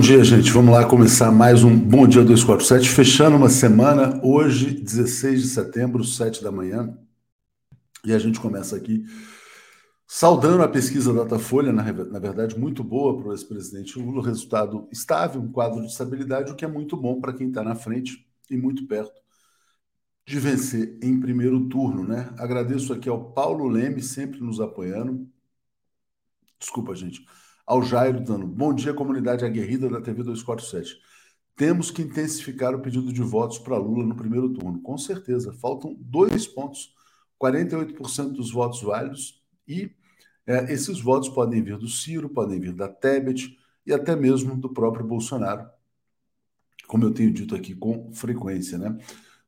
Bom dia, gente. Vamos lá começar mais um Bom Dia 247, fechando uma semana, hoje, 16 de setembro, 7 da manhã. E a gente começa aqui saudando a pesquisa Datafolha, na, na verdade, muito boa para o ex-presidente Lula, resultado estável, um quadro de estabilidade, o que é muito bom para quem está na frente e muito perto de vencer em primeiro turno, né? Agradeço aqui ao Paulo Leme, sempre nos apoiando. Desculpa, gente ao Jairo dando bom dia, comunidade aguerrida da TV 247. Temos que intensificar o pedido de votos para Lula no primeiro turno. Com certeza, faltam dois pontos, 48% dos votos válidos, e é, esses votos podem vir do Ciro, podem vir da Tebet e até mesmo do próprio Bolsonaro, como eu tenho dito aqui com frequência, né?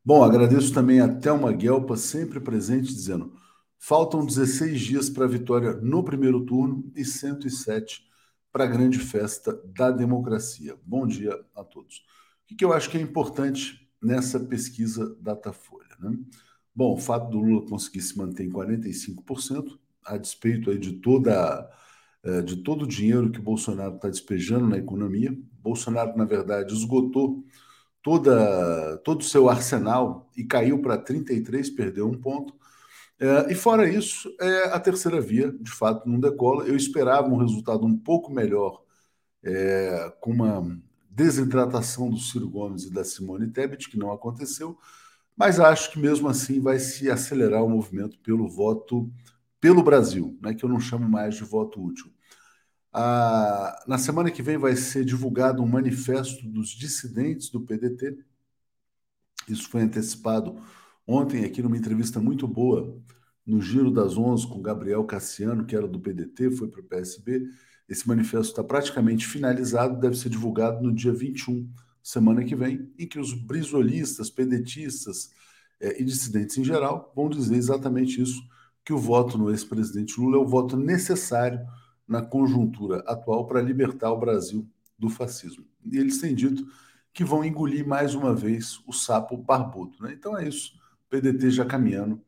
Bom, agradeço também a Thelma Guelpa, sempre presente, dizendo: faltam 16 dias para a vitória no primeiro turno e 107 para a grande festa da democracia. Bom dia a todos. O que eu acho que é importante nessa pesquisa Datafolha? Né? Bom, o fato do Lula conseguir se manter em 45%, a despeito aí de toda eh, de todo o dinheiro que Bolsonaro está despejando na economia. Bolsonaro, na verdade, esgotou toda, todo o seu arsenal e caiu para 33, perdeu um ponto. É, e fora isso, é, a terceira via, de fato, não decola. Eu esperava um resultado um pouco melhor, é, com uma desidratação do Ciro Gomes e da Simone Tebet, que não aconteceu, mas acho que mesmo assim vai se acelerar o movimento pelo voto pelo Brasil, né, que eu não chamo mais de voto útil. Ah, na semana que vem vai ser divulgado um manifesto dos dissidentes do PDT. Isso foi antecipado Ontem, aqui numa entrevista muito boa, no Giro das Onze, com Gabriel Cassiano, que era do PDT, foi para o PSB, esse manifesto está praticamente finalizado, deve ser divulgado no dia 21, semana que vem, em que os brisolistas, pedetistas é, e dissidentes em geral vão dizer exatamente isso, que o voto no ex-presidente Lula é o voto necessário na conjuntura atual para libertar o Brasil do fascismo. E eles têm dito que vão engolir mais uma vez o sapo barbudo. Né? Então é isso. PDT já caminhando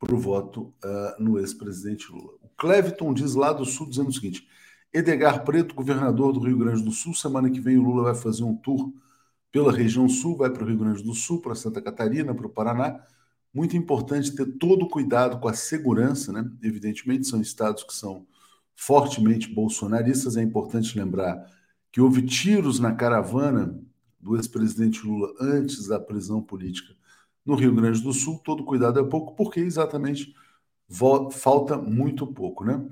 para o voto uh, no ex-presidente Lula. O Cleviton diz lá do Sul, dizendo o seguinte: Edgar Preto, governador do Rio Grande do Sul, semana que vem o Lula vai fazer um tour pela região sul, vai para o Rio Grande do Sul, para Santa Catarina, para o Paraná. Muito importante ter todo o cuidado com a segurança, né? Evidentemente, são estados que são fortemente bolsonaristas. É importante lembrar que houve tiros na caravana do ex-presidente Lula antes da prisão política no Rio Grande do Sul, todo cuidado é pouco, porque exatamente falta muito pouco, né?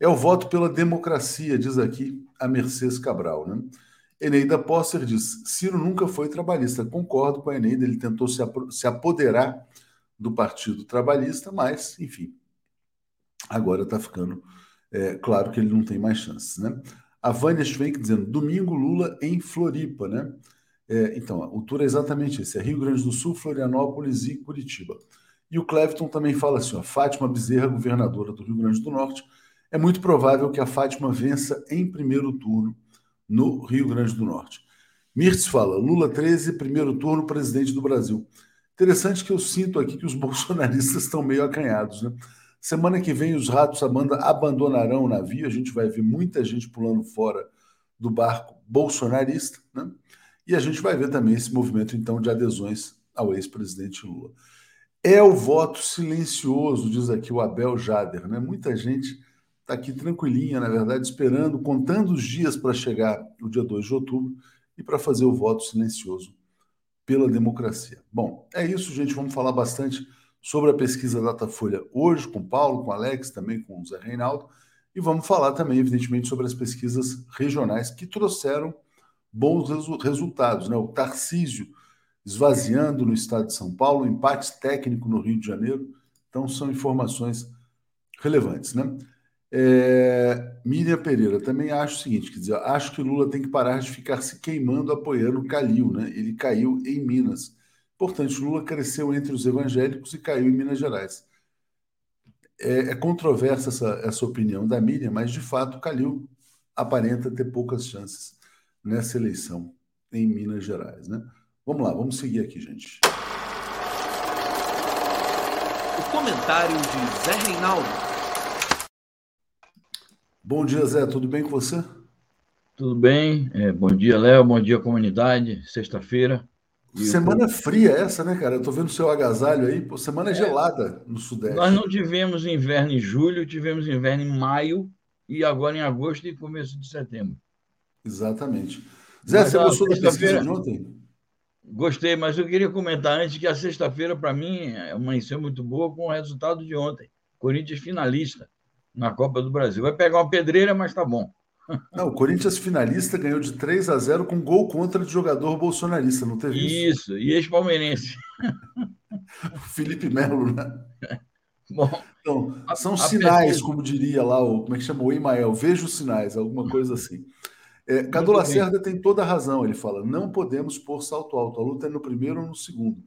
É o voto pela democracia, diz aqui a Mercedes Cabral, né? Eneida Posser diz: Ciro nunca foi trabalhista. Concordo com a Eneida, ele tentou se apoderar do Partido Trabalhista, mas, enfim, agora está ficando é, claro que ele não tem mais chances, né? A Vânia Schwenk dizendo: domingo Lula em Floripa, né? É, então, o tour é exatamente esse: é Rio Grande do Sul, Florianópolis e Curitiba. E o Cleveton também fala assim: ó, Fátima Bezerra, governadora do Rio Grande do Norte, é muito provável que a Fátima vença em primeiro turno no Rio Grande do Norte. Mirtz fala: Lula 13, primeiro turno, presidente do Brasil. Interessante que eu sinto aqui que os bolsonaristas estão meio acanhados, né? Semana que vem os ratos abandonarão o navio, a gente vai ver muita gente pulando fora do barco bolsonarista, né? E a gente vai ver também esse movimento, então, de adesões ao ex-presidente Lula. É o voto silencioso, diz aqui o Abel Jader, né? Muita gente está aqui tranquilinha, na verdade, esperando, contando os dias para chegar o dia 2 de outubro e para fazer o voto silencioso pela democracia. Bom, é isso, gente. Vamos falar bastante sobre a pesquisa Datafolha hoje com o Paulo, com o Alex, também com o Zé Reinaldo. E vamos falar também, evidentemente, sobre as pesquisas regionais que trouxeram bons resu resultados. Né? O Tarcísio esvaziando no estado de São Paulo, empate técnico no Rio de Janeiro. Então, são informações relevantes. Né? É, Miriam Pereira, também acho o seguinte: quer dizer, acho que Lula tem que parar de ficar se queimando apoiando o Calil. Né? Ele caiu em Minas. Portanto, Lula cresceu entre os evangélicos e caiu em Minas Gerais. É, é controversa essa, essa opinião da Miriam, mas de fato, Calil aparenta ter poucas chances nessa eleição em Minas Gerais. Né? Vamos lá, vamos seguir aqui, gente. O comentário de Zé Reinaldo. Bom dia, Zé. Tudo bem com você? Tudo bem? É, bom dia, Léo. Bom dia, comunidade. Sexta-feira. Semana fria essa, né, cara? Eu tô vendo o seu agasalho aí. Pô, semana é, gelada no Sudeste. Nós não tivemos inverno em julho, tivemos inverno em maio e agora em agosto e começo de setembro. Exatamente. Zé, mas, você gostou da pesquisa de ontem? Gostei, mas eu queria comentar antes que a sexta-feira, para mim, amanheceu muito boa com o resultado de ontem. Corinthians finalista na Copa do Brasil. Vai pegar uma pedreira, mas tá bom. Não, o Corinthians finalista ganhou de 3 a 0 com gol contra de jogador bolsonarista, não teve isso? Isso, e ex-palmeirense. Felipe Melo, né? Bom, então, são sinais, pesquisa... como diria lá o. Como é que chama? O Emael, vejo sinais, alguma coisa assim. É, Cadu Lacerda tem toda a razão, ele fala: não podemos pôr salto alto, a luta é no primeiro ou no segundo.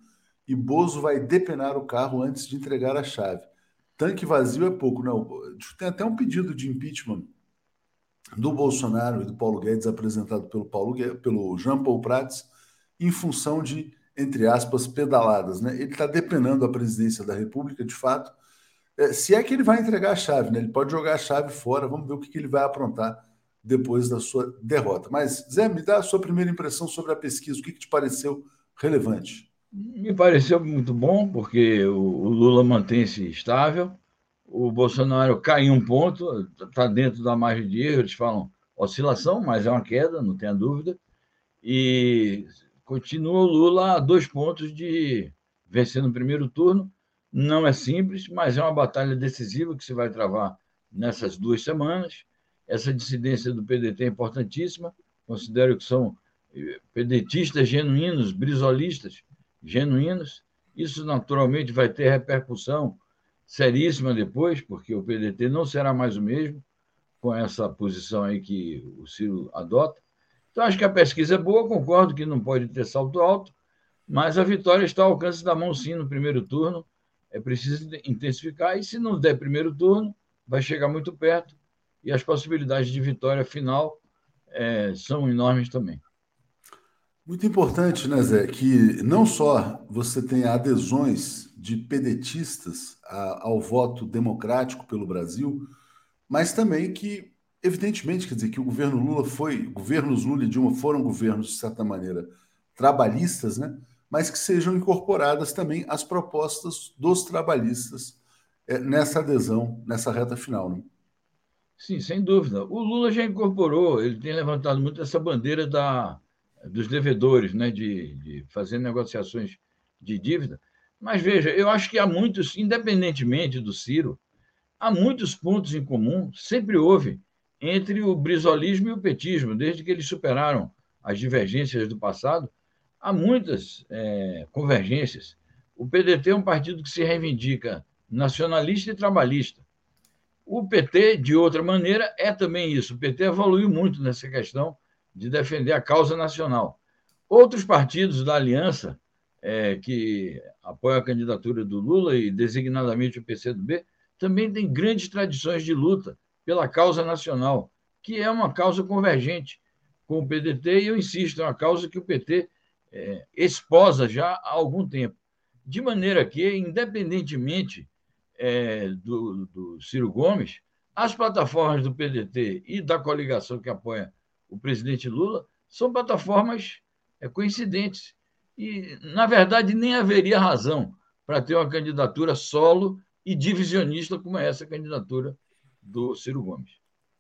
E Bozo vai depenar o carro antes de entregar a chave. Tanque vazio é pouco, não. Tem até um pedido de impeachment do Bolsonaro e do Paulo Guedes apresentado pelo Paulo Guedes, pelo Jean Paul Prats em função de, entre aspas, pedaladas. Né? Ele está depenando a presidência da República, de fato. É, se é que ele vai entregar a chave, né? ele pode jogar a chave fora, vamos ver o que, que ele vai aprontar depois da sua derrota. Mas, Zé, me dá a sua primeira impressão sobre a pesquisa, o que, que te pareceu relevante? Me pareceu muito bom, porque o Lula mantém-se estável, o Bolsonaro cai em um ponto, está dentro da margem de erro, eles falam oscilação, mas é uma queda, não tenha dúvida, e continua o Lula a dois pontos de vencer no primeiro turno. Não é simples, mas é uma batalha decisiva que se vai travar nessas duas semanas. Essa dissidência do PDT é importantíssima, considero que são eh, pedetistas genuínos, brisolistas genuínos. Isso naturalmente vai ter repercussão seríssima depois, porque o PDT não será mais o mesmo com essa posição aí que o Ciro adota. Então, acho que a pesquisa é boa, concordo que não pode ter salto alto, mas a vitória está ao alcance da mão, sim, no primeiro turno. É preciso intensificar, e se não der primeiro turno, vai chegar muito perto, e as possibilidades de vitória final é, são enormes também. Muito importante, né, Zé, que não só você tem adesões de pedetistas ao voto democrático pelo Brasil, mas também que, evidentemente, quer dizer, que o governo Lula foi, governos Lula e Dilma foram governos, de certa maneira, trabalhistas, né? mas que sejam incorporadas também as propostas dos trabalhistas é, nessa adesão, nessa reta final. Né? Sim, sem dúvida. O Lula já incorporou, ele tem levantado muito essa bandeira da dos devedores, né, de, de fazer negociações de dívida. Mas veja, eu acho que há muitos, independentemente do Ciro, há muitos pontos em comum, sempre houve, entre o brisolismo e o petismo, desde que eles superaram as divergências do passado, há muitas é, convergências. O PDT é um partido que se reivindica nacionalista e trabalhista. O PT, de outra maneira, é também isso. O PT evoluiu muito nessa questão de defender a causa nacional. Outros partidos da aliança é, que apoiam a candidatura do Lula e designadamente o PCdoB também têm grandes tradições de luta pela causa nacional, que é uma causa convergente com o PDT e eu insisto, é uma causa que o PT é, esposa já há algum tempo. De maneira que, independentemente é, do, do Ciro Gomes, as plataformas do PDT e da coligação que apoia o presidente Lula, são plataformas é, coincidentes. E, na verdade, nem haveria razão para ter uma candidatura solo e divisionista como é essa candidatura do Ciro Gomes.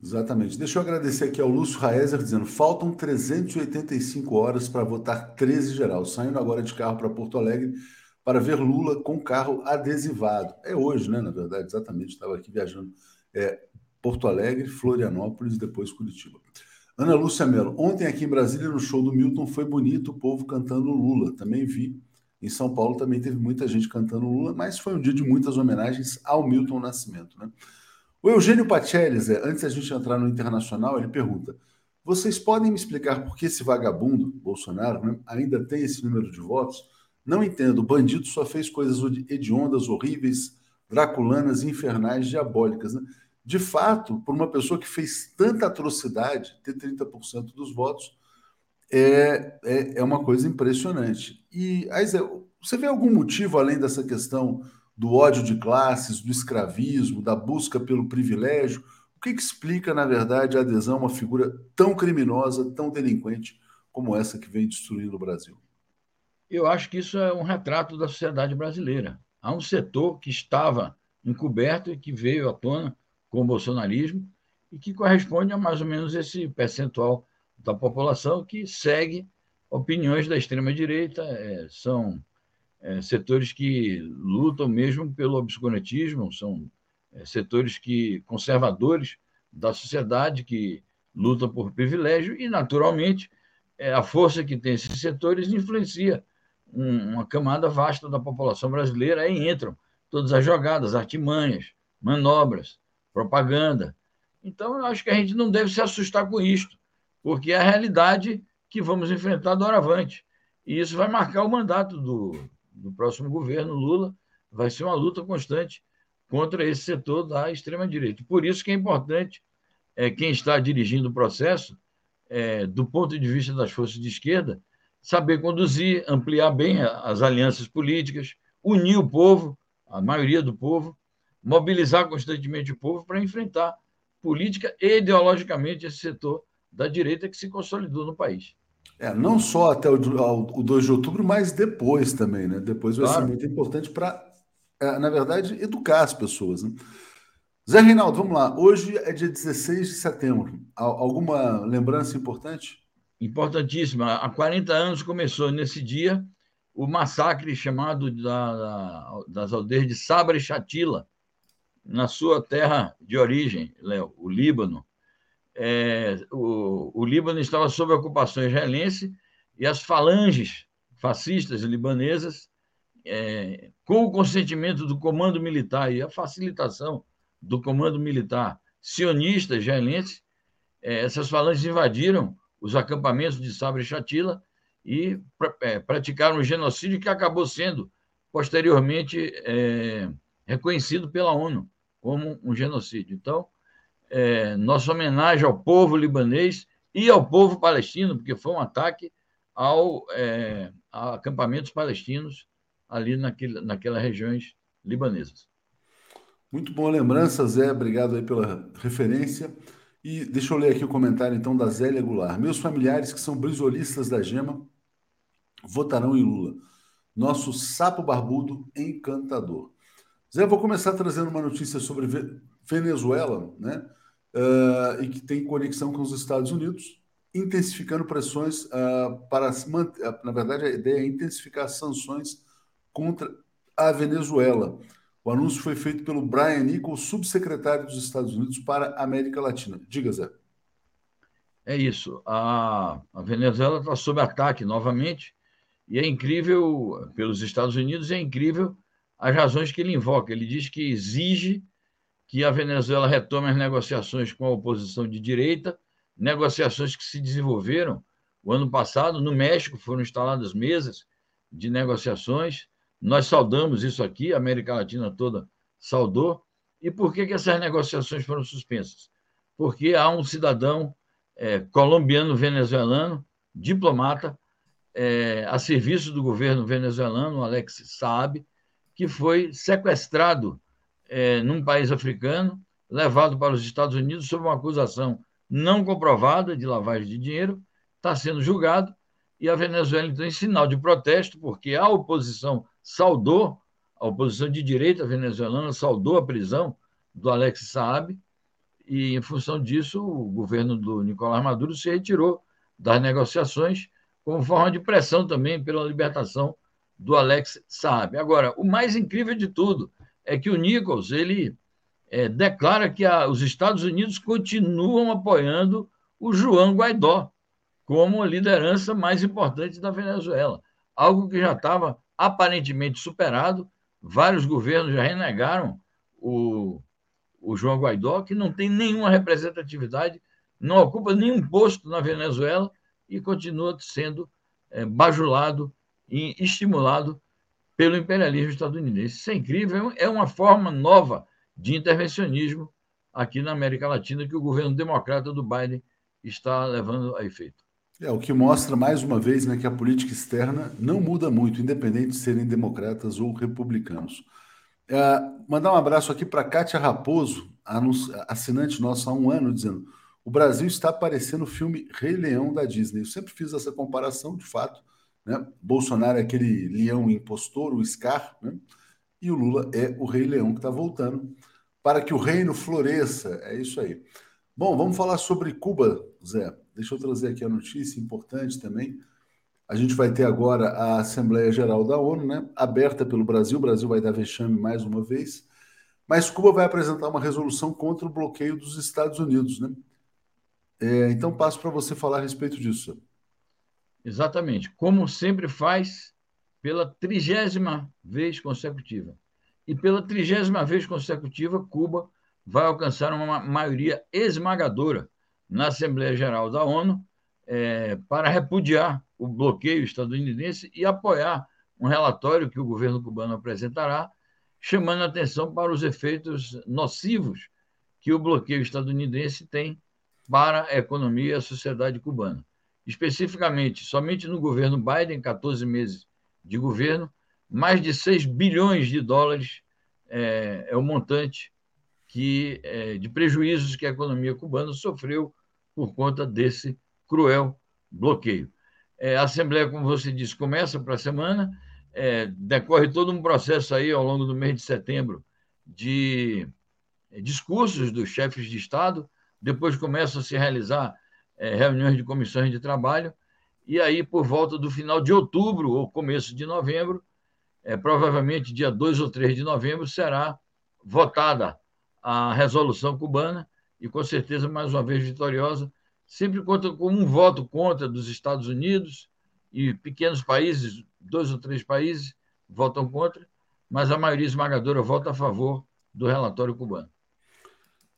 Exatamente. Deixa eu agradecer aqui ao Lúcio Raezer dizendo: faltam 385 horas para votar 13 geral. Saindo agora de carro para Porto Alegre para ver Lula com carro adesivado. É hoje, né? Na verdade, exatamente. Estava aqui viajando. É, Porto Alegre, Florianópolis, depois Curitiba. Ana Lúcia Mello, ontem aqui em Brasília, no show do Milton, foi bonito o povo cantando Lula. Também vi. Em São Paulo também teve muita gente cantando Lula, mas foi um dia de muitas homenagens ao Milton Nascimento. Né? O Eugênio Pacelli, antes da gente entrar no internacional, ele pergunta: vocês podem me explicar por que esse vagabundo, Bolsonaro, né, ainda tem esse número de votos? Não entendo. O bandido só fez coisas hediondas, horríveis, draculanas, infernais, diabólicas. Né? de fato, por uma pessoa que fez tanta atrocidade, ter 30% dos votos é, é, é, uma coisa impressionante. E aí, você vê algum motivo além dessa questão do ódio de classes, do escravismo, da busca pelo privilégio? O que, que explica, na verdade, a adesão a uma figura tão criminosa, tão delinquente como essa que vem destruindo o Brasil? Eu acho que isso é um retrato da sociedade brasileira. Há um setor que estava encoberto e que veio à tona com o bolsonarismo e que corresponde a mais ou menos esse percentual da população que segue opiniões da extrema-direita, é, são é, setores que lutam mesmo pelo obscurantismo, são é, setores que conservadores da sociedade que lutam por privilégio e, naturalmente, é, a força que tem esses setores influencia um, uma camada vasta da população brasileira, aí entram todas as jogadas, artimanhas, manobras, propaganda. Então, eu acho que a gente não deve se assustar com isto, porque é a realidade que vamos enfrentar doravante. E isso vai marcar o mandato do, do próximo governo Lula, vai ser uma luta constante contra esse setor da extrema-direita. Por isso que é importante é, quem está dirigindo o processo, é, do ponto de vista das forças de esquerda, saber conduzir, ampliar bem as alianças políticas, unir o povo, a maioria do povo, mobilizar constantemente o povo para enfrentar política e ideologicamente esse setor da direita que se consolidou no país. É, não só até o, o 2 de outubro, mas depois também, né? Depois vai claro. ser muito importante para, é, na verdade, educar as pessoas. Né? Zé Reinaldo, vamos lá. Hoje é dia 16 de setembro. Alguma lembrança importante? Importantíssima. Há 40 anos começou nesse dia o massacre chamado da, das aldeias de Sabra e Chatila, na sua terra de origem, Léo, o Líbano. É, o, o Líbano estava sob ocupação israelense e as falanges fascistas libanesas, é, com o consentimento do comando militar e a facilitação do comando militar sionista israelense, é, essas falanges invadiram os acampamentos de Sabra e Chatila e é, praticaram um genocídio que acabou sendo posteriormente é, reconhecido pela ONU como um genocídio. Então, é, nossa homenagem ao povo libanês e ao povo palestino, porque foi um ataque ao, é, a acampamentos palestinos ali naquele, naquelas regiões libanesas. Muito boa lembrança, Zé. Obrigado aí pela referência. E deixa eu ler aqui o comentário então da Zélia Goulart. Meus familiares que são brisolistas da Gema votarão em Lula. Nosso sapo barbudo encantador. Zé, vou começar trazendo uma notícia sobre Venezuela, né? Uh, e que tem conexão com os Estados Unidos, intensificando pressões uh, para manter. Uh, na verdade, a ideia é intensificar sanções contra a Venezuela. O anúncio foi feito pelo Brian Nichols, subsecretário dos Estados Unidos para a América Latina. Diga, Zé. É isso. A, a Venezuela está sob ataque novamente, e é incrível, pelos Estados Unidos, é incrível as razões que ele invoca. Ele diz que exige que a Venezuela retome as negociações com a oposição de direita, negociações que se desenvolveram o ano passado. No México foram instaladas mesas de negociações nós saudamos isso aqui, a América Latina toda saudou. E por que, que essas negociações foram suspensas? Porque há um cidadão é, colombiano-venezuelano, diplomata, é, a serviço do governo venezuelano, Alex Saab, que foi sequestrado é, num país africano, levado para os Estados Unidos sob uma acusação não comprovada de lavagem de dinheiro, está sendo julgado, e a Venezuela, então, em sinal de protesto, porque a oposição saudou, a oposição de direita venezuelana saudou a prisão do Alex Saab, e, em função disso, o governo do Nicolás Maduro se retirou das negociações, como forma de pressão também pela libertação do Alex Saab. Agora, o mais incrível de tudo é que o Nichols ele é, declara que a, os Estados Unidos continuam apoiando o João Guaidó como a liderança mais importante da Venezuela, algo que já estava aparentemente superado. Vários governos já renegaram o, o João Guaidó, que não tem nenhuma representatividade, não ocupa nenhum posto na Venezuela e continua sendo é, bajulado e estimulado pelo imperialismo estadunidense. Isso é incrível, é uma forma nova de intervencionismo aqui na América Latina que o governo democrata do Biden está levando a efeito. É, o que mostra mais uma vez né, que a política externa não muda muito, independente de serem democratas ou republicanos. É, mandar um abraço aqui para Kátia Raposo, assinante nosso há um ano, dizendo: o Brasil está parecendo o filme Rei Leão da Disney. Eu sempre fiz essa comparação, de fato. Né? Bolsonaro é aquele leão impostor, o Scar, né? e o Lula é o Rei Leão que está voltando para que o reino floresça. É isso aí. Bom, vamos falar sobre Cuba, Zé. Deixa eu trazer aqui a notícia importante também. A gente vai ter agora a Assembleia Geral da ONU, né? Aberta pelo Brasil. O Brasil vai dar vexame mais uma vez. Mas Cuba vai apresentar uma resolução contra o bloqueio dos Estados Unidos, né? É, então passo para você falar a respeito disso. Exatamente. Como sempre faz, pela trigésima vez consecutiva. E pela trigésima vez consecutiva, Cuba vai alcançar uma maioria esmagadora na Assembleia Geral da ONU é, para repudiar o bloqueio estadunidense e apoiar um relatório que o governo cubano apresentará, chamando a atenção para os efeitos nocivos que o bloqueio estadunidense tem para a economia e a sociedade cubana. Especificamente, somente no governo Biden, 14 meses de governo, mais de 6 bilhões de dólares é, é o montante que, é, de prejuízos que a economia cubana sofreu por conta desse cruel bloqueio. É, a Assembleia, como você disse, começa para a semana, é, decorre todo um processo aí ao longo do mês de setembro de é, discursos dos chefes de Estado, depois começam a se realizar é, reuniões de comissões de trabalho, e aí, por volta do final de outubro ou começo de novembro, é, provavelmente dia 2 ou 3 de novembro, será votada a resolução cubana, e com certeza, mais uma vez, vitoriosa, sempre conta com um voto contra dos Estados Unidos e pequenos países, dois ou três países, votam contra, mas a maioria esmagadora vota a favor do relatório cubano.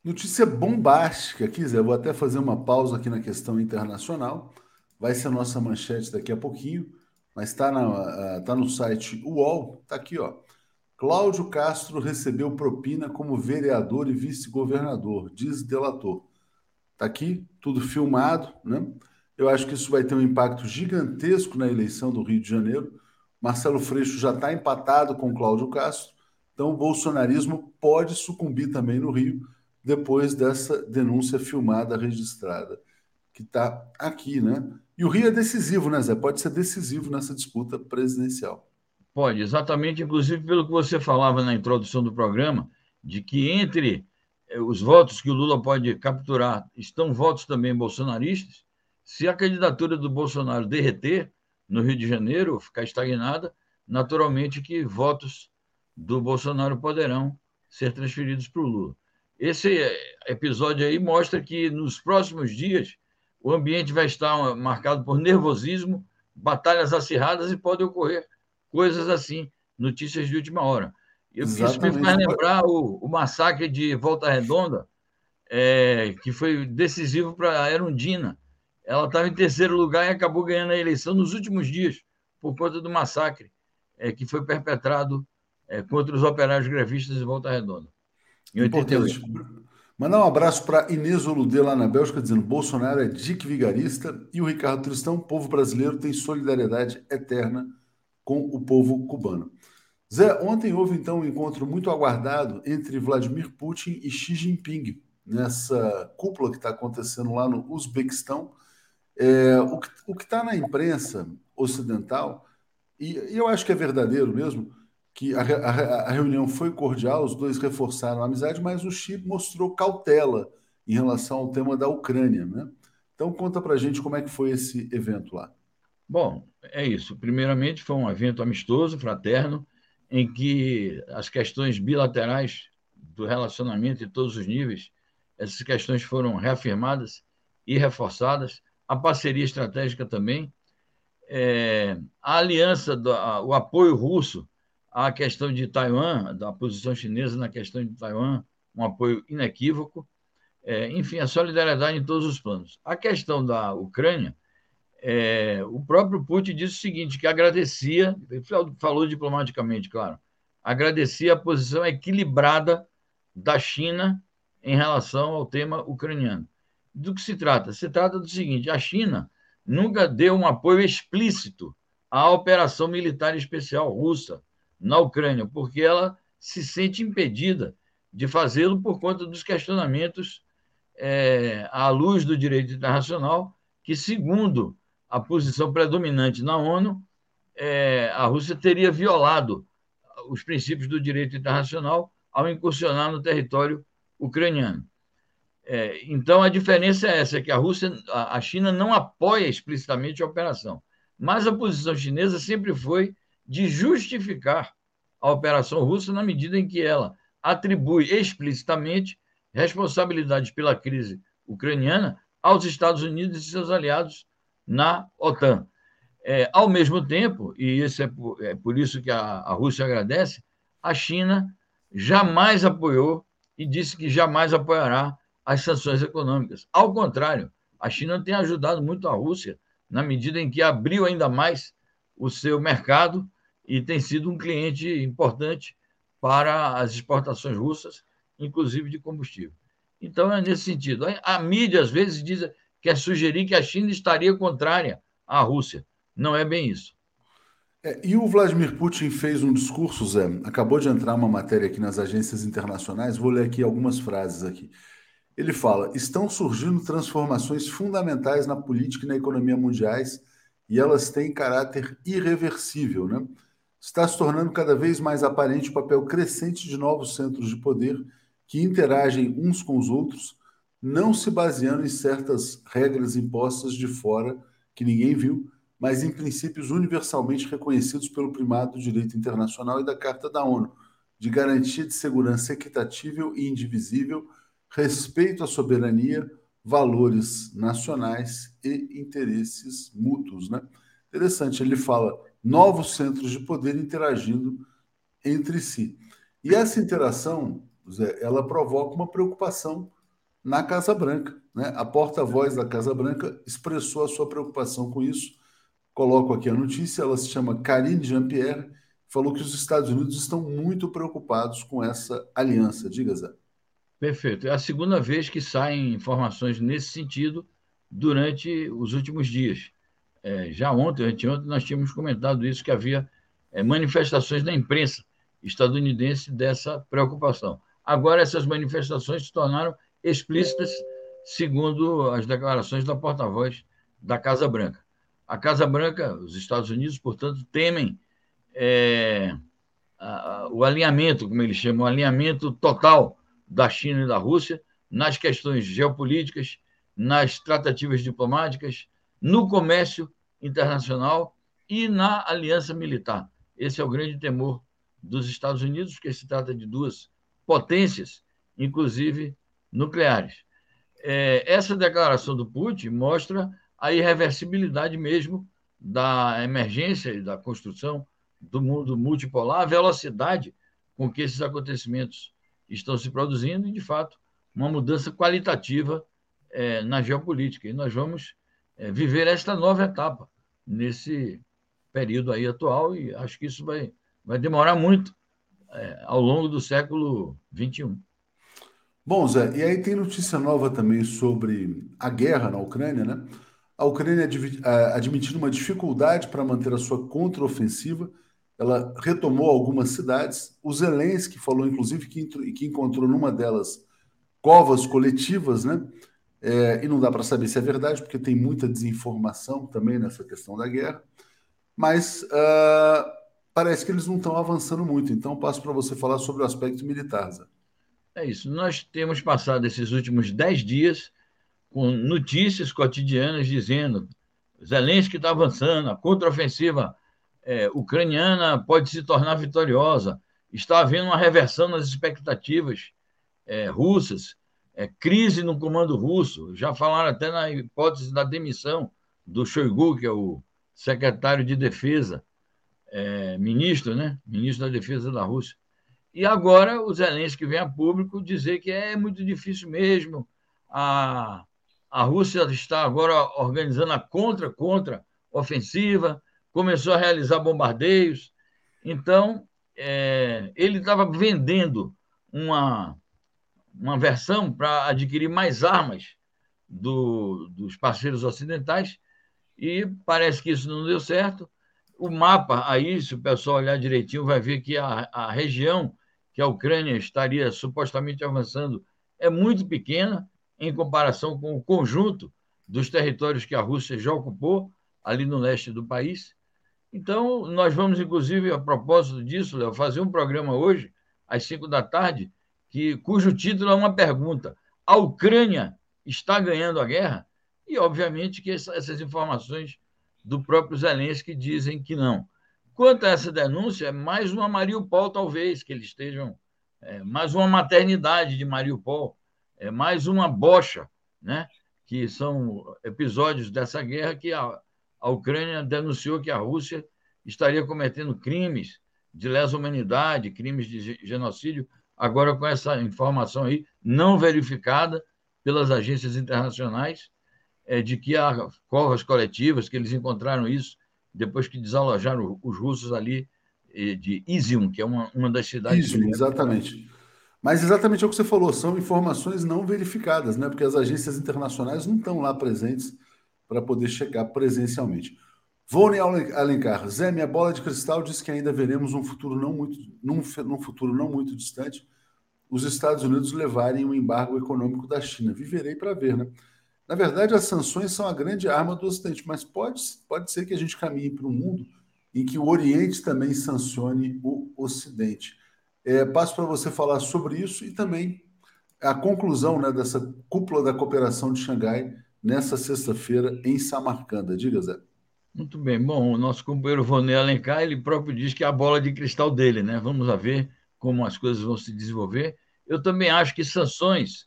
Notícia bombástica aqui, Zé. Vou até fazer uma pausa aqui na questão internacional. Vai ser a nossa manchete daqui a pouquinho, mas está uh, tá no site UOL. Está aqui, ó. Cláudio Castro recebeu propina como vereador e vice-governador, diz delator. Está aqui, tudo filmado, né? Eu acho que isso vai ter um impacto gigantesco na eleição do Rio de Janeiro. Marcelo Freixo já está empatado com Cláudio Castro, então o bolsonarismo pode sucumbir também no Rio depois dessa denúncia filmada, registrada, que está aqui, né? E o Rio é decisivo, né, Zé? Pode ser decisivo nessa disputa presidencial. Pode, exatamente, inclusive pelo que você falava na introdução do programa, de que entre eh, os votos que o Lula pode capturar estão votos também bolsonaristas. Se a candidatura do Bolsonaro derreter no Rio de Janeiro, ficar estagnada, naturalmente que votos do Bolsonaro poderão ser transferidos para o Lula. Esse episódio aí mostra que nos próximos dias o ambiente vai estar marcado por nervosismo, batalhas acirradas e pode ocorrer coisas assim, notícias de última hora. Isso me faz lembrar o, o massacre de Volta Redonda, é, que foi decisivo para a Erundina. Ela estava em terceiro lugar e acabou ganhando a eleição nos últimos dias, por conta do massacre é, que foi perpetrado é, contra os operários grevistas de Volta Redonda. Em 88. Mandar um abraço para Inês Oludê lá na Bélgica, dizendo Bolsonaro é dick vigarista e o Ricardo Tristão, povo brasileiro tem solidariedade eterna com o povo cubano. Zé, ontem houve então um encontro muito aguardado entre Vladimir Putin e Xi Jinping, nessa cúpula que está acontecendo lá no Uzbequistão. É, o que está na imprensa ocidental, e, e, eu acho que é verdadeiro mesmo, que a, a, a, reunião foi cordial, os dois reforçaram a amizade, mas o Xi mostrou cautela em relação ao tema da Ucrânia. Né? Então, conta para gente como é que foi esse evento lá. Bom, é isso. Primeiramente, foi um evento amistoso, fraterno, em que as questões bilaterais do relacionamento em todos os níveis, essas questões foram reafirmadas e reforçadas, a parceria estratégica também, é, a aliança, do, a, o apoio russo à questão de Taiwan, da posição chinesa na questão de Taiwan, um apoio inequívoco, é, enfim, a solidariedade em todos os planos. A questão da Ucrânia, é, o próprio Putin disse o seguinte, que agradecia, falou diplomaticamente, claro, agradecia a posição equilibrada da China em relação ao tema ucraniano. Do que se trata? Se trata do seguinte: a China nunca deu um apoio explícito à operação militar especial russa na Ucrânia, porque ela se sente impedida de fazê-lo por conta dos questionamentos é, à luz do direito internacional, que, segundo a posição predominante na ONU, é, a Rússia teria violado os princípios do direito internacional ao incursionar no território ucraniano. É, então, a diferença é essa, que a Rússia, a China não apoia explicitamente a operação, mas a posição chinesa sempre foi de justificar a operação russa na medida em que ela atribui explicitamente responsabilidades pela crise ucraniana aos Estados Unidos e seus aliados na OTAN. É, ao mesmo tempo, e isso é por, é por isso que a, a Rússia agradece, a China jamais apoiou e disse que jamais apoiará as sanções econômicas. Ao contrário, a China tem ajudado muito a Rússia na medida em que abriu ainda mais o seu mercado e tem sido um cliente importante para as exportações russas, inclusive de combustível. Então, é nesse sentido. A mídia, às vezes, diz, quer sugerir que a China estaria contrária à Rússia. Não é bem isso. É, e o Vladimir Putin fez um discurso, Zé. Acabou de entrar uma matéria aqui nas agências internacionais. Vou ler aqui algumas frases aqui. Ele fala: estão surgindo transformações fundamentais na política e na economia mundiais e elas têm caráter irreversível. Né? Está se tornando cada vez mais aparente o papel crescente de novos centros de poder que interagem uns com os outros, não se baseando em certas regras impostas de fora que ninguém viu, mas em princípios universalmente reconhecidos pelo primado do direito internacional e da Carta da ONU, de garantia de segurança equitatível e indivisível respeito à soberania, valores nacionais e interesses mútuos. Né? Interessante, ele fala novos centros de poder interagindo entre si. E essa interação, Zé, ela provoca uma preocupação na Casa Branca. Né? A porta-voz da Casa Branca expressou a sua preocupação com isso. Coloco aqui a notícia, ela se chama Karine Jean-Pierre, falou que os Estados Unidos estão muito preocupados com essa aliança. Diga, Zé. Perfeito. É a segunda vez que saem informações nesse sentido durante os últimos dias. É, já ontem, anteontem, nós tínhamos comentado isso, que havia é, manifestações na imprensa estadunidense dessa preocupação. Agora, essas manifestações se tornaram explícitas, segundo as declarações da porta-voz da Casa Branca. A Casa Branca, os Estados Unidos, portanto, temem é, a, a, o alinhamento, como eles chamam, o alinhamento total da China e da Rússia nas questões geopolíticas, nas tratativas diplomáticas, no comércio internacional e na aliança militar. Esse é o grande temor dos Estados Unidos, porque se trata de duas potências, inclusive nucleares. É, essa declaração do Putin mostra a irreversibilidade mesmo da emergência e da construção do mundo multipolar, a velocidade com que esses acontecimentos estão se produzindo e, de fato, uma mudança qualitativa é, na geopolítica. E nós vamos é, viver esta nova etapa nesse período aí atual e acho que isso vai, vai demorar muito é, ao longo do século XXI. Bom, Zé, e aí tem notícia nova também sobre a guerra na Ucrânia, né? A Ucrânia admitindo uma dificuldade para manter a sua contraofensiva ela retomou algumas cidades. O Zelensky falou, inclusive, que, que encontrou numa delas covas coletivas, né? É, e não dá para saber se é verdade, porque tem muita desinformação também nessa questão da guerra. Mas uh, parece que eles não estão avançando muito. Então, passo para você falar sobre o aspecto militar. Zé. É isso. Nós temos passado esses últimos dez dias com notícias cotidianas dizendo Zelensky está avançando, a contraofensiva é, ucraniana pode se tornar vitoriosa. Está havendo uma reversão nas expectativas é, russas, é, crise no comando russo. Já falaram até na hipótese da demissão do Shoigu, que é o secretário de defesa, é, ministro, né? Ministro da Defesa da Rússia. E agora o Zelensky vem a público dizer que é muito difícil mesmo. A, a Rússia está agora organizando a contra-contra-ofensiva, começou a realizar bombardeios. Então, é, ele estava vendendo uma, uma versão para adquirir mais armas do, dos parceiros ocidentais e parece que isso não deu certo. O mapa, aí, se o pessoal olhar direitinho, vai ver que a, a região que a Ucrânia estaria supostamente avançando é muito pequena em comparação com o conjunto dos territórios que a Rússia já ocupou ali no leste do país. Então, nós vamos, inclusive, a propósito disso, Léo, fazer um programa hoje, às cinco da tarde, que, cujo título é uma pergunta: A Ucrânia está ganhando a guerra? E, obviamente, que essas informações do próprio Zelensky dizem que não. Quanto a essa denúncia, é mais uma Mariupol, talvez, que eles estejam. É, mais uma maternidade de Mariupol, é mais uma bocha, né? que são episódios dessa guerra que a, a Ucrânia denunciou que a Rússia estaria cometendo crimes de lesa humanidade, crimes de genocídio, agora com essa informação aí não verificada pelas agências internacionais, é, de que há covas coletivas, que eles encontraram isso depois que desalojaram os russos ali de Izium, que é uma, uma das cidades. Izium, exatamente. Mas exatamente é o que você falou, são informações não verificadas, né? Porque as agências internacionais não estão lá presentes para poder checar presencialmente. Vônei Alencar, Zé, minha bola de cristal diz que ainda veremos um futuro não muito, num, num futuro não muito distante, os Estados Unidos levarem o embargo econômico da China. Viverei para ver, né? Na verdade, as sanções são a grande arma do Ocidente, mas pode, pode ser que a gente caminhe para um mundo em que o Oriente também sancione o Ocidente. É, passo para você falar sobre isso e também a conclusão né, dessa cúpula da cooperação de Xangai nessa sexta-feira em Samarcanda. Diga, Zé. Muito bem. Bom, o nosso companheiro Vonei Alencar, ele próprio diz que é a bola de cristal dele, né? Vamos ver como as coisas vão se desenvolver. Eu também acho que sanções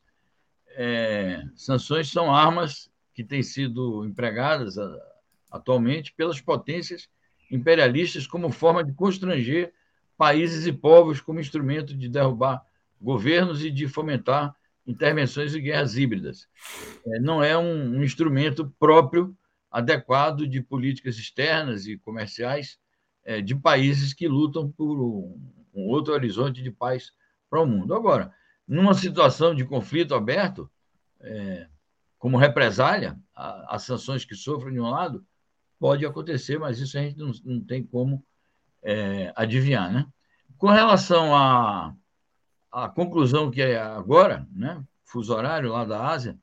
é, sanções são armas que têm sido empregadas a, atualmente pelas potências imperialistas como forma de constranger países e povos como instrumento de derrubar governos e de fomentar intervenções e guerras híbridas. É, não é um, um, instrumento próprio, adequado de políticas externas e comerciais é, de países que lutam por um outro horizonte de paz para o mundo. Agora, numa situação de conflito aberto, é, como represália às sanções que sofrem de um lado, pode acontecer, mas isso a gente não, não tem como é, adivinhar. Né? Com relação à, à conclusão que é agora, né, fuso horário lá da Ásia,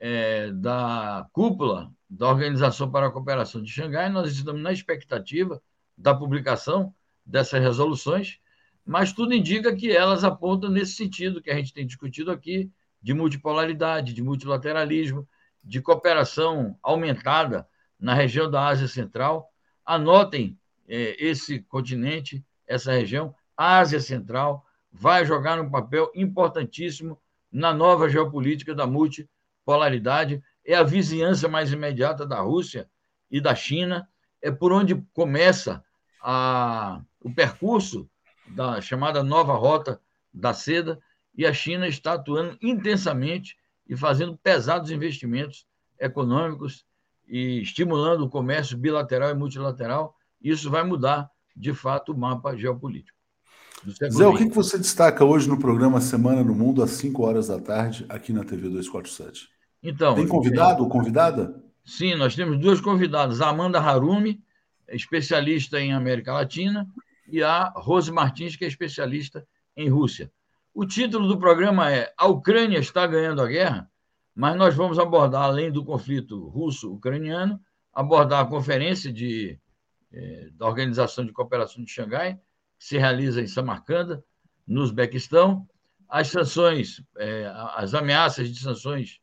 é, da cúpula da Organização para a Cooperação de Xangai, nós estamos na expectativa da publicação dessas resoluções mas tudo indica que elas apontam nesse sentido que a gente tem discutido aqui, de multipolaridade, de multilateralismo, de cooperação aumentada na região da Ásia Central. Anotem é, esse continente, essa região, Ásia Central, vai jogar um papel importantíssimo na nova geopolítica da multipolaridade. É a vizinhança mais imediata da Rússia e da China, é por onde começa a, o percurso da chamada nova rota da seda, e a China está atuando intensamente e fazendo pesados investimentos econômicos e estimulando o comércio bilateral e multilateral. Isso vai mudar, de fato, o mapa geopolítico. Zé, o que, que você destaca hoje no programa Semana no Mundo, às 5 horas da tarde, aqui na TV 247? Então, Tem convidado ou convidada? Sim, nós temos duas convidadas. A Amanda Harumi, especialista em América Latina, e a Rose Martins, que é especialista em Rússia. O título do programa é A Ucrânia está ganhando a guerra, mas nós vamos abordar, além do conflito russo-ucraniano, abordar a conferência de, eh, da Organização de Cooperação de Xangai, que se realiza em Samarcanda, no Uzbequistão, as sanções, eh, as ameaças de sanções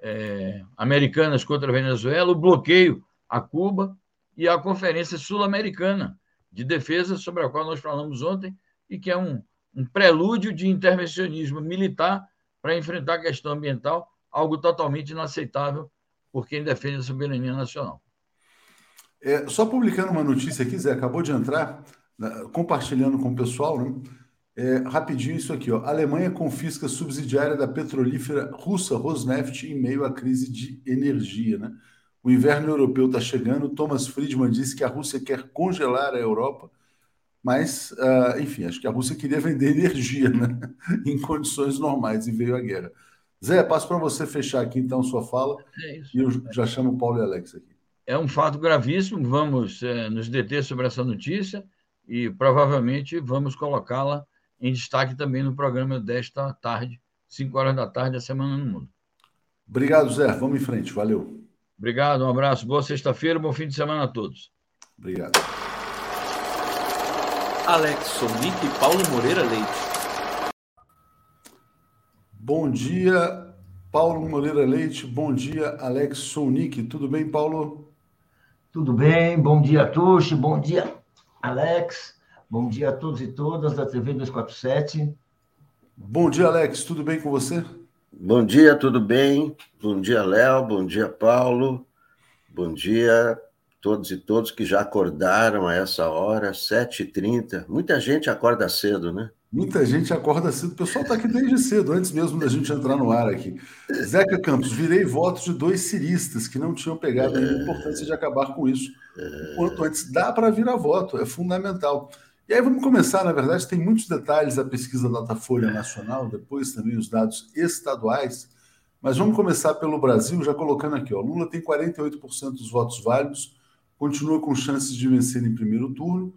eh, americanas contra a Venezuela, o bloqueio a Cuba e a Conferência Sul-Americana de defesa, sobre a qual nós falamos ontem, e que é um, um prelúdio de intervencionismo militar para enfrentar a questão ambiental, algo totalmente inaceitável por quem defende a soberania nacional. É, só publicando uma notícia aqui, Zé, acabou de entrar, né, compartilhando com o pessoal, né? É, rapidinho isso aqui, ó. A Alemanha confisca subsidiária da petrolífera russa Rosneft em meio à crise de energia, né? O inverno europeu está chegando. Thomas Friedman disse que a Rússia quer congelar a Europa, mas, uh, enfim, acho que a Rússia queria vender energia né? em condições normais e veio a guerra. Zé, passo para você fechar aqui então sua fala é e eu já chamo o Paulo e Alex aqui. É um fato gravíssimo, vamos é, nos deter sobre essa notícia e provavelmente vamos colocá-la em destaque também no programa desta tarde, 5 horas da tarde, a Semana no Mundo. Obrigado, Zé. Vamos em frente. Valeu. Obrigado, um abraço. Boa sexta-feira, bom fim de semana a todos. Obrigado. Alex Sonic e Paulo Moreira Leite. Bom dia, Paulo Moreira Leite. Bom dia, Alex Sonic. Tudo bem, Paulo? Tudo bem. Bom dia, Tuxi. Bom dia, Alex. Bom dia a todos e todas da TV 247. Bom dia, Alex. Tudo bem com você? Bom dia, tudo bem? Bom dia, Léo. Bom dia, Paulo. Bom dia todos e todos que já acordaram a essa hora, 7h30. Muita gente acorda cedo, né? Muita gente acorda cedo. O pessoal está aqui desde cedo, antes mesmo da gente entrar no ar aqui. Zeca Campos, virei votos de dois ciristas que não tinham pegado ainda a importância de acabar com isso. Quanto antes, dá para virar voto, é fundamental. E aí vamos começar, na verdade, tem muitos detalhes a pesquisa Datafolha Nacional, depois também os dados estaduais, mas vamos começar pelo Brasil, já colocando aqui, ó, Lula tem 48% dos votos válidos, continua com chances de vencer em primeiro turno,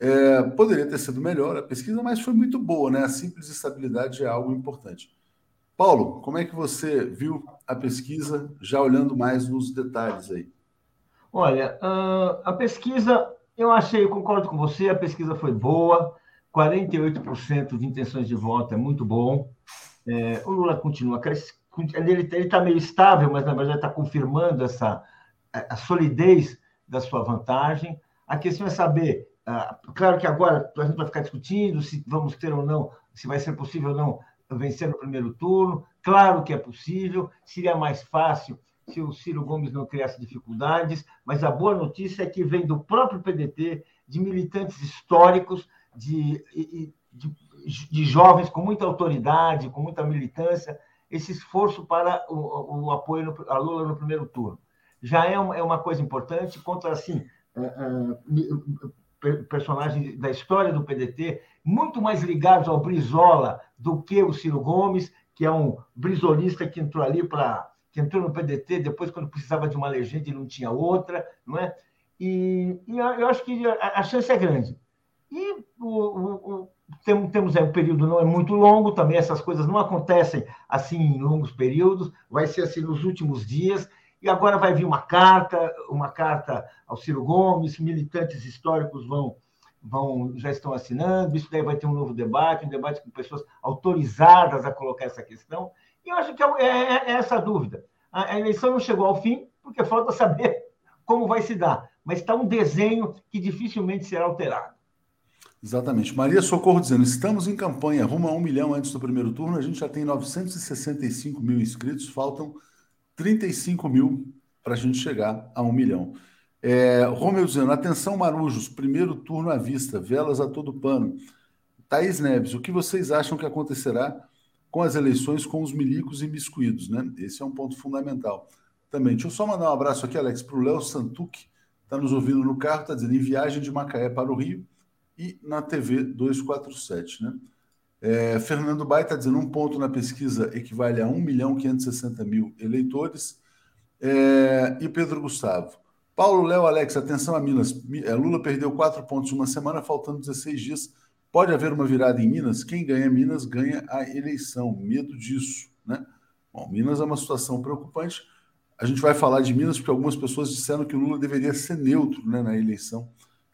é, poderia ter sido melhor a pesquisa, mas foi muito boa, né? A simples estabilidade é algo importante. Paulo, como é que você viu a pesquisa, já olhando mais nos detalhes aí? Olha, uh, a pesquisa eu achei, eu concordo com você, a pesquisa foi boa, 48% de intenções de voto é muito bom. É, o Lula continua crescendo, ele está meio estável, mas na verdade está confirmando essa a solidez da sua vantagem. A questão é saber, ah, claro que agora a gente vai ficar discutindo se vamos ter ou não, se vai ser possível ou não vencer no primeiro turno. Claro que é possível, seria mais fácil se o Ciro Gomes não criasse dificuldades, mas a boa notícia é que vem do próprio PDT, de militantes históricos, de, de, de jovens com muita autoridade, com muita militância, esse esforço para o, o apoio no, a Lula no primeiro turno. Já é uma, é uma coisa importante contra, assim, uh, uh, personagens da história do PDT, muito mais ligados ao Brizola do que o Ciro Gomes, que é um brizolista que entrou ali para que entrou no PDT depois quando precisava de uma legenda e não tinha outra, não é? E, e eu acho que a, chance é grande. E o, o, o, temos, aí um período não é muito longo, também essas coisas não acontecem assim em longos períodos, vai ser assim nos últimos dias. E agora vai vir uma carta, uma carta ao Ciro Gomes, militantes históricos vão vão já estão assinando, isso daí vai ter um novo debate, um debate com pessoas autorizadas a colocar essa questão. E eu acho que é, é, é essa a dúvida. A, a eleição não chegou ao fim, porque falta saber como vai se dar. Mas está um desenho que dificilmente será alterado. Exatamente. Maria Socorro dizendo: estamos em campanha, rumo a um milhão antes do primeiro turno. A gente já tem 965 mil inscritos, faltam 35 mil para a gente chegar a um milhão. É, Romeu dizendo: atenção, Marujos, primeiro turno à vista, velas a todo pano. Thaís Neves, o que vocês acham que acontecerá com as eleições com os milicos e miscuídos, né? Esse é um ponto fundamental também. Deixa eu só mandar um abraço aqui, Alex, para o Léo Santuc, está nos ouvindo no carro, está dizendo em viagem de Macaé para o Rio e na TV 247, né? É, Fernando Bai está dizendo um ponto na pesquisa equivale a 1 milhão 560 mil eleitores. É, e Pedro Gustavo. Paulo, Léo, Alex, atenção a Minas. É, Lula perdeu quatro pontos em uma semana, faltando 16 dias Pode haver uma virada em Minas? Quem ganha Minas ganha a eleição. Medo disso, né? Bom, Minas é uma situação preocupante. A gente vai falar de Minas porque algumas pessoas disseram que o Lula deveria ser neutro né, na eleição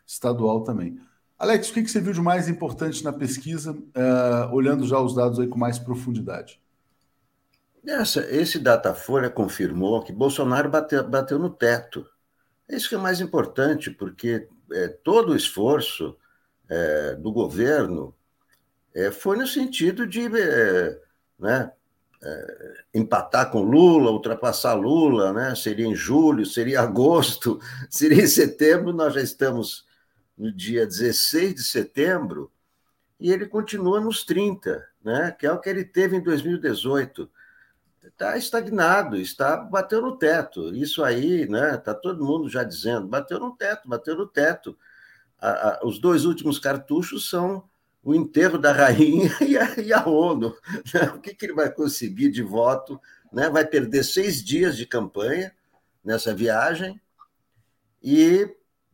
estadual também. Alex, o que, você viu de mais importante na pesquisa, uh, olhando já os dados aí com mais profundidade? Essa, esse Datafolha confirmou que Bolsonaro bateu, bateu no teto. É isso que é mais importante, porque é, todo o esforço é, do governo é, foi no sentido de é, né, empatar com Lula, ultrapassar Lula, né? seria em julho, seria agosto, seria em setembro, nós já estamos no dia 16 de setembro, e ele continua nos 30, né? que é o que ele teve em 2018. Está estagnado, está bateu no teto. Isso aí, né? Está todo mundo já dizendo, bateu no teto, bateu no teto a, a, os dois últimos cartuchos são o enterro da rainha e a, e a ONU. Né? O que, que ele vai conseguir de voto? Né? Vai perder seis dias de campanha nessa viagem e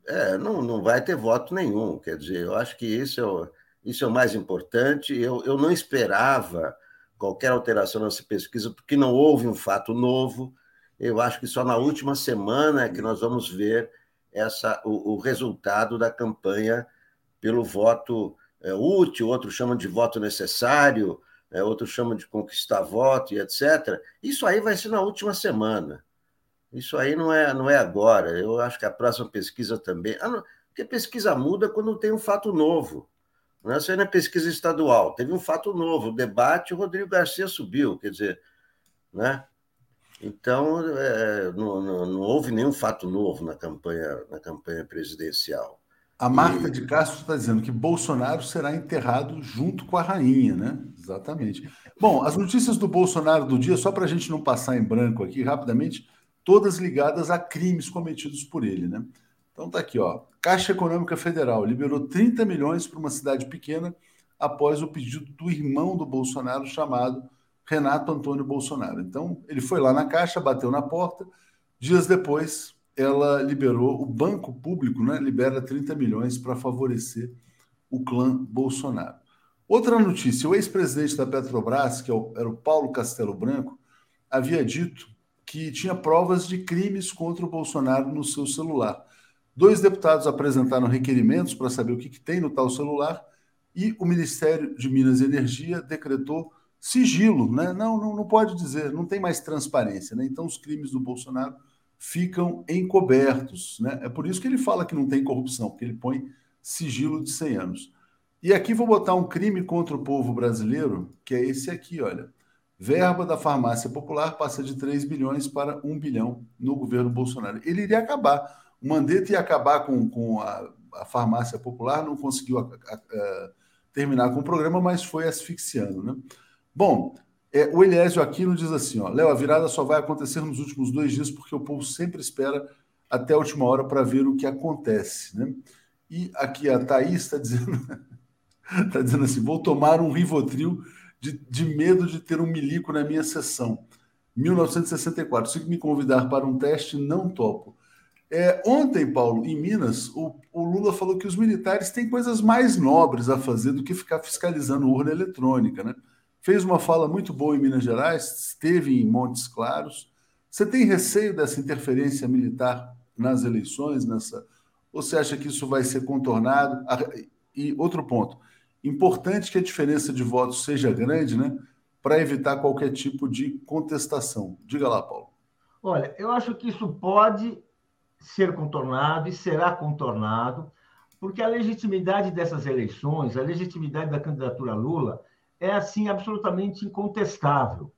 é, não, não vai ter voto nenhum. Quer dizer, eu acho que esse é o, Isso é o mais importante. Eu, eu não esperava qualquer alteração nessa pesquisa, porque não houve um fato novo. Eu acho que só na última semana é que nós vamos ver essa, o, o resultado da campanha pelo voto é, útil, outros chamam de voto necessário, é, outros chamam de conquistar voto e etc. Isso aí vai ser na última semana. Isso aí não é, não é agora. Eu acho que a próxima pesquisa também. Ah, não, porque pesquisa muda quando tem um fato novo. Né? Isso aí não é pesquisa estadual. Teve um fato novo, o debate, o Rodrigo Garcia subiu, quer dizer, né? Então, é, não, não, não, houve nenhum fato novo na campanha, na campanha presidencial. A Marta e... de Castro está dizendo que Bolsonaro será enterrado junto com a rainha, né? Exatamente. Bom, as notícias do Bolsonaro do dia, só para a gente não passar em branco aqui rapidamente, todas ligadas a crimes cometidos por ele, né? Então tá aqui, ó. Caixa Econômica Federal liberou 30 milhões para uma cidade pequena após o pedido do irmão do Bolsonaro chamado Renato Antônio Bolsonaro. Então, ele foi lá na Caixa, bateu na porta. Dias depois, ela liberou, o banco público né, libera 30 milhões para favorecer o clã Bolsonaro. Outra notícia: o ex-presidente da Petrobras, que é era o Paulo Castelo Branco, havia dito que tinha provas de crimes contra o Bolsonaro no seu celular. Dois deputados apresentaram requerimentos para saber o que, que tem no tal celular e o Ministério de Minas e Energia decretou sigilo, né? Não, não, não pode dizer, não tem mais transparência, né? Então os crimes do Bolsonaro ficam encobertos, né? É por isso que ele fala que não tem corrupção, porque ele põe sigilo de 100 anos. E aqui vou botar um crime contra o povo brasileiro, que é esse aqui, olha. Verba da farmácia popular passa de 3 bilhões para 1 bilhão no governo Bolsonaro. Ele iria acabar o Mandetta ia acabar com, com a, a farmácia popular, não conseguiu a, a, terminar com o programa, mas foi asfixiando. Né? Bom, é, o Eliésio Aquino diz assim: ó, Léo, a virada só vai acontecer nos últimos dois dias, porque o povo sempre espera até a última hora para ver o que acontece. Né? E aqui a Thaís está dizendo, tá dizendo assim: vou tomar um Rivotril de, de medo de ter um milico na minha sessão. 1964. Se me convidar para um teste, não topo. É, ontem, Paulo, em Minas, o, o, Lula falou que os militares têm coisas mais nobres a fazer do que ficar fiscalizando urna eletrônica, né? Fez uma fala muito boa em Minas Gerais, esteve em Montes Claros. Você tem receio dessa interferência militar nas eleições, nessa? Ou você acha que isso vai ser contornado? E outro ponto, importante que a diferença de votos seja grande, né? Para evitar qualquer tipo de contestação. Diga lá, Paulo. Olha, eu acho que isso pode ser contornado e será contornado, porque a legitimidade dessas eleições, a legitimidade da candidatura Lula é assim absolutamente incontestável.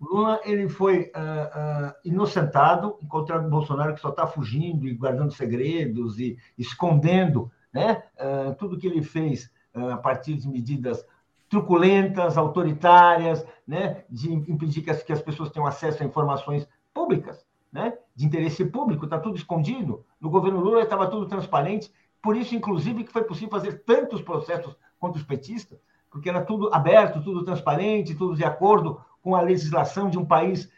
Lula ele foi uh, uh, inocentado, encontrando Bolsonaro que só está fugindo e guardando segredos e escondendo, né, uh, tudo que ele fez a partir de medidas truculentas, autoritárias, né, de impedir que as, que as pessoas tenham acesso a informações públicas né, de interesse público, está tudo escondido. No governo Lula estava tudo transparente, por isso, inclusive, que foi possível fazer tantos processos contra os petistas, porque era tudo aberto, tudo transparente, tudo de acordo com a legislação de um país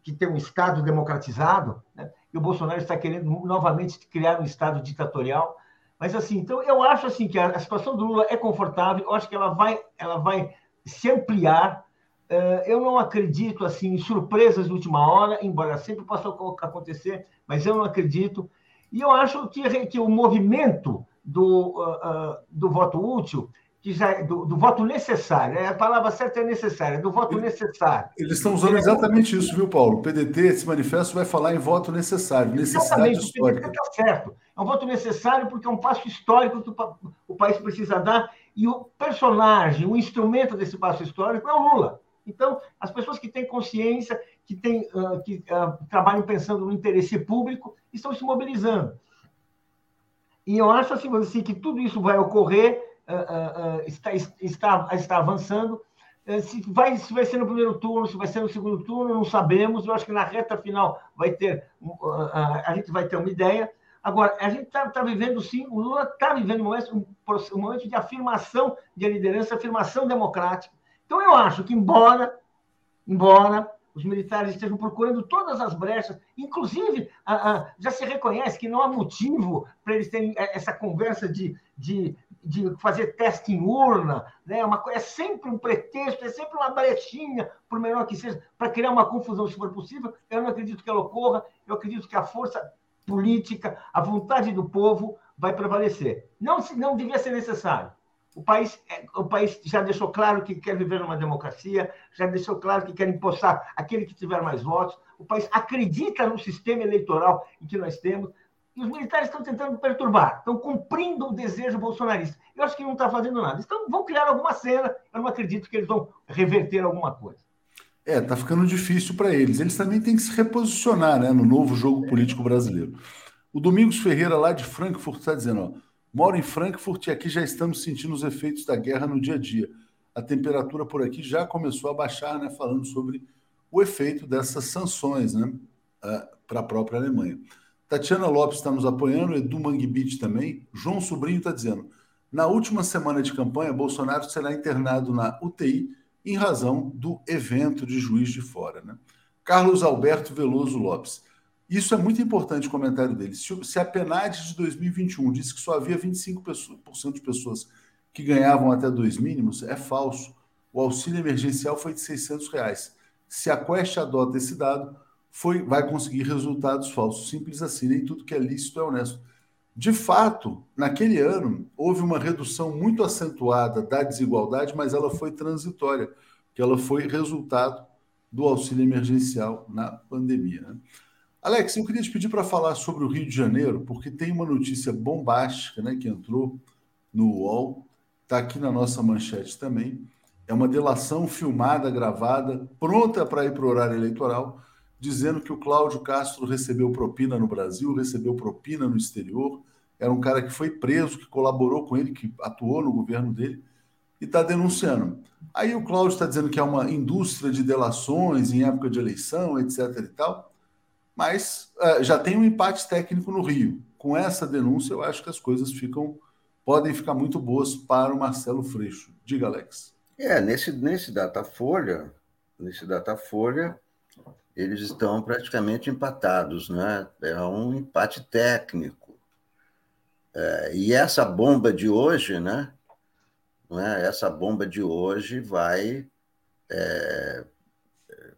que tem um Estado democratizado, né? e o Bolsonaro está querendo novamente criar um Estado ditatorial. Mas, assim, então, eu acho assim que a situação do Lula é confortável, eu acho que ela vai, ela vai se ampliar eh, eu não acredito assim em surpresas de última hora, embora sempre possa acontecer, mas eu não acredito. E eu acho que, que o movimento do, uh, uh, do voto útil, que já, é do, do, voto necessário, né? a palavra certa é necessária, do voto necessário. Eles estão usando exatamente isso, viu, Paulo? O PDT, esse manifesto, vai falar em voto necessário, necessidade exatamente, histórica. O PDT está certo. É um voto necessário porque é um passo histórico que o país precisa dar, e o personagem, o instrumento desse passo histórico é o Lula. Então, as pessoas que têm consciência, que, têm, uh, que uh, trabalham pensando no interesse público, estão se mobilizando. E eu acho assim, assim que tudo isso vai ocorrer, uh, está, está, está avançando. Se vai, se vai ser no primeiro turno, se vai ser no segundo turno, não sabemos. Eu acho que na reta final vai ter, a gente vai ter uma ideia. Agora, a gente está tá vivendo, sim, o Lula está vivendo um momento, um momento de afirmação de liderança, afirmação democrática então, eu acho que, embora, embora os militares estejam procurando todas as brechas, inclusive já se reconhece que não há motivo para eles terem essa conversa de, de de fazer teste em urna, né? Uma, é sempre um pretexto, é sempre uma brechinha, por menor que seja, para criar uma confusão, se for possível. Eu não acredito que ela ocorra, eu acredito que a força política, a vontade do povo vai prevalecer. Não, não devia ser necessário. O país, é, o país já deixou claro que quer viver numa democracia, já deixou claro que quer impostar aquele que tiver mais votos. O país acredita no sistema eleitoral que nós temos. E os militares estão tentando perturbar, estão cumprindo o desejo bolsonarista. Eu acho que não está fazendo nada. Então, vão criar alguma cena. Eu não acredito que eles vão reverter alguma coisa. É, tá ficando difícil para eles. Eles também têm que se reposicionar né, no novo jogo político brasileiro. O Domingos Ferreira, lá de Frankfurt, está dizendo: ó, moro em Frankfurt e aqui já estamos sentindo os efeitos da guerra no dia a dia. A temperatura por aqui já começou a baixar, né, falando sobre o efeito dessas sanções né, para a própria Alemanha. Tatiana Lopes está nos apoiando, Edu Mangbit também. João Sobrinho está dizendo: na última semana de campanha, Bolsonaro será internado na UTI em razão do evento de Juiz de Fora. Né? Carlos Alberto Veloso Lopes. Isso é muito importante o comentário dele. Se, se a PNAD de 2021 disse que só havia 25% de pessoas que ganhavam até dois mínimos, é falso. O auxílio emergencial foi de 600 reais. Se a Quest adota esse dado, foi, vai conseguir resultados falsos. Simples assim, nem tudo que é lícito é honesto. De fato, naquele ano, houve uma redução muito acentuada da desigualdade, mas ela foi transitória, que ela foi resultado do auxílio emergencial na pandemia. Né? Alex, eu queria te pedir para falar sobre o Rio de Janeiro, porque tem uma notícia bombástica né, que entrou no UOL, está aqui na nossa manchete também. É uma delação filmada, gravada, pronta para ir para o horário eleitoral, dizendo que o Cláudio Castro recebeu propina no Brasil, recebeu propina no exterior. Era um cara que foi preso, que colaborou com ele, que atuou no governo dele e está denunciando. Aí o Cláudio está dizendo que é uma indústria de delações em época de eleição, etc. e tal. Mas uh, já tem um empate técnico no Rio. Com essa denúncia, eu acho que as coisas ficam podem ficar muito boas para o Marcelo Freixo. Diga, Alex. É, nesse, nesse Datafolha, nesse Datafolha, eles estão praticamente empatados, né? É um empate técnico. É, e essa bomba de hoje, né? né essa bomba de hoje vai é,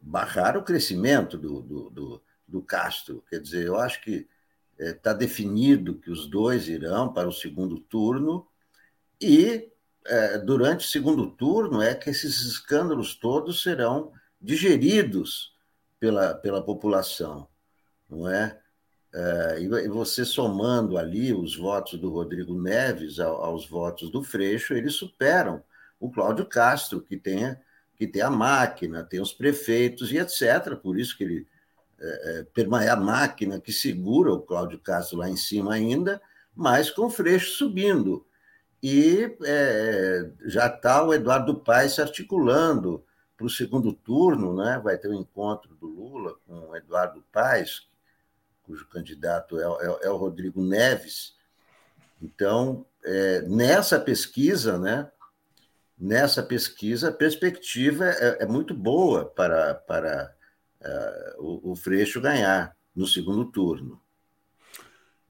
barrar o crescimento do, do, do, do, Castro. Quer dizer, eu acho que está é, definido que os dois irão para o segundo turno e é, durante o segundo turno é que esses escândalos todos serão digeridos pela, pela população, não é? é e você somando ali os votos do Rodrigo Neves aos votos do Freixo, eles superam o Cláudio Castro, que tem, que tem a máquina, tem os prefeitos e etc. Por isso que ele é, é, a máquina que segura o Cláudio Castro lá em cima ainda, mas com o Freixo subindo. E é, já está o Eduardo Paes se articulando para o segundo turno, né, vai ter um encontro do Lula com o Eduardo Paes, cujo candidato é, é, é o Rodrigo Neves. Então, é, nessa pesquisa, né, nessa pesquisa, a perspectiva é, é muito boa para, para uh, o, o Freixo ganhar no segundo turno.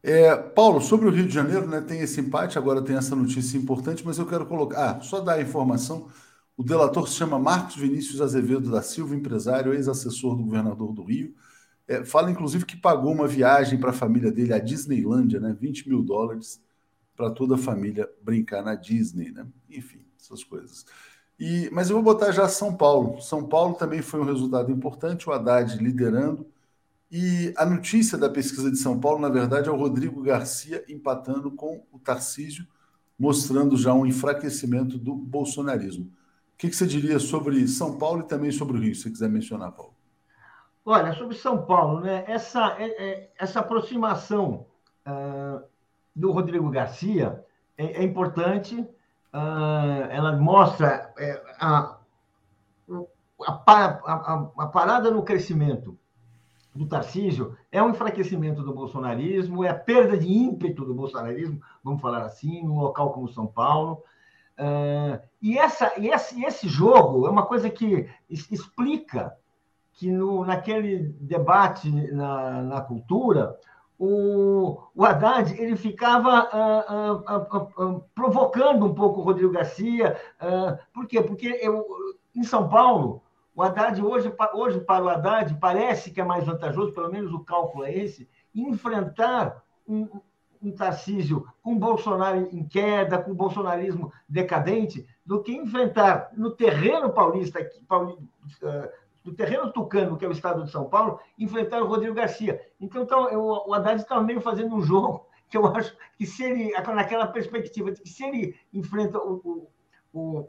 É, Paulo, sobre o Rio de Janeiro, né, tem esse empate, agora tem essa notícia importante, mas eu quero colocar. Ah, só dar a informação o delator se chama Marcos Vinícius Azevedo da Silva, empresário, ex-assessor do governador do Rio. É, fala, inclusive, que pagou uma viagem para a família dele à Disneylândia, né? 20 mil dólares para toda a família brincar na Disney, né? Enfim, essas coisas. E, mas eu vou botar já São Paulo. São Paulo também foi um resultado importante, o Haddad liderando. E a notícia da pesquisa de São Paulo, na verdade, é o Rodrigo Garcia empatando com o Tarcísio, mostrando já um enfraquecimento do bolsonarismo que, que você diria sobre São Paulo e também sobre o Rio, se quiser mencionar, Paulo? Olha, sobre São Paulo, né? essa, é, é, essa aproximação uh, do Rodrigo Garcia é, é importante, uh, ela mostra é, a, a, a, a, parada no crescimento do Tarcísio é um enfraquecimento do bolsonarismo, é a perda de ímpeto do bolsonarismo, vamos falar assim, num local como São Paulo. E, essa, e esse, esse jogo é uma coisa que explica que no, naquele debate na, na cultura, o, o Haddad ele ficava ah, ah, ah, provocando um pouco o Rodrigo Garcia. Por quê? Porque eu, em São Paulo, o Haddad, hoje, hoje, para o Haddad, parece que é mais vantajoso, pelo menos o cálculo é esse, enfrentar um, um Tarcísio com Bolsonaro em queda, com bolsonarismo decadente, do que enfrentar no terreno paulista, no terreno tucano, que é o estado de São Paulo, enfrentar o Rodrigo Garcia. Então, então o Haddad está meio fazendo um jogo que eu acho que se ele, naquela perspectiva de que se ele enfrenta o, o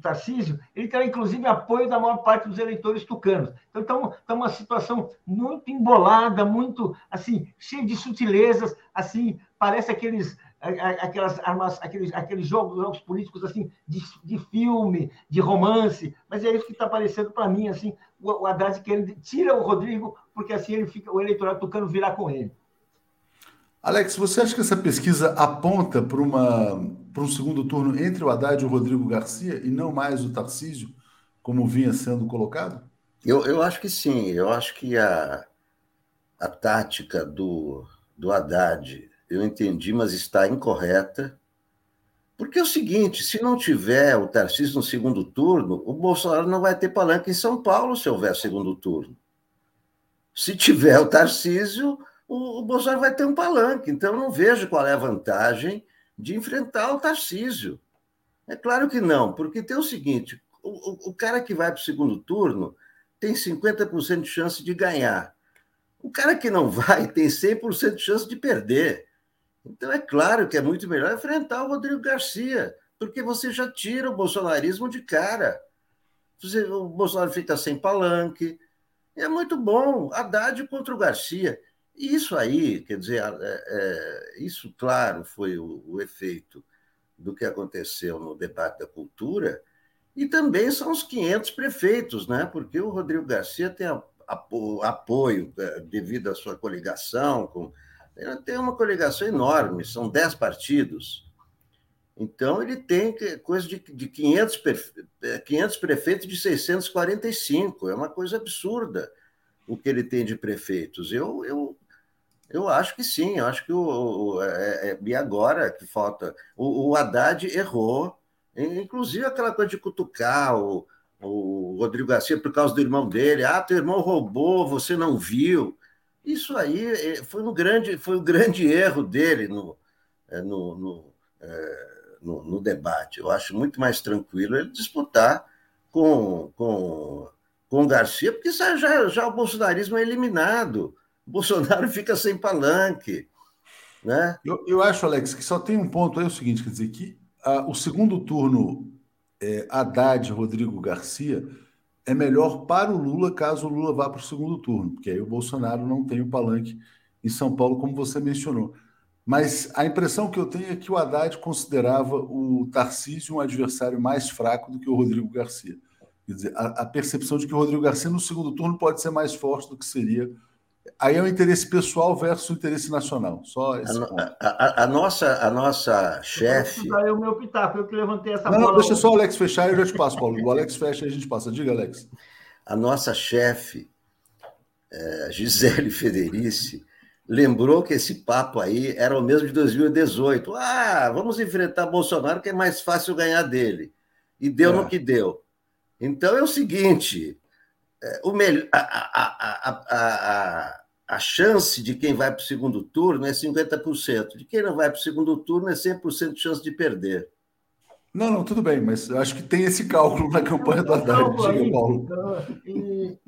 Tarcísio, ele terá, inclusive, apoio da maior parte dos eleitores tucanos. Então, estamos tá uma situação muito embolada, muito, assim, cheia de sutilezas, assim, parece aqueles, aquelas armas, aqueles, aqueles jogos, jogos políticos, assim, de, de filme, de romance, mas é isso que está aparecendo para mim, assim, o, o Haddad querendo, tira o Rodrigo, porque assim ele fica, o eleitorado tucano virá com ele. Alex, você acha que essa pesquisa aponta para um segundo turno entre o Haddad e o Rodrigo Garcia e não mais o Tarcísio, como vinha sendo colocado? Eu, eu acho que sim. Eu acho que a, a tática do, do Haddad, eu entendi, mas está incorreta. Porque é o seguinte: se não tiver o Tarcísio no segundo turno, o Bolsonaro não vai ter palanque em São Paulo se houver segundo turno. Se tiver o Tarcísio, o, o Bolsonaro vai ter um palanque. Então, eu não vejo qual é a vantagem de enfrentar o Tarcísio. É claro que não, porque tem o seguinte: o, o, cara que vai para o segundo turno tem 50% de chance de ganhar. O cara que não vai tem 100% de chance de perder. Então, é claro que é muito melhor enfrentar o Rodrigo Garcia, porque você já tira o bolsonarismo de cara. Você, o Bolsonaro fica sem palanque. É muito bom. Haddad contra o Garcia. Isso aí, quer dizer, é, é, isso, claro, foi o, o, efeito do que aconteceu no debate da cultura, e também são os 500 prefeitos, né? porque o Rodrigo Garcia tem apo, apoio é, devido à sua coligação, com, tem uma coligação enorme, são 10 partidos. Então, ele tem coisa de, de 500, 500 prefeitos de 645, é uma coisa absurda o que ele tem de prefeitos. Eu, eu, eu acho que sim, eu acho que o, o é, é, e agora que falta. O, o Haddad errou, inclusive aquela coisa de cutucar o, o Rodrigo Garcia por causa do irmão dele. Ah, teu irmão roubou, você não viu. Isso aí é, foi um grande, foi um grande erro dele no, é, no, no, no, no debate. Eu acho muito mais tranquilo ele disputar com, com, com o Garcia, porque já, já o bolsonarismo é eliminado. Bolsonaro fica sem palanque. Né? Eu, eu acho, Alex, que só tem um ponto aí, é o seguinte, quer dizer, que a, o segundo turno é, Haddad Rodrigo Garcia é melhor para o Lula caso o Lula vá para o segundo turno, porque aí o Bolsonaro não tem o palanque em São Paulo, como você mencionou. Mas a impressão que eu tenho é que o Haddad considerava o Tarcísio um adversário mais fraco do que o Rodrigo Garcia. Quer dizer, a, a percepção de que o Rodrigo Garcia no segundo turno pode ser mais forte do que seria Aí é o interesse pessoal versus o interesse nacional. Só esse a, a, a, nossa, a nossa chefe. É o meu pitaco, eu que levantei essa não, bola. Não, deixa só o Alex fechar e eu já te passo, Paulo. O Alex fecha e a gente passa. Diga, Alex. A nossa chefe, é, Gisele Federici, lembrou que esse papo aí era o mesmo de 2018. Ah, vamos enfrentar Bolsonaro, que é mais fácil ganhar dele. E deu é. no que deu. Então é o seguinte: o melhor, a, a, a, a, chance de quem vai para o segundo turno é 50%. De quem não vai para o segundo turno é 100% de chance de perder. Não, não, tudo bem, mas eu acho que tem esse cálculo na campanha do Haddad. Paulo. E,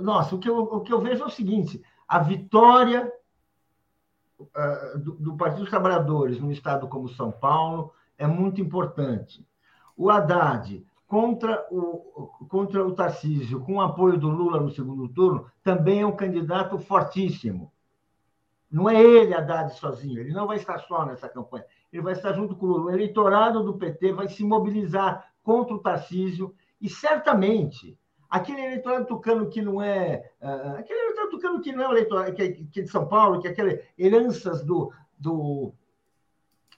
nossa, o que, eu, o que eu vejo é o seguinte: a vitória uh, do, do Partido dos Trabalhadores num estado como São Paulo é muito importante. O Haddad contra o, contra o Tarcísio, com o apoio do Lula no segundo turno, também é um candidato fortíssimo. Não é ele Haddad sozinho, ele não vai estar só nessa campanha, ele vai estar junto com o eleitorado do PT vai se mobilizar contra o Tarcísio e certamente aquele eleitorado tucano que não é. Uh, aquele eleitorado tucano que não é eleitorado que, é, que é de São Paulo, que é heranças do, do,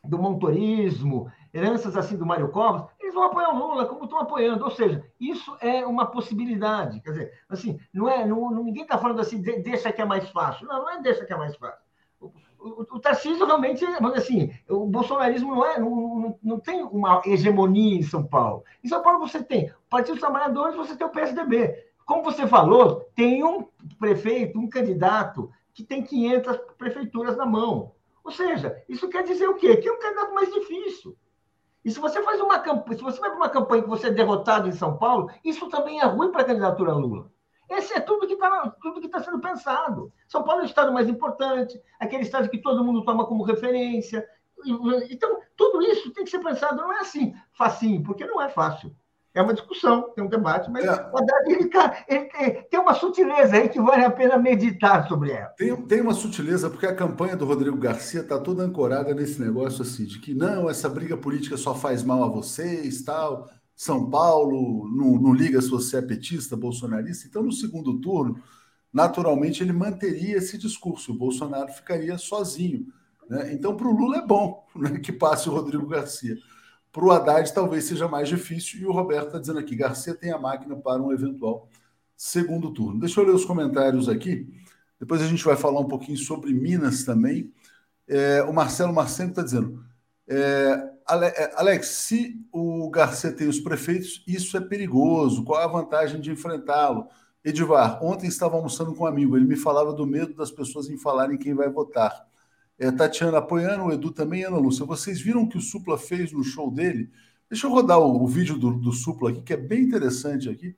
do montorismo, heranças assim do Mário Covas, eles vão apoiar o Lula como estão apoiando. Ou seja, isso é uma possibilidade. Quer dizer, assim, não é, não, ninguém está falando assim, deixa que é mais fácil. Não, não é deixa que é mais fácil. o, o Tarcísio realmente, assim, o bolsonarismo não, é, não, não, não, tem uma hegemonia em São Paulo. Em São Paulo você tem o Partido dos Trabalhadores, você tem o PSDB. Como você falou, tem um prefeito, um candidato que tem 500 prefeituras na mão. Ou seja, isso quer dizer o quê? Que é um candidato mais difícil. E se você faz uma campanha, se você vai para uma campanha que você é derrotado em São Paulo, isso também é ruim para a candidatura Lula. Esse é tudo que está está sendo pensado. São Paulo é o estado mais importante, aquele estado que todo mundo toma como referência. Então, tudo isso tem que ser pensado. Não é assim facinho, porque não é fácil. É uma discussão, tem um debate, mas é. o Haddad ele, ele, tem uma sutileza aí que vale a pena meditar sobre ela. Tem, tem uma sutileza, porque a campanha do Rodrigo Garcia está toda ancorada nesse negócio assim, de que não, essa briga política só faz mal a vocês, tal. São Paulo não, não liga se você é petista, bolsonarista. Então, no segundo turno, naturalmente, ele manteria esse discurso. O Bolsonaro ficaria sozinho. Né? Então, para o Lula é bom né, que passe o Rodrigo Garcia. Para o Haddad, talvez seja mais difícil. E o Roberto está dizendo aqui: Garcia tem a máquina para um eventual segundo turno. Deixa eu ler os comentários aqui. Depois a gente vai falar um pouquinho sobre Minas também. É, o Marcelo Marcelo está dizendo: é, é, Alex, se o Garcia tem os prefeitos, isso é perigoso. Qual a vantagem de enfrentá-lo? Edivar, ontem estava almoçando com um amigo, ele me falava do medo das pessoas em falarem quem vai votar. É, Tatiana apoiando, o Edu também, Ana Lúcia. Vocês viram o que o Supla fez no show dele? Deixa eu rodar o, o vídeo do, do Supla aqui, que é bem interessante aqui.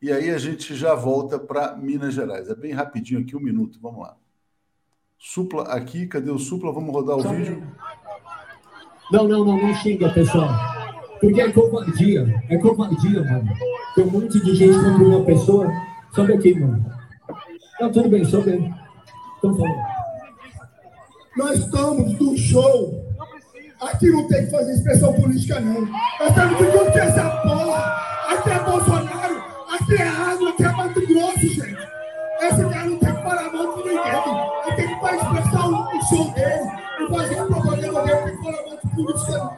E aí a gente já volta para Minas Gerais. É bem rapidinho aqui, um minuto. Vamos lá. Supla aqui, cadê o Supla? Vamos rodar o vídeo. Não, não, não, não xinga, pessoal. Porque é covardia. É covardia, mano. Tem um monte de gente contra uma pessoa. Sobe aqui, mano. Não, tudo bem, sobe aí. Então falando. Nós estamos no show. Aqui não tem que fazer expressão política, não. Nós temos que curtir essa porra. Aqui é Bolsonaro, aqui é água, aqui é Mato Grosso, gente. Esse cara não tem que parar a mão de ninguém. Ele tem que para expressar o, o show dele e fazer a propaganda dele, tem que parar a mão de política.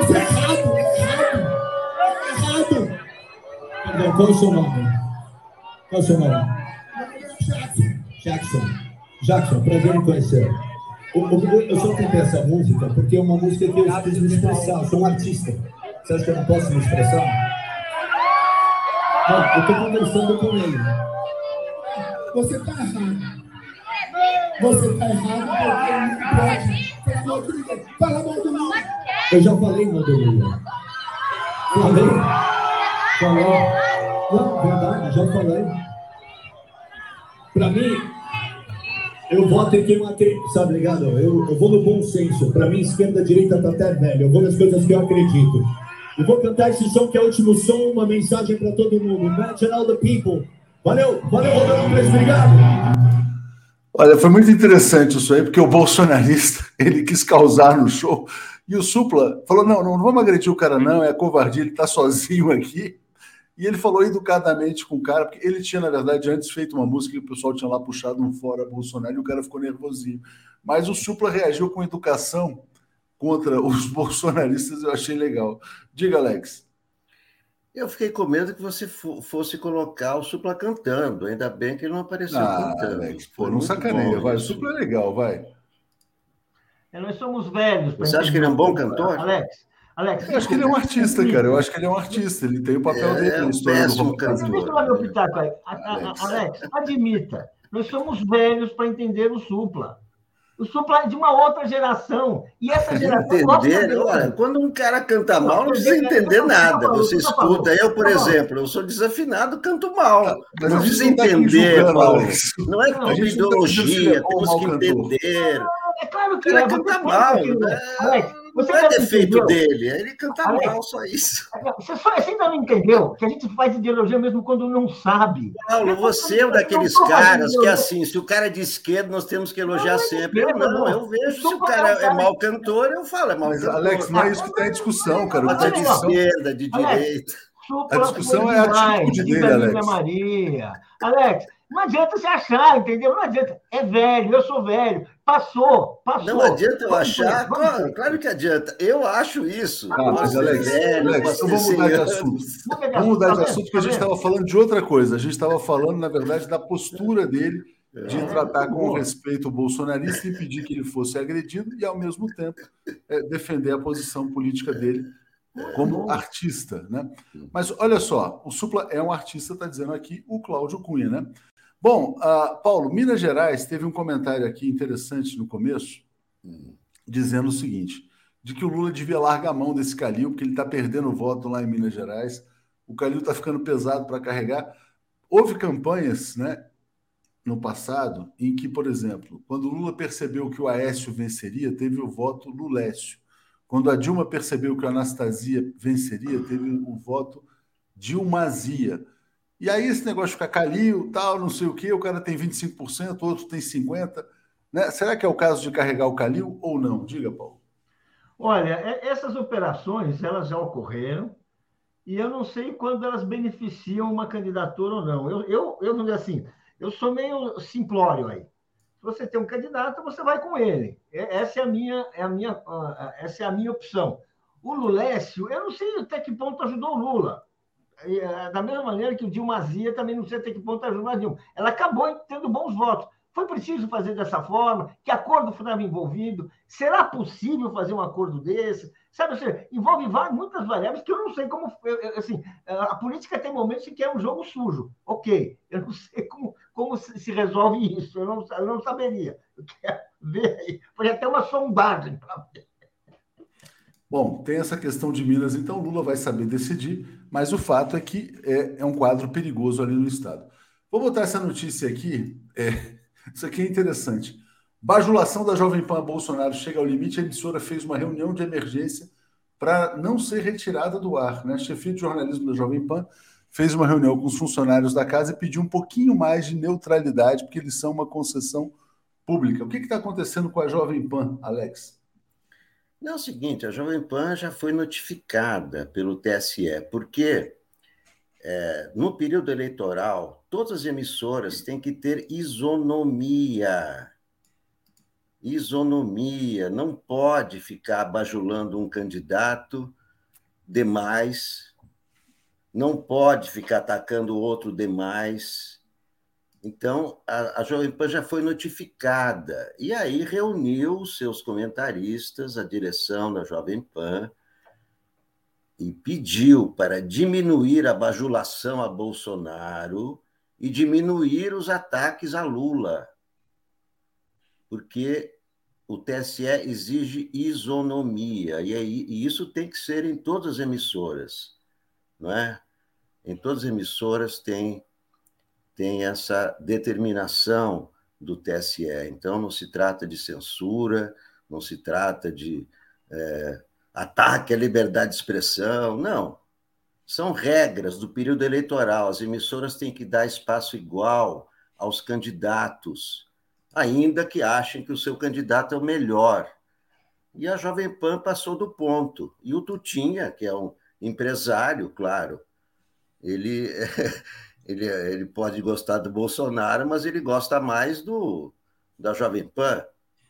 Isso é errado, é errado. É errado. Perdão, qual é o seu nome? Qual é o seu nome? Jackson. Jackson. Jackson, prazer em conhecer. Eu só cantei essa música porque é uma música que eu quis me expressar. Eu sou um artista. Você acha que eu não posso me expressar? Não, eu estou conversando com ele. Você está errado. Você está errado porque não pode. Fala mal do Lula. Eu já falei Lula. Falei? Falei. Não, verdade, já falei. Para mim, eu voto em quem acredita, sabe ligado? Eu, eu vou no bom senso. Para mim, esquerda, direita tá até velho. Eu vou nas coisas que eu acredito. Eu vou cantar esse som que é o último som, uma mensagem para todo mundo. Imagine all the people. Valeu, valeu, Rodolfo, obrigado. Olha, foi muito interessante isso aí, porque o bolsonarista ele quis causar no show e o Supla falou: não, não, não vamos agredir o cara, não, é covardia, ele está sozinho aqui. E ele falou educadamente com o cara, porque ele tinha, na verdade, antes feito uma música que o pessoal tinha lá puxado um fora Bolsonaro e o cara ficou nervosinho. Mas o Supla reagiu com educação contra os bolsonaristas, eu achei legal. Diga, Alex. Eu fiquei com medo que você fosse colocar o Supla cantando. Ainda bem que ele não apareceu ah, cantando. Alex, pô, não sacaneia. Vai, o Supla é legal, vai. É, nós somos velhos. Você acha que ele é um bom cantor? Alex, Alex, eu acho que ele é um artista, cara. Eu acho que ele é um artista. Ele tem o papel é, dele é um péssimo cantor. Deixa eu dar meu pitaco aí. Alex. Alex, admita. Nós somos velhos para entender o Supla. O Supla é de uma outra geração. E essa geração. Entender, olha, quando um cara canta mal, não precisa entender nada. Você escuta. Eu, por exemplo, eu sou desafinado, canto mal. Tá, mas não precisa entender, Paulo. Não é por ideologia, temos que entender. É claro que o cara canta mal. Alex, você não é defeito entendeu? dele, ele canta Alex, mal, só isso. Você, só, você ainda não entendeu que a gente faz ideologia mesmo quando não sabe. Paulo, você é um daqueles caras que, assim, se o cara é de esquerda, nós temos que elogiar não, sempre. Eu não, eu vejo se o cara é mau cantor, eu falo, é mau cantor. Alex, não é isso que está em discussão, cara. Pode ser de esquerda, de direita. A discussão é a atitude dele, Alex. Maria. Alex, não adianta se achar, entendeu? Não adianta. É velho, eu sou velho. Passou, passou. Não adianta eu achar. Claro, claro, que adianta. Eu acho isso. Ah, mas, Alex, velho, Alex então vamos mudar de assunto. Vamos mudar de assunto, porque a gente estava falando de outra coisa. A gente estava falando, na verdade, da postura dele de é, tratar com respeito o bolsonarista, impedir que ele fosse agredido e, ao mesmo tempo, é, defender a posição política dele como artista, né? Mas olha só, o Supla é um artista, está dizendo aqui o Cláudio Cunha, né? Bom, uh, Paulo, Minas Gerais teve um comentário aqui interessante no começo, dizendo o seguinte: de que o Lula devia largar a mão desse Calil, porque ele está perdendo voto lá em Minas Gerais. O Calil está ficando pesado para carregar. Houve campanhas, né, no passado, em que, por exemplo, quando o Lula percebeu que o Aécio venceria, teve o voto Lulécio. Quando a Dilma percebeu que a Anastasia venceria, teve o voto Dilmazia. E aí esse negócio fica Calil, tal, não sei o quê, o cara tem 25%, o outro tem 50%. Né? Será que é o caso de carregar o Calil ou não? Diga, Paulo. Olha, é, essas operações elas já ocorreram e eu não sei quando elas beneficiam uma candidatura ou não. Eu, eu, eu assim, eu sou meio simplório aí. Se você tem um candidato, você vai com ele. Essa é a minha, é a minha, essa é a minha opção. O Lulécio, eu não sei até que ponto ajudou o Lula. É, da mesma maneira que o Dilma Zia também não sei até que ponto ajudou a Dilma. Ela acabou tendo bons votos. Foi preciso fazer dessa forma? Que acordo estava envolvido? Será possível fazer um acordo desse? Sabe, assim, envolve várias, muitas variáveis que eu não sei como. Assim, a política tem momentos em que é um jogo sujo. Ok, eu não sei como, como se resolve isso, eu não, eu não saberia. Eu quero ver aí. Foi até uma sondagem para ver. Bom, tem essa questão de Minas, então Lula vai saber decidir, mas o fato é que é, é um quadro perigoso ali no Estado. Vou botar essa notícia aqui. É, isso aqui é interessante. Bajulação da Jovem Pan Bolsonaro chega ao limite. A emissora fez uma reunião de emergência para não ser retirada do ar. Né? A chefia de jornalismo da Jovem Pan fez uma reunião com os funcionários da casa e pediu um pouquinho mais de neutralidade, porque eles são uma concessão pública. O que está acontecendo com a Jovem Pan, Alex? Não, é o seguinte, a Jovem Pan já foi notificada pelo TSE, porque é, no período eleitoral, todas as emissoras têm que ter isonomia. Isonomia. Não pode ficar bajulando um candidato demais, não pode ficar atacando outro demais. Então, a, a Jovem Pan já foi notificada. E aí reuniu seus comentaristas, a direção da Jovem Pan, e pediu para diminuir a bajulação a Bolsonaro e diminuir os ataques a Lula, porque o TSE exige isonomia, e, e isso tem que ser em todas as emissoras, não é? Em todas as emissoras tem, tem essa determinação do TSE. Então, não se trata de censura, não se trata de é, ataque à liberdade de expressão. Não. São regras do período eleitoral. As emissoras têm que dar espaço igual aos candidatos, ainda que achem que o seu candidato é o melhor. E a Jovem Pan passou do ponto. E o Tutinha, que é um empresário, claro, ele, ele, ele pode gostar do Bolsonaro, mas ele gosta mais do da Jovem Pan,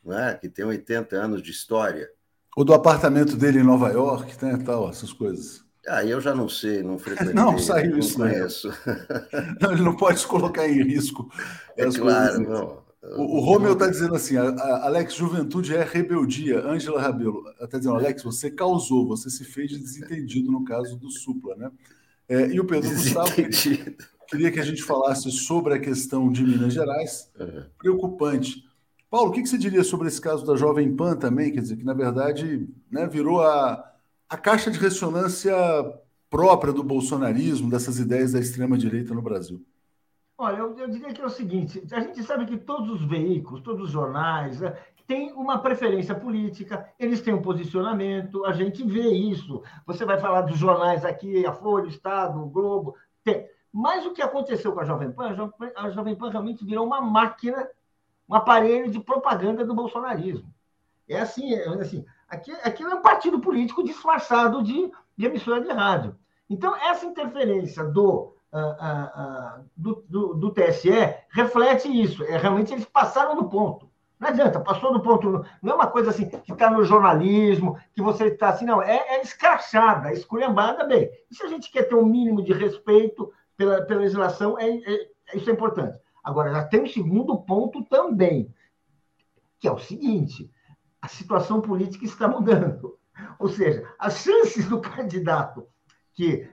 né? que tem 80 anos de história. Ou do apartamento dele em Nova York, né, tal, essas coisas. Ah, eu já não sei, não frequentei. Não, saiu isso, não conheço. Não, ele não pode se colocar em risco. É claro, não. O, o Romeu está dizendo assim: a, a Alex, juventude é rebeldia. Ângela Rabelo está dizendo: Alex, você causou, você se fez de desentendido no caso do Supla, né? É, e o Pedro Gustavo queria, queria que a gente falasse sobre a questão de Minas Gerais. Uhum. Preocupante. Paulo, o que, você diria sobre esse caso da Jovem Pan também? Quer dizer, que na verdade né, virou a, a caixa de ressonância própria do bolsonarismo, dessas ideias da extrema-direita no Brasil. Olha, eu, eu, diria que é o seguinte: a gente sabe que todos os veículos, todos os jornais, né, têm uma preferência política, eles têm um posicionamento, a gente vê isso. Você vai falar dos jornais aqui, a Folha, o Estado, o Globo. Tem. Mas o que aconteceu com a Jovem Pan? A Jovem Pan, realmente virou uma máquina um aparelho de propaganda do bolsonarismo. É assim, é assim aqui, é um partido político disfarçado de, de emissora de rádio. Então, essa interferência do, uh, uh, do, do, do, TSE reflete isso. É, realmente eles passaram do ponto. Não adianta, passou do ponto. Não é uma coisa assim que está no jornalismo, que você está assim, não. É, é escrachada, esculhambada, bem. E se a gente quer ter um mínimo de respeito pela, pela legislação, é, é, isso é importante. Agora, já tem um segundo ponto também, que é o seguinte: a situação política está mudando. Ou seja, as chances do candidato que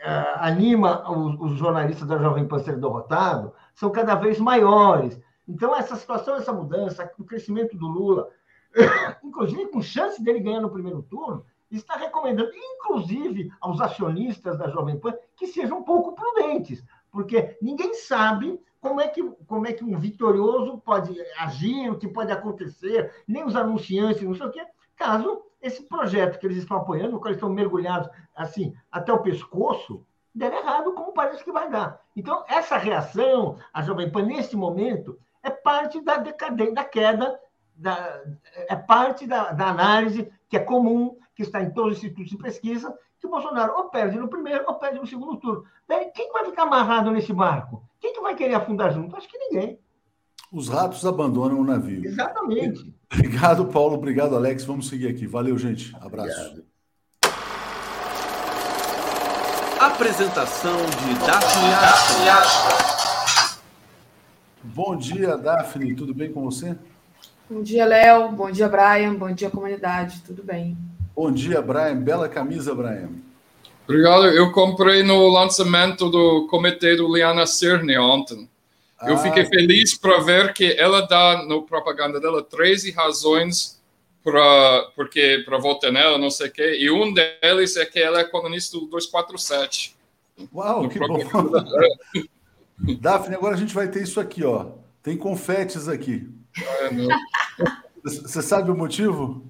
uh, anima os, os, jornalistas da Jovem Pan ser derrotado são cada vez maiores. Então, essa situação, essa mudança, o crescimento do Lula, inclusive com chance dele ganhar no primeiro turno, está recomendando, inclusive aos acionistas da Jovem Pan, que sejam um pouco prudentes, porque ninguém sabe como é que, como é que um vitorioso pode agir, o que pode acontecer, nem os anunciantes, não sei o quê, caso esse projeto que eles estão apoiando, no qual eles estão mergulhados assim até o pescoço, der errado, como parece que vai dar. Então, essa reação, a Jovem Pan, nesse momento, é parte da decadência, da queda, da, é parte da, da análise que é comum, que está em todos os institutos de pesquisa, que o Bolsonaro ou perde no primeiro ou perde no segundo turno. Daí, quem vai ficar amarrado nesse barco? Quem que vai querer afundar junto? Acho que ninguém. Os ratos abandonam o navio. Exatamente. Obrigado, Paulo. Obrigado, Alex. Vamos seguir aqui. Valeu, gente. Abraço. Obrigado. Apresentação de Daphne. Bom dia, Daphne. Tudo bem com você? Bom dia, Léo. Bom dia, Brian. Bom dia, comunidade. Tudo bem? Bom dia, Brian. Bela camisa, Brian. Obrigado. Eu comprei no lançamento do comitê do Liana Cirne ontem. Ah, eu fiquei feliz para ver que ela dá no propaganda dela 13 razões para porque para votar nela, não sei o quê. E um deles é que ela é colunista do 247. Uau, que bom. Daphne, agora a gente vai ter isso aqui, ó. Tem confetes aqui. Você sabe o motivo?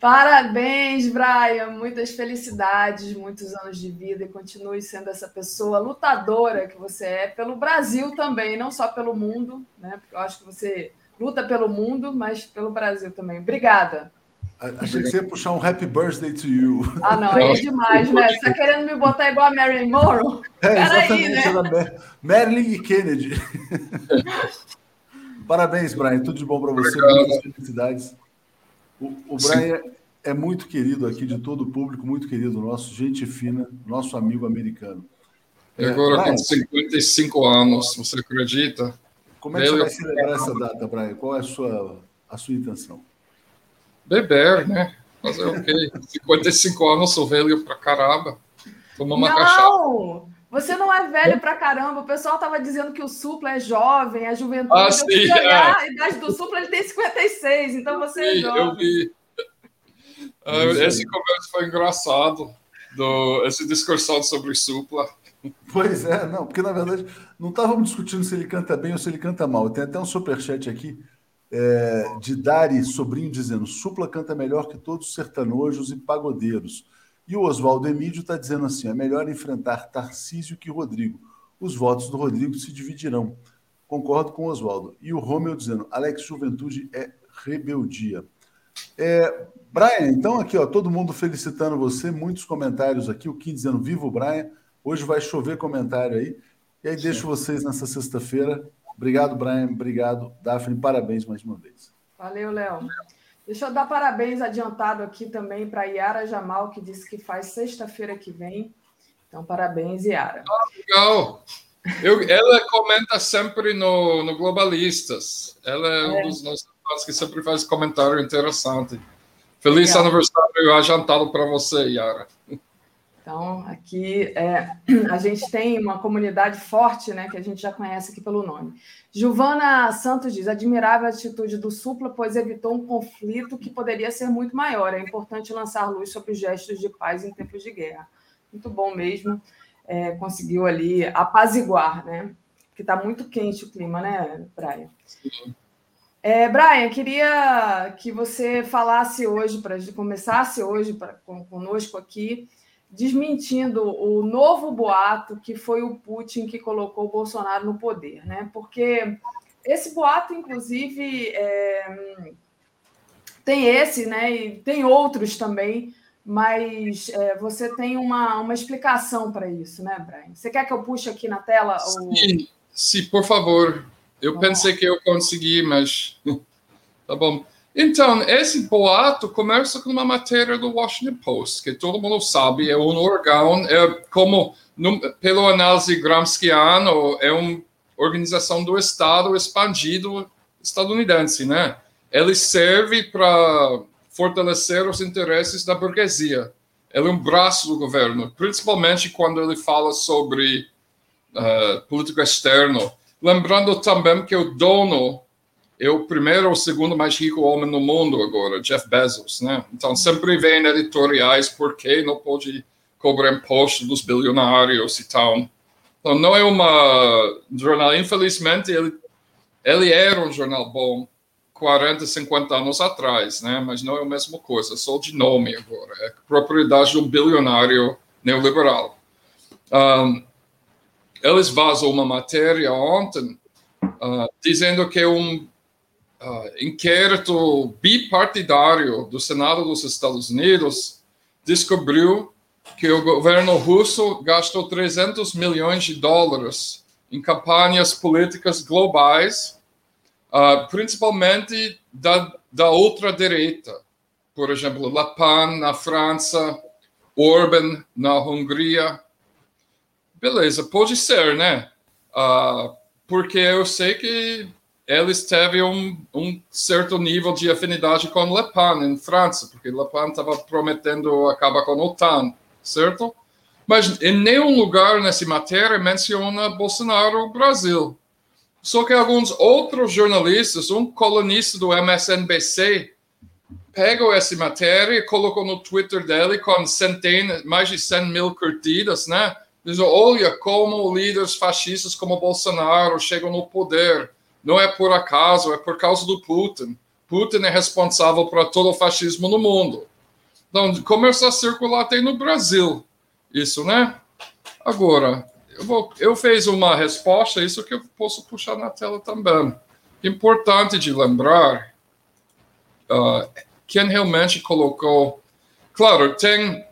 Parabéns, Brian. Muitas felicidades, muitos anos de vida e continue sendo essa pessoa lutadora que você é pelo Brasil também, não só pelo mundo, né? Porque eu acho que você luta pelo mundo, mas pelo Brasil também. Obrigada. Achei que você ia puxar um happy birthday to you. Ah, não, é demais, né? Você tá querendo me botar igual a Marilyn Monroe? É, Peraí, né? Marilyn e Kennedy. Parabéns, Brian. Tudo de bom para você. Muitas felicidades. O, o Brian é muito querido aqui de todo o público, muito querido nosso, gente fina, nosso amigo americano. E agora Brian, com 55 anos, você acredita? Como é que você vai celebrar essa data, Brian? Qual é a sua, a sua intenção? Beber, né? Fazer o quê? 55 anos, sou velho pra caramba. Tomar uma Não! cachaça. Você não é velho pra caramba. O pessoal tava dizendo que o Supla é jovem, a juventude. Ah, sim, é. A idade do Supla ele tem 56, então você é sim, é jovem. Eu vi. Uh, esse conversa foi engraçado, do, esse discursão sobre Supla. Pois é, não, porque na verdade não estávamos discutindo se ele canta bem ou se ele canta mal. Tem até um superchat aqui é, de Dari Sobrinho dizendo: Supla canta melhor que todos os sertanojos e pagodeiros. E o Oswaldo Emílio está dizendo assim: é melhor enfrentar Tarcísio que Rodrigo. Os votos do Rodrigo se dividirão. Concordo com o Oswaldo. E o Romeu dizendo: Alex, juventude é rebeldia. É, Brian, então aqui, ó, todo mundo felicitando você, muitos comentários aqui, o Kim dizendo viva o Brian. Hoje vai chover comentário aí. E aí Sim. deixo vocês nessa sexta-feira. Obrigado, Brian. Obrigado, Daphne. Parabéns mais uma vez. Valeu, Léo. Deixa eu dar parabéns adiantado aqui também para Yara Jamal, que disse que faz sexta-feira que vem. Então, parabéns, Yara. Ah, legal. Eu, ela comenta sempre no, no Globalistas. Ela é, é. um dos nossos que sempre faz comentário interessante. Feliz legal. aniversário adiantado para você, Yara. Então, aqui é, a gente tem uma comunidade forte, né, que a gente já conhece aqui pelo nome. Giovana Santos diz: admirável a atitude do Supla, pois evitou um conflito que poderia ser muito maior. É importante lançar luz sobre gestos de paz em tempos de guerra. Muito bom mesmo. É, conseguiu ali apaziguar, né? Porque está muito quente o clima, né, Brian? Sim. É, Brian, queria que você falasse hoje, para começasse hoje pra, conosco aqui, desmentindo o novo boato que foi o Putin que colocou o Bolsonaro no poder, né? Porque esse boato, inclusive, é, tem esse, né? E tem outros também, mas é, você tem uma, uma explicação para isso, né, Brian? Você quer que eu puxe aqui na tela? O... Sim, sim, por favor. Eu pensei que eu consegui, mas tá bom. Então, esse boato começa com uma matéria do Washington Post, que todo mundo sabe, é um órgão, é como, no, pelo análise gramsciano, é um organização do Estado expandido estadunidense, né? Ele serve para fortalecer os interesses da burguesia. Ele é um braço do governo, principalmente quando ele fala sobre uh, política externa. Lembrando também que o dono é o primeiro ou segundo mais rico homem no mundo agora, Jeff Bezos, né? Então sempre vem editoriais por que não pode cobrar imposto dos bilionários e tal. Então não é uma jornal, infelizmente ele ele era um jornal bom 40, 50 anos atrás, né? Mas não é a mesma coisa, só de nome agora, é propriedade de um bilionário neoliberal. Um, eles vazam uma matéria ontem uh, dizendo que um uh, inquérito bipartidário do Senado dos Estados Unidos descobriu que o governo russo gastou 300 milhões de dólares em campanhas políticas globais, uh, principalmente da, da ultradireita. Por exemplo, Le Pen na França, Orban na Hungria. Beleza, pode ser, né? Uh, porque eu sei que eles teve um, um, certo nível de afinidade com Le Pen em França, porque Le Pen estava prometendo acabar com a OTAN, certo? Mas em nenhum lugar nessa matéria menciona Bolsonaro Brasil. Só que alguns outros jornalistas, um colunista do MSNBC, pegou essa matéria e colocou no Twitter dele com centenas, mais de 100 mil curtidas, né? Diz, olha como líderes fascistas como Bolsonaro chegam no poder não é por acaso, é por causa do Putin. Putin é responsável por todo o fascismo no mundo. Então, começa a circular até no Brasil, isso, né? Agora, eu, vou, eu fiz uma resposta, isso que eu posso puxar na tela também. Importante de lembrar uh, quem realmente colocou. Claro, tem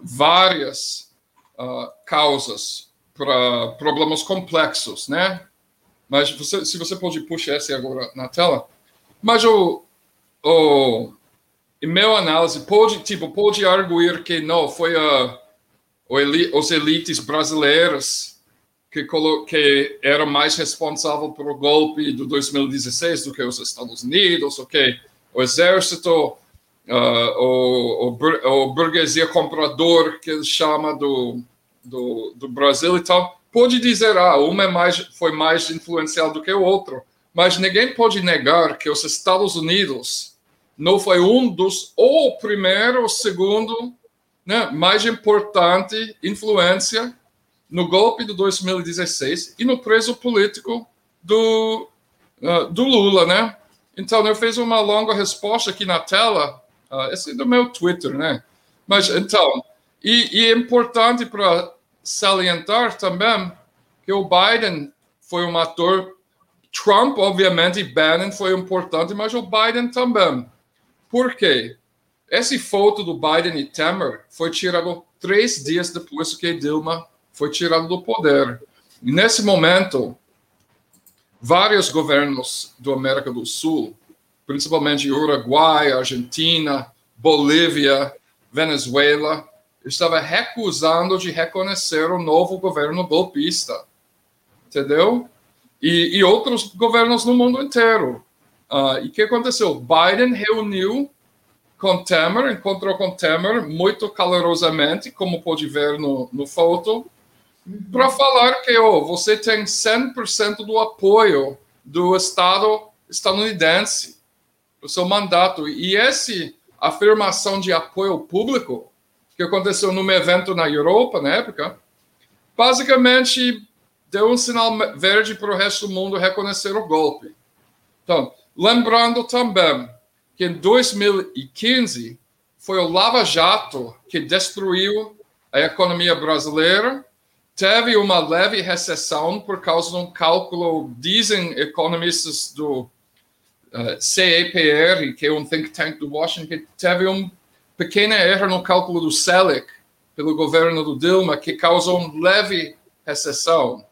várias uh, causas para problemas complexos, né? Mas você, se você pode puxar essa agora na tela. Mas o, o em meu análise pode tipo pode arguir que não foi a os elites brasileiros que, que eram mais responsáveis pelo golpe de 2016 do que os Estados Unidos, ok? O exército, uh, o, o, o burguesia comprador que ele chama do, do, do Brasil e tal pode dizer, ah, uma é mais, foi mais influencial do que o outro, mas ninguém pode negar que os Estados Unidos não foi um dos, ou o primeiro, ou o segundo, né, mais importante influência no golpe de 2016 e no preso político do, uh, do Lula, né? Então, eu fiz uma longa resposta aqui na tela, uh, esse é do meu Twitter, né? Mas, então, e, e é importante para salientar também que o Biden foi um ator. Trump, obviamente, e Bannon foi importante, mas o Biden também. Por quê? Essa foto do Biden e Temer foi tirada três dias depois que Dilma foi tirada do poder. E nesse momento, vários governos do América do Sul, principalmente Uruguai, Argentina, Bolívia, Venezuela, estava recusando de reconhecer o novo governo golpista, entendeu? E, e outros governos no mundo inteiro. Uh, e o que aconteceu? Biden reuniu com Temer, encontrou com Temer muito calorosamente, como pode ver no, no foto, para falar que oh, você tem 100% do apoio do Estado estadunidense, do seu mandato. E essa afirmação de apoio público que aconteceu num evento na Europa, na época, basicamente deu um sinal verde para o resto do mundo reconhecer o golpe. Então, lembrando também que em 2015 foi o Lava Jato que destruiu a economia brasileira, teve uma leve recessão por causa de um cálculo, dizem economistas do uh, eh, CEPR, que é um think tank do Washington, que teve um pequena erro no cálculo do Selic pelo governo do Dilma, que causou uma leve recessão.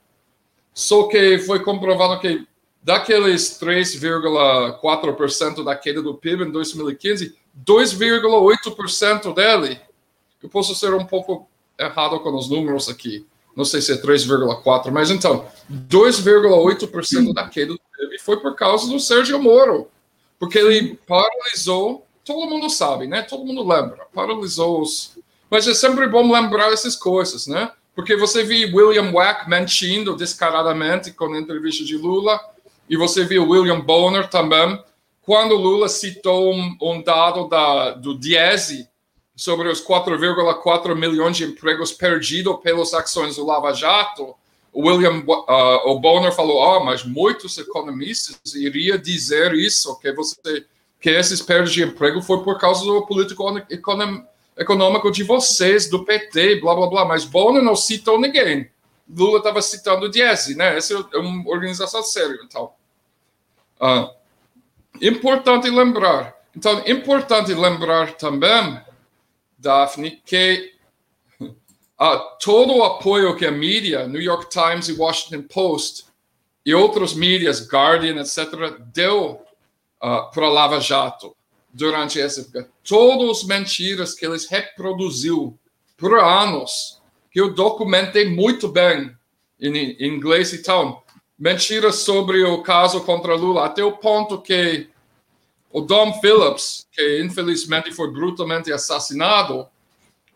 Só que foi comprovado que daqueles 3,4% da queda do PIB em 2015, 2,8% dele, eu posso ser um pouco errado com os números aqui, não sei se é 3,4%, mas então, 2,8% da queda do PIB foi por causa do Sérgio Moro, porque ele paralisou, todo mundo sabe, né? Todo mundo lembra, paralisou os. Mas é sempre bom lembrar essas coisas, né? Porque você viu William Wack mentindo descaradamente com a entrevista de Lula, e você viu William Bonner também, quando Lula citou um, um dado da, do Diese sobre os 4,4 milhões de empregos perdidos pelas ações do Lava Jato, William uh, o Bonner falou, oh, mas muitos economistas iriam dizer isso, que você que esses perdas de emprego foi por causa do político econômico de vocês, do PT, blá blá blá. Mas Bonner não citou ninguém. Lula estava citando o Diese, né? Essa é uma organização séria, então. Uh, importante lembrar. Então, importante lembrar também, Daphne, que uh, todo o apoio que a mídia, New York Times e Washington Post e outros mídias, Guardian, etc., deu uh, para Lava Jato durante essa época, todas as mentiras que eles reproduziu por anos, que eu documentei muito bem em, inglês e tal, mentiras sobre o caso contra Lula, até o ponto que o Dom Phillips, que infelizmente foi brutalmente assassinado,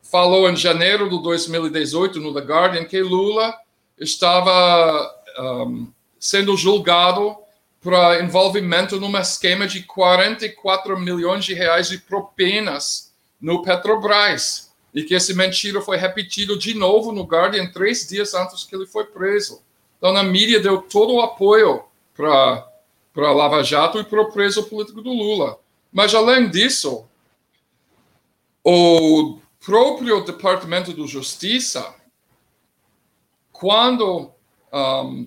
falou em janeiro de 2018 no The Guardian que Lula estava um, sendo julgado para envolvimento num esquema de 44 milhões de reais de propinas no Petrobras. E que esse mentira foi repetido de novo no Guardian três dias antes que ele foi preso. Então, a mídia deu todo o apoio para para Lava Jato e para o preso político do Lula. Mas, além disso, o próprio Departamento de Justiça, quando um,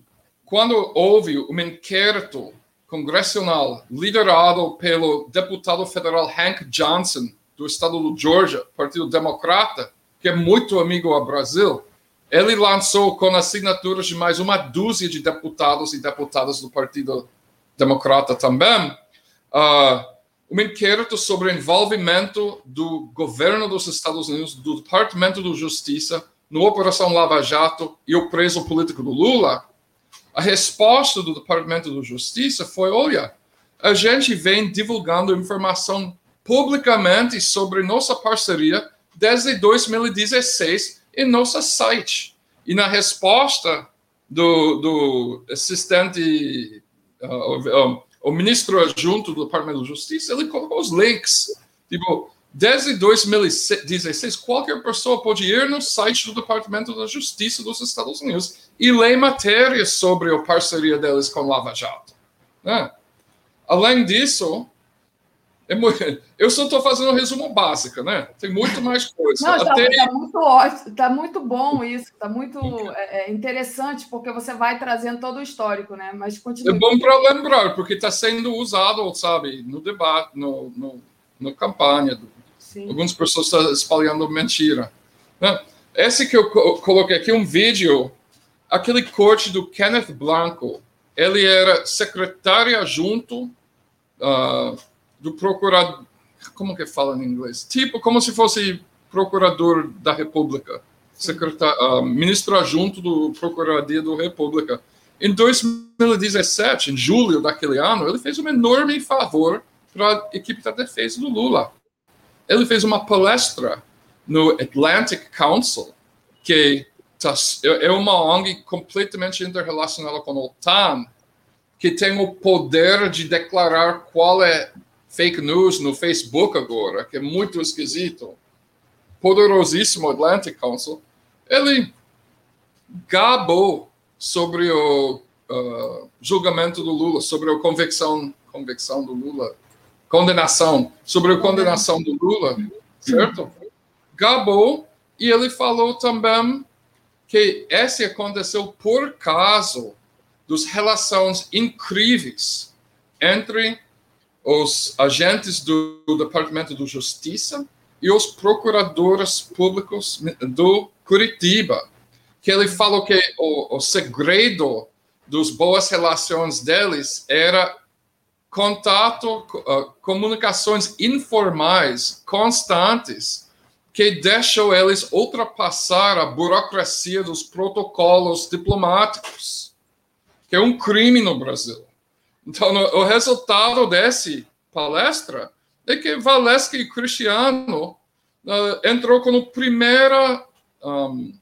quando houve um inquérito congressional liderado pelo deputado federal Hank Johnson, do estado do Georgia, Partido Democrata, que é muito amigo ao Brasil, ele lançou com assinaturas de mais uma dúzia de deputados e deputadas do Partido Democrata também, uh, um inquérito sobre o envolvimento do governo dos Estados Unidos, do Departamento de Justiça, na Operação Lava Jato e o preso político do Lula, a resposta do Departamento de Justiça foi: olha, a gente vem divulgando informação publicamente sobre nossa parceria desde 2016 em nosso site. E na resposta do, do assistente, uh, uh, o ministro adjunto do Departamento de Justiça, ele colocou os links. Tipo, Desde 2016, qualquer pessoa pode ir no site do Departamento da Justiça dos Estados Unidos e ler matérias sobre a parceria deles com Lava Jato. Né? Além disso, é muito, eu só estou fazendo um resumo básico, né? Tem muito mais coisa. Não, está tá muito ótimo, está muito bom isso, está muito é, é, interessante, porque você vai trazendo todo o histórico, né? Mas continua. É bom para lembrar, porque está sendo usado, sabe, no debate, no, no, na campanha Sim. Algumas pessoas estão espalhando mentira. Né? Esse que eu coloquei aqui, um vídeo, aquele corte do Kenneth Blanco. Ele era secretário junto uh, do procurador. Como que fala em inglês? Tipo, como se fosse procurador da República. Secretário, uh, ministro adjunto do Procuradoria da República. Em 2017, em julho daquele ano, ele fez um enorme favor para a equipe da defesa do Lula ele fez uma palestra no Atlantic Council, que é uma ONG completamente interrelacionada com a OTAN, que tem o poder de declarar qual é fake news no Facebook agora, que é muito esquisito. Poderosíssimo Atlantic Council. Ele gabou sobre o uh, julgamento do Lula, sobre a convicção, convicção do Lula condenação, sobre a condenação do Lula, certo? Gabou, e ele falou também que esse aconteceu por causa das relações incríveis entre os agentes do, Departamento de Justiça e os procuradores públicos do Curitiba, que ele falou que o, o segredo das boas relações deles era contato, uh, comunicações informais constantes que deixou eles ultrapassar a burocracia dos protocolos diplomáticos, que é um crime no Brasil. Então, o resultado desse palestra é que Valesca e Cristiano uh, entrou como primeira um,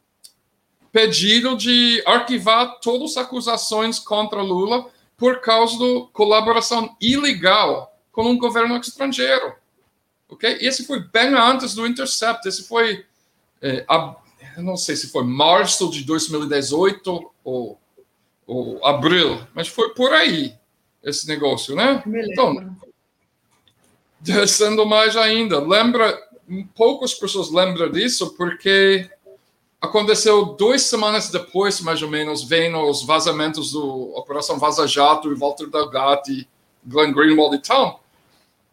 pedido de arquivar todas as acusações contra Lula por causa da colaboração ilegal com um governo estrangeiro. Ok? E esse foi bem antes do Intercept. Esse foi, é, a, não sei se foi março de 2018 ou, ou abril, mas foi por aí esse negócio, né? Então, descendo mais ainda, lembra, poucas pessoas lembram disso porque aconteceu duas semanas depois, mais ou menos, vem os vazamentos do Operação Vaza Jato e Walter Delgatti, Glenn Greenwald e tal.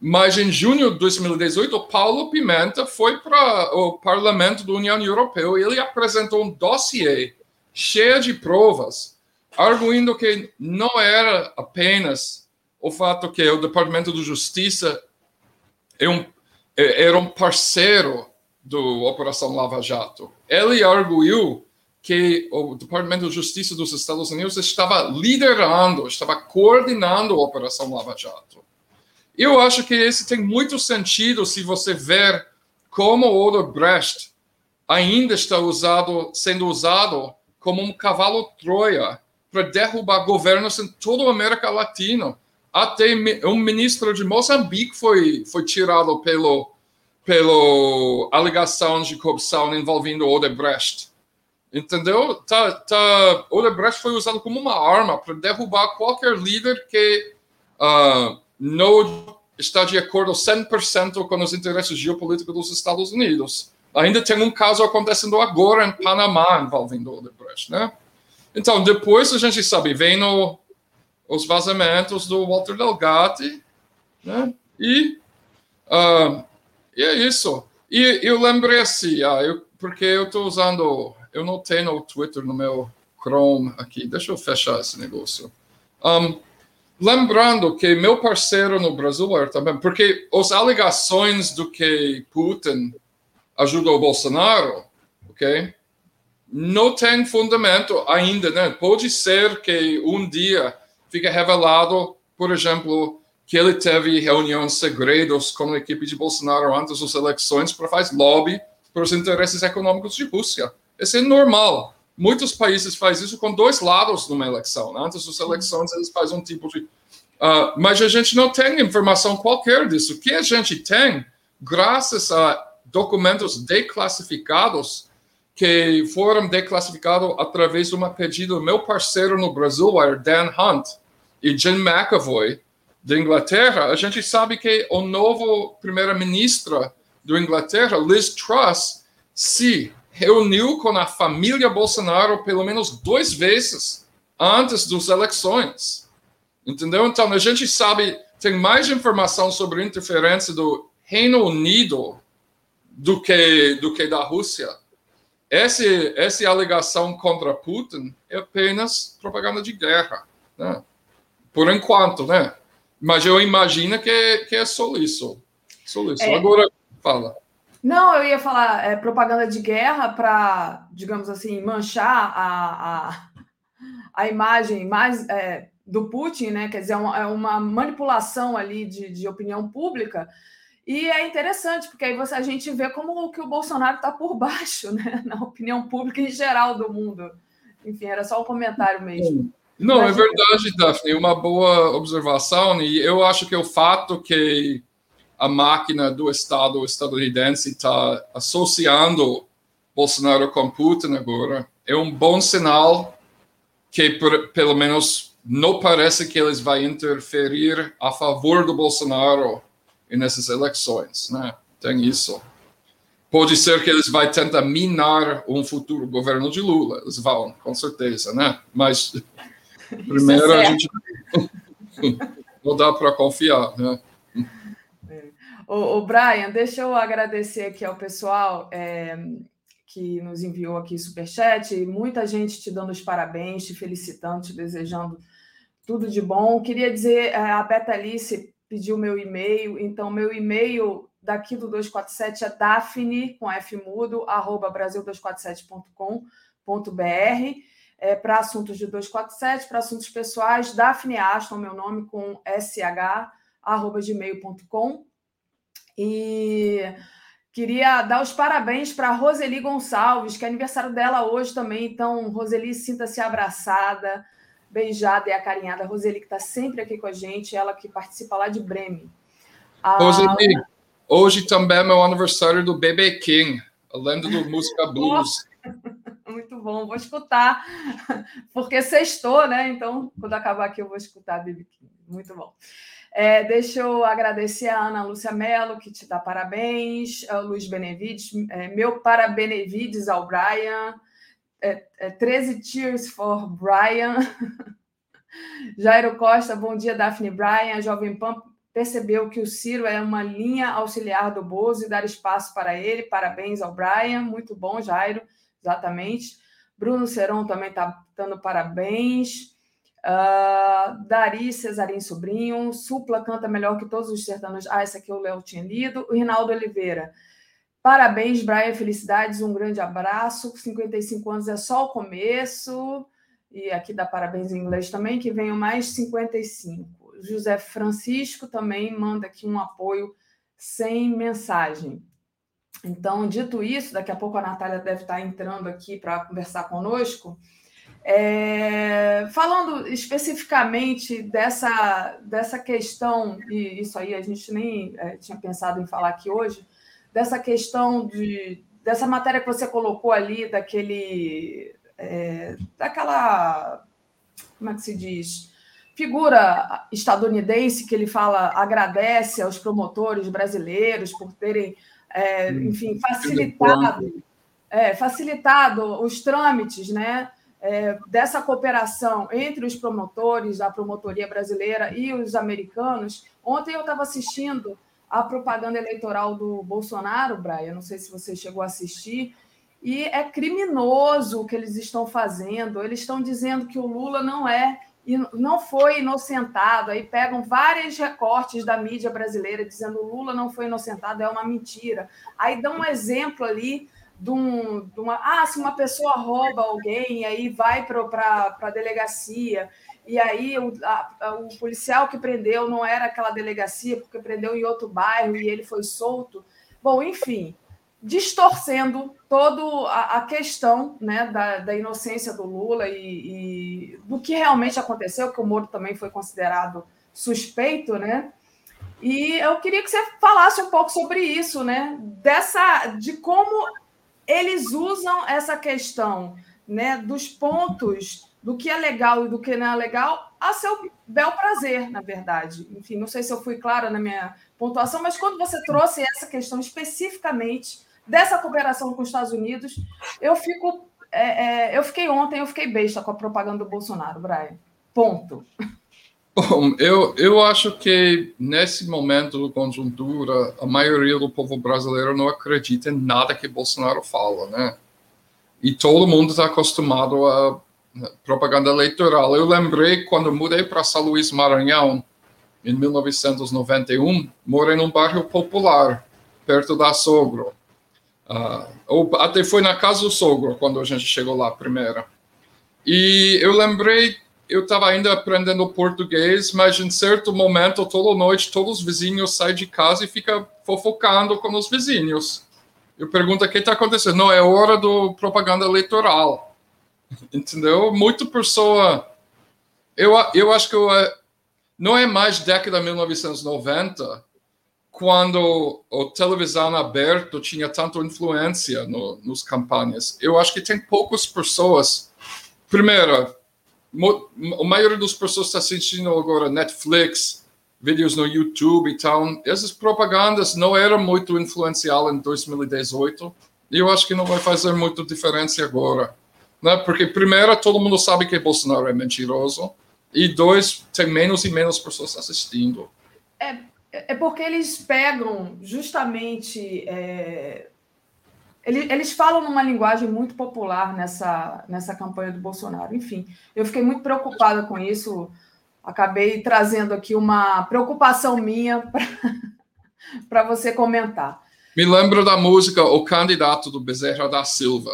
Mas em junho de 2018, o Paulo Pimenta foi para o Parlamento da União Europeia e ele apresentou um dossiê cheio de provas, arguindo que não era apenas o fato que o Departamento de Justiça é um, é, era um parceiro do Operação Lava Jato. Ele arguiu que o Departamento de Justiça dos Estados Unidos estava liderando, estava coordenando a Operação Lava Jato. Eu acho que esse tem muito sentido se você ver como o ainda está usado, sendo usado como um cavalo Troia para derrubar governos em toda a América Latina. Até um ministro de Moçambique foi, foi tirado pelo, pelo alegação de corrupção envolvendo Odebrecht. Entendeu? Tá, tá, Odebrecht foi usado como uma arma para derrubar qualquer líder que uh, não está de acordo 100% com os interesses geopolíticos dos Estados Unidos. Ainda tem um caso acontecendo agora em Panamá envolvendo Odebrecht, né? Então, depois a gente sabe, vem no, os vazamentos do Walter Delgatti, né? E, uh, é isso. E eu lembrei assim, ah, eu, porque eu estou usando, eu não tenho o Twitter no meu Chrome aqui, deixa eu fechar esse negócio. Um, Lembrando que meu parceiro no Brasil também, porque as alegações do que Putin ajudou o Bolsonaro, ok? Não tem fundamento ainda, né? Pode ser que um dia fique revelado, por exemplo, que ele teve reuniões segredas com a equipe de Bolsonaro antes das eleições para fazer lobby para os interesses econômicos de Rússia. Isso é normal. Muitos países fazem isso com dois lados numa eleição. Né? Antes das eleições, eles fazem um tipo de. Uh, mas a gente não tem informação qualquer disso. O que a gente tem, graças a documentos declassificados, que foram declassificados através de uma pedida do meu parceiro no Brasil, Dan Hunt, e Jim McAvoy, da Inglaterra, a gente sabe que o novo primeira-ministra da Inglaterra, Liz Truss, se reuniu com a família Bolsonaro pelo menos duas vezes antes das eleições. Entendeu? Então, a gente sabe, tem mais informação sobre a interferência do Reino Unido do que, do que da Rússia. Essa, essa alegação contra Putin é apenas propaganda de guerra, né? Por enquanto, né? Mas eu imagino que, que é só isso. Só isso. É. Agora, fala. Não, eu ia falar é, propaganda de guerra para, digamos assim, manchar a, a, a imagem mais é, do Putin, né? Quer dizer, é uma, é uma manipulação ali de, de opinião pública. E é interessante, porque aí você, a gente vê como que o Bolsonaro está por baixo, né? Na opinião pública em geral do mundo. Enfim, era só um comentário mesmo. Não, Mas, é verdade, Daphne, uma boa observação. E eu acho que o fato que a máquina do Estado estadunidense está associando Bolsonaro com Putin agora, é um bom sinal que, por, pelo menos, não parece que eles vão interferir a favor do Bolsonaro nessas eleições, né? Tem isso. Pode ser que eles vão tentar minar um futuro governo de Lula. Eles vão, com certeza, né? Mas primeiro é a gente não dá para confiar, né? O, Brian, deixa eu agradecer aqui ao pessoal é, que nos enviou aqui superchat. Muita gente te dando os parabéns, te felicitando, te desejando tudo de bom. Queria dizer, é, a Beta Alice pediu meu e-mail, então meu e-mail daqui do 247 é Daphne, com F mudo, arroba brasil247.com.br. É, para assuntos de 247, para assuntos pessoais, Daphne Aston, meu nome, com SH, arroba gmail.com. E queria dar os parabéns para Roseli Gonçalves, que é aniversário dela hoje também. Então, Roseli, sinta-se abraçada, beijada e acarinhada. Roseli, que está sempre aqui com a gente, ela que participa lá de Bremen. A... Roseli, hoje também é meu aniversário do BB King, a lenda do música blues. Muito bom, vou escutar, porque sextou, né? Então, quando acabar aqui, eu vou escutar BB King. Muito bom. É, deixa eu agradecer a Ana Lúcia Mello, que te dá parabéns, a Luiz Benevides, é, meu parabenevides ao Brian, é, é, 13 Tears for Brian, Jairo Costa, bom dia, Daphne Brian, Jovem Pan percebeu que o Ciro é uma linha auxiliar do Bozo e dar espaço para ele, parabéns ao Brian, muito bom, Jairo, exatamente. Bruno Seron também está dando parabéns. Uh, Dari Cesarim Sobrinho, Supla canta melhor que todos os sertanos. Ah, essa aqui o Léo tinha lido. O Rinaldo Oliveira. Parabéns, Brian, felicidades, um grande abraço. 55 anos é só o começo. E aqui dá parabéns em inglês também, que venham mais 55. José Francisco também manda aqui um apoio sem mensagem. Então, dito isso, daqui a pouco a Natália deve estar entrando aqui para conversar conosco. É, falando especificamente dessa, dessa questão, e isso aí a gente nem é, tinha pensado em falar aqui hoje, dessa questão de, dessa matéria que você colocou ali, daquele. É, daquela. Como é que se diz? Figura estadunidense que ele fala, agradece aos promotores brasileiros por terem, é, enfim, facilitado, é, facilitado os trâmites, né? É, dessa cooperação entre os promotores, a promotoria brasileira e os americanos. Ontem eu estava assistindo a propaganda eleitoral do Bolsonaro, Brian, não sei se você chegou a assistir, e é criminoso o que eles estão fazendo. Eles estão dizendo que o Lula não é não foi inocentado. Aí pegam vários recortes da mídia brasileira dizendo o Lula não foi inocentado, é uma mentira. Aí dão um exemplo ali de, um, de uma. Ah, se uma pessoa rouba alguém, aí vai para a delegacia, e aí o, a, o policial que prendeu não era aquela delegacia, porque prendeu em outro bairro e ele foi solto. Bom, enfim, distorcendo toda a, questão né, da, da, inocência do Lula e, e, do que realmente aconteceu, que o Moro também foi considerado suspeito, né? E eu queria que você falasse um pouco sobre isso, né? Dessa, de como eles usam essa questão né, dos pontos do que é legal e do que não é legal a seu bel prazer, na verdade. Enfim, não sei se eu fui clara na minha pontuação, mas quando você trouxe essa questão especificamente dessa cooperação com os Estados Unidos, eu fico. É, é, eu fiquei ontem, eu fiquei besta com a propaganda do Bolsonaro, Brian. Ponto. Bom, eu, eu acho que nesse momento de conjuntura, a maioria do povo brasileiro não acredita em nada que Bolsonaro fala, né? E todo mundo está acostumado a propaganda eleitoral. Eu lembrei quando mudei para São Luís Maranhão, em 1991, morei num bairro popular, perto da Sogro. Uh, ou até foi na casa do Sogro, quando a gente chegou lá primeiro. E eu lembrei eu estava ainda aprendendo português, mas em certo momento, toda noite, todos os vizinhos saem de casa e ficam fofocando com os vizinhos. Eu pergunto o que está acontecendo. Não, é hora do propaganda eleitoral. Entendeu? Muito pessoa. Eu, eu acho que eu, é, não é mais década de 1990 quando a televisão aberta tinha tanta influência no, nos campanhas. Eu acho que tem poucas pessoas. Primeiro, a maioria das pessoas está assistindo agora Netflix, vídeos no YouTube e tal. Essas propagandas não eram muito influencial em 2018 e eu acho que não vai fazer muita diferença agora. Né? Porque, primeiro, todo mundo sabe que Bolsonaro é mentiroso e, dois, tem menos e menos pessoas assistindo. É, é porque eles pegam justamente é, eles falam numa linguagem muito popular nessa, nessa campanha do Bolsonaro. Enfim, eu fiquei muito preocupada com isso. Acabei trazendo aqui uma preocupação minha para você comentar. Me lembro da música O Candidato do Bezerra da Silva,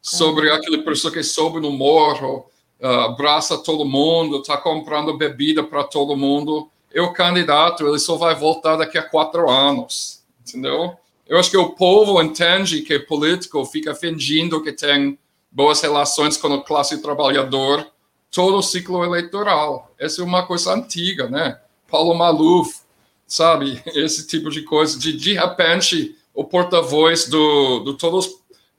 sobre ah. aquele pessoa que sobe no morro, uh, abraça todo mundo, está comprando bebida para todo mundo. É o candidato, ele só vai voltar daqui a quatro anos, entendeu? Eu acho que o povo entende que político fica fingindo que tem boas relações com a classe trabalhador todo o ciclo eleitoral. Essa é uma coisa antiga, né? Paulo Maluf, sabe? Esse tipo de coisa. De, de repente, o porta-voz do, do todos os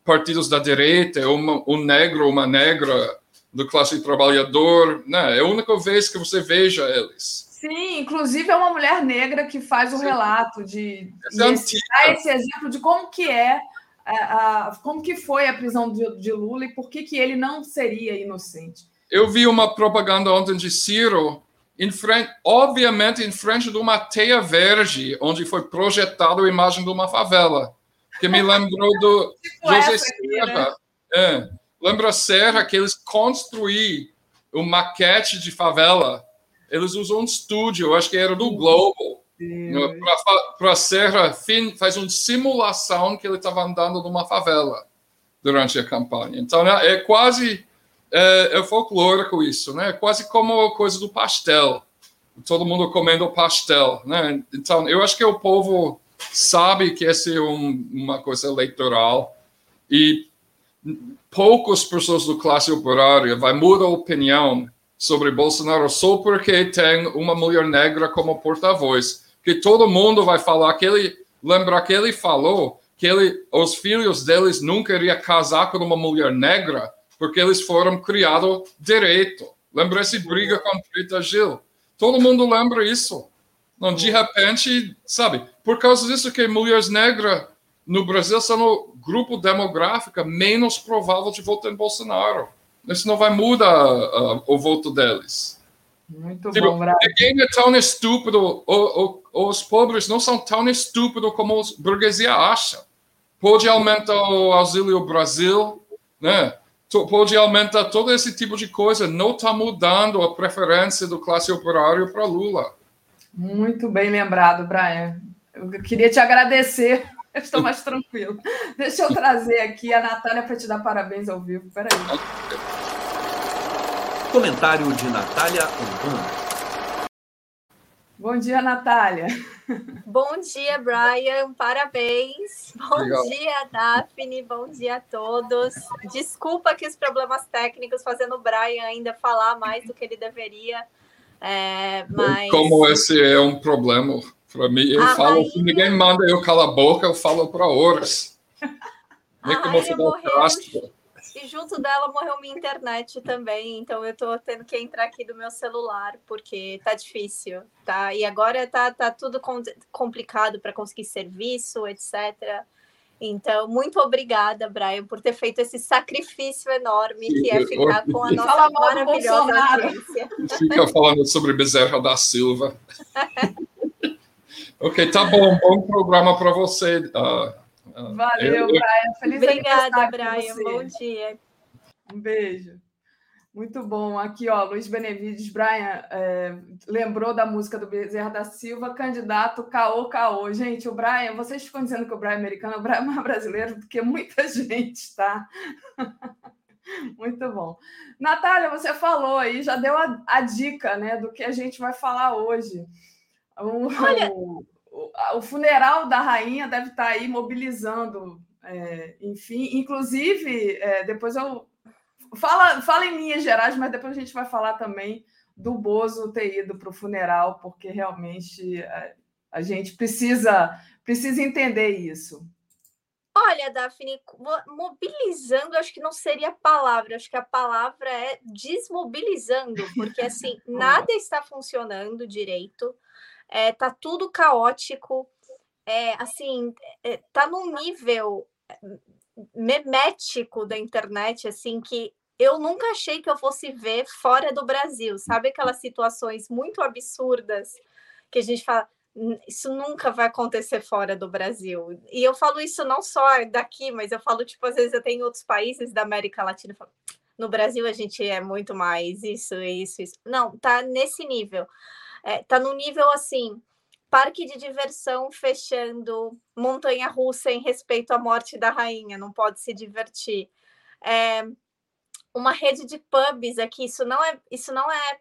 partidos da direita, uma, um negro, uma negra do classe trabalhador, né? É a única vez que você veja eles. Sim, inclusive é uma mulher negra que faz o Sim. relato de esse, esse exemplo de como que é a, a, como que foi a prisão de, de, Lula e por que, que ele não seria inocente. Eu vi uma propaganda ontem de Ciro, em frente, obviamente em frente de uma teia verde, onde foi projetada a imagem de uma favela, que me lembrou do tipo José Serra. Né? É, lembra Serra que eles construíram uma maquete de favela eles usam um estúdio, acho que era do Globo, para a Serra faz uma simulação que ele estava andando numa favela durante a campanha. Então é, é quase é, é folclórico isso, né? É quase como a coisa do pastel, todo mundo comendo pastel, né? Então eu acho que o povo sabe que essa é um, uma coisa eleitoral e poucas pessoas do classe operária vai mudar a opinião sobre Bolsonaro só porque tem uma mulher negra como porta-voz. Que todo mundo vai falar que ele. Lembra que ele falou que ele, os filhos deles nunca iriam casar com uma mulher negra porque eles foram criados direito. Lembra essa briga com Preta Gil? Todo mundo lembra isso. Não, de repente, sabe, por causa disso que mulheres negras no Brasil são o grupo demográfico menos provável de votar em Bolsonaro. Isso não vai mudar uh, o voto deles. Muito tipo, bom. Ninguém é tão estúpido, os pobres não são tão estúpidos como a burguesia acha. Pode aumentar o auxílio Brasil, né? pode aumentar todo esse tipo de coisa. Não está mudando a preferência do classe operária para Lula. Muito bem lembrado, Brian. Eu queria te agradecer eu estou mais tranquilo. Deixa eu trazer aqui a Natália para te dar parabéns ao vivo. Peraí. Comentário de Natália Antunes. Bom dia, Natália. Bom dia, Brian. Parabéns. Bom Legal. dia, Daphne. Bom dia a todos. Desculpa que os problemas técnicos fazendo o Brian ainda falar mais do que ele deveria. É, mas... Como esse é um problema para mim, eu a falo, rainha... ninguém manda eu calar a boca, eu falo para horas. Nem como morreu, e junto dela morreu minha internet também, então eu estou tendo que entrar aqui do meu celular, porque tá difícil, tá? E agora tá, tá tudo complicado para conseguir serviço, etc. Então, muito obrigada, Brian, por ter feito esse sacrifício enorme que é ficar com a nossa maravilhosa audiência. Fica falando sobre Bezerra da Silva. Ok, tá bom. Bom programa para você. Uh, uh, Valeu, eu, Brian. Feliz Obrigada, Brian. Bom dia. Um beijo. Muito bom. Aqui, ó, Luiz Benevides, Brian, é, lembrou da música do Bezerra da Silva, candidato Caô Caô. Gente, o Brian, vocês ficam dizendo que o Brian é americano, o Brian é mais brasileiro do que muita gente, tá? Muito bom. Natália, você falou aí, já deu a, a dica, né, do que a gente vai falar hoje. O, Olha, o, funeral da rainha deve estar aí mobilizando, é, enfim, inclusive, é, depois eu. Fala, fala em linhas gerais, mas depois a gente vai falar também do Bozo ter ido para o funeral, porque realmente a, é, a gente precisa, precisa entender isso. Olha, Daphne, mobilizando, acho que não seria a palavra, acho que a palavra é desmobilizando, porque assim, nada está funcionando direito é, tá tudo caótico, é, assim, é, tá num nível é, memético da internet, assim, que eu nunca achei que eu fosse ver fora do Brasil, sabe aquelas situações muito absurdas que a gente fala, isso nunca vai acontecer fora do Brasil. E eu falo isso não só daqui, mas eu falo, tipo, às vezes eu tenho outros países da América Latina, falo, no Brasil a gente é muito mais isso, isso, isso. Não, tá nesse nível é, tá num nível assim. parque de diversão fechando, montanha russa em respeito à morte da rainha, não pode se divertir. É, uma rede de pubs aqui, isso não é, isso não é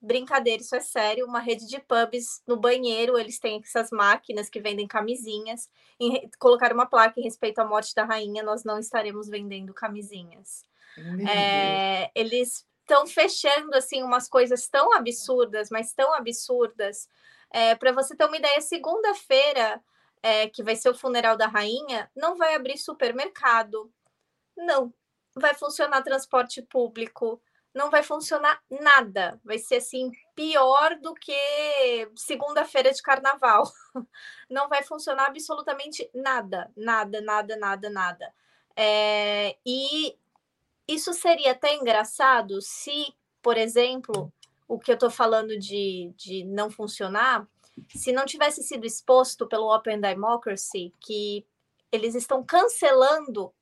brincadeira, isso é sério, uma rede de pubs no banheiro, eles têm essas máquinas que vendem camisinhas, em, colocar uma placa em respeito à morte da rainha, nós não estaremos vendendo camisinhas. É, eles estão fechando assim umas coisas tão absurdas, mas tão absurdas. É, Para você ter uma ideia, segunda-feira, é, que vai ser o funeral da rainha, não vai abrir supermercado, não vai funcionar transporte público, não vai funcionar nada. Vai ser assim pior do que segunda-feira de carnaval. Não vai funcionar absolutamente nada, nada, nada, nada, nada. É, e isso seria até engraçado se, por exemplo, o que eu estou falando de, de não funcionar, se não tivesse sido exposto pelo Open Democracy, que eles estão cancelando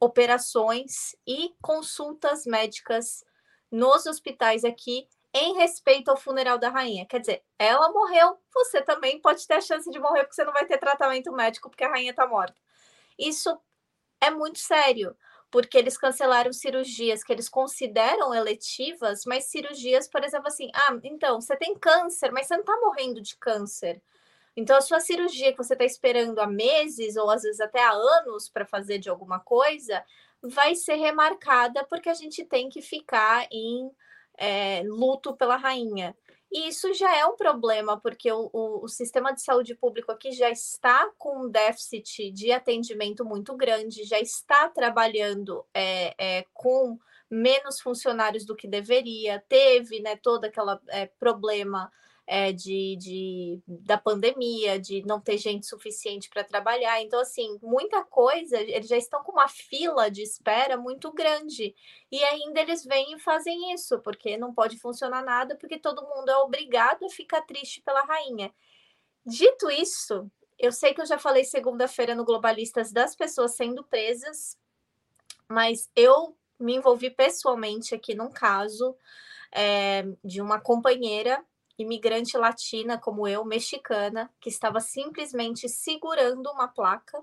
operações e consultas médicas nos hospitais aqui em respeito ao funeral da rainha. Quer dizer, ela morreu, você também pode ter a chance de morrer porque você não vai ter tratamento médico porque a rainha está morta. Isso é muito sério, porque eles cancelaram cirurgias que eles consideram eletivas, mas cirurgias, por exemplo, assim, ah, então, você tem câncer, mas você não está morrendo de câncer. Então, a sua cirurgia que você está esperando há meses ou às vezes até há anos para fazer de alguma coisa, vai ser remarcada porque a gente tem que ficar em é, luto pela rainha. E isso já é um problema, porque o, o, o, sistema de saúde público aqui já está com um déficit de atendimento muito grande, já está trabalhando é, é, com menos funcionários do que deveria, teve né, todo aquele é, problema é, de, de, da pandemia, de não ter gente suficiente para trabalhar. Então, assim, muita coisa, eles já estão com uma fila de espera muito grande. E ainda eles vêm e fazem isso, porque não pode funcionar nada, porque todo mundo é obrigado a ficar triste pela rainha. Dito isso, eu sei que eu já falei segunda-feira no Globalistas das pessoas sendo presas, mas eu me envolvi pessoalmente aqui num caso é, de uma companheira imigrante latina como eu, mexicana, que estava simplesmente segurando uma placa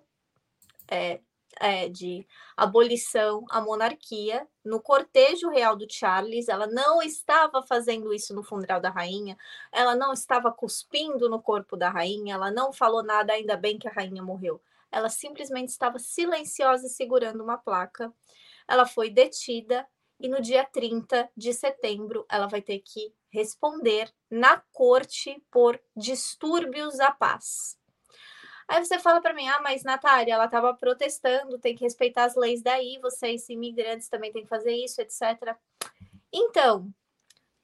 é, é, de abolição à monarquia no cortejo real do Charles. Ela não estava fazendo isso no funeral da rainha, ela não estava cuspindo no corpo da rainha, ela não falou nada, ainda bem que a rainha morreu. Ela simplesmente estava silenciosa segurando uma placa. Ela foi detida e no dia 30 de setembro ela vai ter que responder na corte por distúrbios à paz. Aí você fala para mim, ah, mas Natália, ela estava protestando, tem que respeitar as leis daí, vocês imigrantes também têm que fazer isso, etc. Então,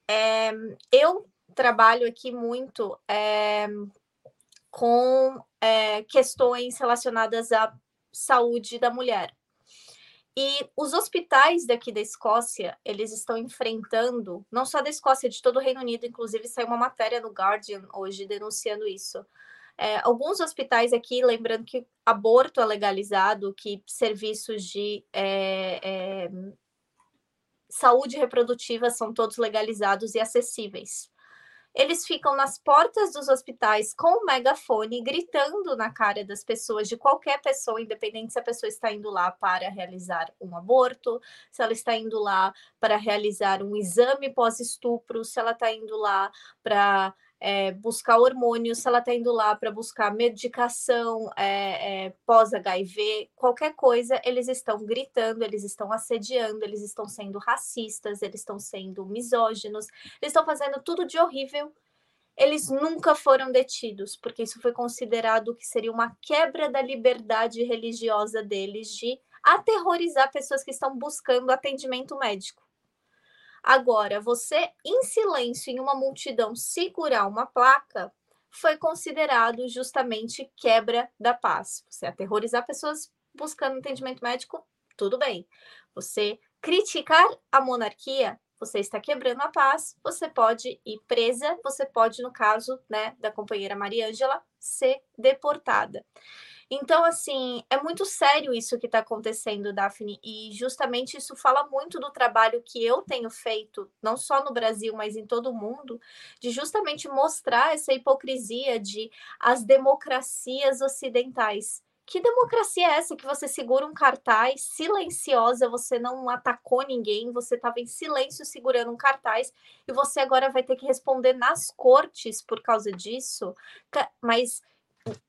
é, eu trabalho aqui muito é, com é, questões relacionadas à saúde da mulher. E os hospitais daqui da Escócia, eles estão enfrentando, não só da Escócia, de todo o Reino Unido, inclusive saiu uma matéria no Guardian hoje denunciando isso. É, alguns hospitais aqui, lembrando que aborto é legalizado, que serviços de é, é, saúde reprodutiva são todos legalizados e acessíveis eles ficam nas portas dos hospitais com o megafone, gritando na cara das pessoas, de qualquer pessoa, independente se a pessoa está indo lá para realizar um aborto, se ela está indo lá para realizar um exame pós-estupro, se ela está indo lá para é, buscar hormônios, se ela está indo lá para buscar medicação é, é, pós-HIV, qualquer coisa, eles estão gritando, eles estão assediando, eles estão sendo racistas, eles estão sendo misóginos, eles estão fazendo tudo de horrível. Eles nunca foram detidos, porque isso foi considerado que seria uma quebra da liberdade religiosa deles de aterrorizar pessoas que estão buscando atendimento médico. Agora, você em silêncio em uma multidão segurar uma placa foi considerado justamente quebra da paz. Você aterrorizar pessoas buscando entendimento médico, tudo bem. Você criticar a monarquia, você está quebrando a paz, você pode ir presa, você pode, no caso né, da companheira Mariângela, ser deportada. Então, assim, é muito sério isso que está acontecendo, Daphne, e justamente isso fala muito do trabalho que eu tenho feito, não só no Brasil, mas em todo o mundo, de justamente mostrar essa hipocrisia de as democracias ocidentais. Que democracia é essa que você segura um cartaz silenciosa, você não atacou ninguém, você estava em silêncio segurando um cartaz e você agora vai ter que responder nas cortes por causa disso? Mas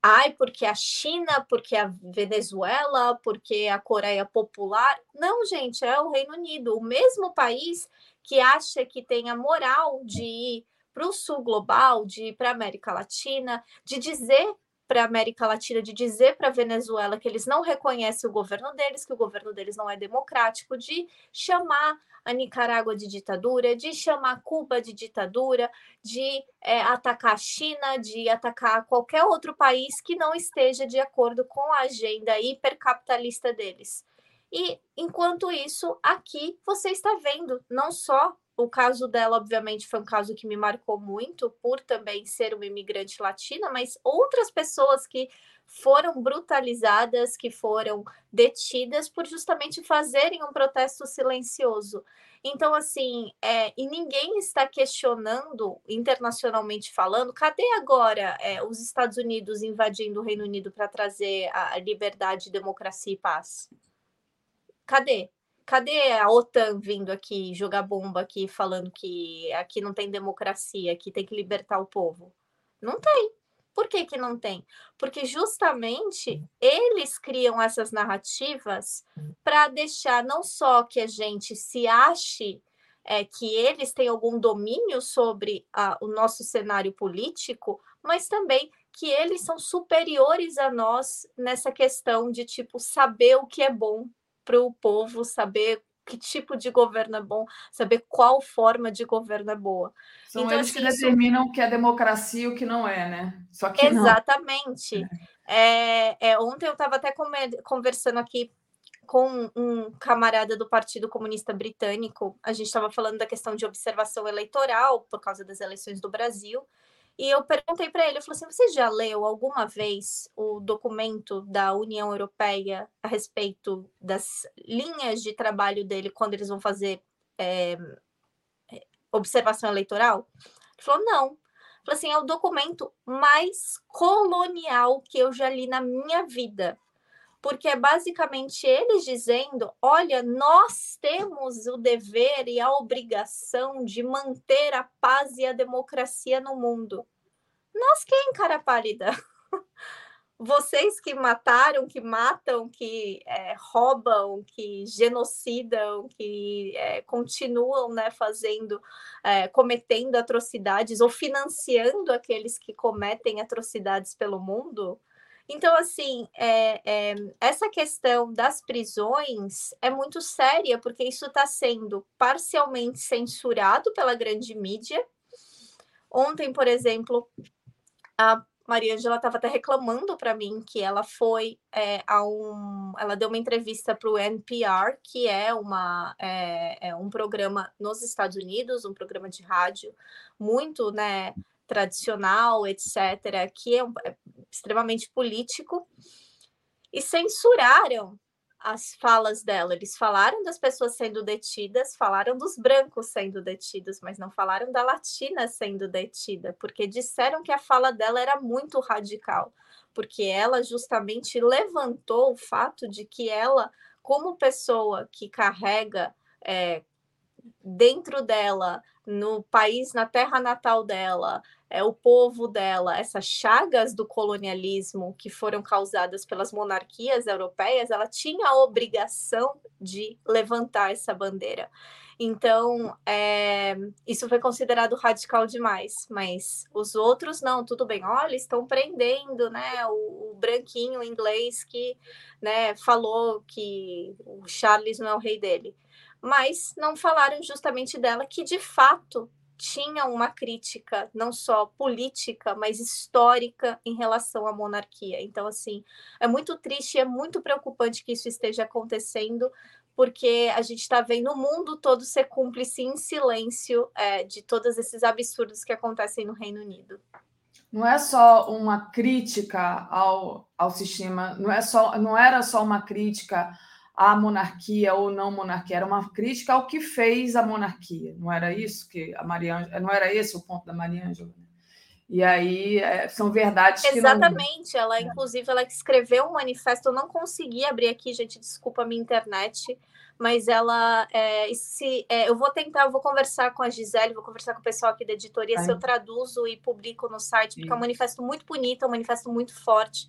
ai, porque a China, porque a Venezuela, porque a Coreia Popular. Não, gente, é o Reino Unido, o mesmo país que acha que tem a moral de ir para o sul global, de ir para a América Latina, de dizer para a América Latina, de dizer para a Venezuela que eles não reconhecem o governo deles, que o governo deles não é democrático, de chamar a Nicarágua de ditadura, de chamar Cuba de ditadura, de é, atacar a China, de atacar qualquer outro país que não esteja de acordo com a agenda hipercapitalista deles. E enquanto isso, aqui você está vendo não só o caso dela, obviamente, foi um caso que me marcou muito, por também ser uma imigrante latina, mas outras pessoas que foram brutalizadas, que foram detidas por justamente fazerem um protesto silencioso. Então, assim, é, e ninguém está questionando, internacionalmente falando, cadê agora é, os Estados Unidos invadindo o Reino Unido para trazer a liberdade, democracia e paz? Cadê? Cadê a OTAN vindo aqui jogar bomba aqui, falando que aqui não tem democracia, que tem que libertar o povo? Não tem. Por que, que não tem? Porque justamente eles criam essas narrativas para deixar não só que a gente se ache é, que eles têm algum domínio sobre a, o nosso cenário político, mas também que eles são superiores a nós nessa questão de tipo saber o que é bom para o povo, saber que tipo de governo é bom, saber qual forma de governo é boa. São então, eles assim, que determinam o que é democracia e o que não é, né? Só que Exatamente. É. É, ontem eu estava até conversando aqui com um camarada do Partido Comunista Britânico, a gente estava falando da questão de observação eleitoral por causa das eleições do Brasil, e eu perguntei para ele, eu falei assim, você já leu alguma vez o documento da União Europeia a respeito das linhas de trabalho dele quando eles vão fazer é, observação eleitoral? Ele falou, não. Falou assim, é o documento mais colonial que eu já li na minha vida porque é basicamente eles dizendo: olha, nós temos o dever e a obrigação de manter a paz e a democracia no mundo. Nós quem, cara pálida? Vocês que mataram, que matam, que é, roubam, que genocidam, que é, continuam né, fazendo, é, cometendo atrocidades ou financiando aqueles que cometem atrocidades pelo mundo, então, assim, é, é, essa questão das prisões é muito séria, porque isso está sendo parcialmente censurado pela grande mídia. Ontem, por exemplo, a Maria Angela estava até reclamando para mim que ela foi é, a um. Ela deu uma entrevista para o NPR, que é, uma, é, é um programa nos Estados Unidos, um programa de rádio muito né, tradicional, etc., que é, é extremamente político, e censuraram as falas dela. Eles falaram das pessoas sendo detidas, falaram dos brancos sendo detidos, mas não falaram da latina sendo detida, porque disseram que a fala dela era muito radical, porque ela justamente levantou o fato de que ela, como pessoa que carrega é, dentro dela, no país, na terra natal dela, é, o povo dela, essas chagas do colonialismo que foram causadas pelas monarquias europeias, ela tinha a obrigação de levantar essa bandeira. Então, é, isso foi considerado radical demais, mas os outros não, tudo bem. Olha, estão prendendo, né, o, o branquinho inglês que, né, falou que o Charles não é o rei dele. Mas não falaram justamente dela, que de fato tinha uma crítica não só política, mas histórica em relação à monarquia. Então, assim, é muito triste, é muito preocupante que isso esteja acontecendo, porque a gente está vendo o mundo todo ser cúmplice em silêncio é, de todos esses absurdos que acontecem no Reino Unido. não é só uma crítica ao, ao sistema, não, é só, não era só uma crítica à monarquia ou não monarquia, era uma crítica ao que fez a monarquia. Não era isso que a Maria não era esse o ponto da Maria Ângela. Né? E aí é, são verdades que Exatamente. Não... Ela, inclusive, ela escreveu um manifesto. Eu não consegui abrir aqui, gente. Desculpa a minha internet mas ela é, se é, eu vou tentar, eu vou conversar com a Gisele, vou conversar com o pessoal aqui da editoria, Ai. se eu traduzo e publico no site, porque é um manifesto muito bonito, é um manifesto muito forte,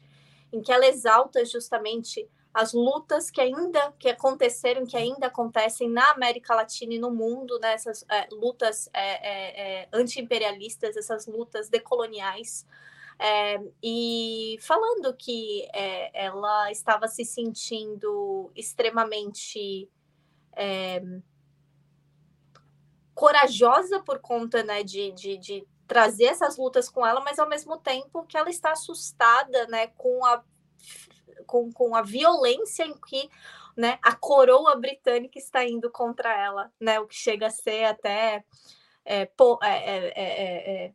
em que ela exalta justamente as lutas que ainda que aconteceram, que ainda acontecem na América Latina e no mundo, né, essas é, lutas é, é, é, anti-imperialistas, essas lutas decoloniais, é, e falando que é, ela estava se sentindo extremamente é, corajosa por conta né, de, de, de, trazer essas lutas com ela, mas ao mesmo tempo que ela está assustada né, com, a, com, com a violência em que né, a coroa britânica está indo contra ela, né, o que chega a ser até é, po, é, é,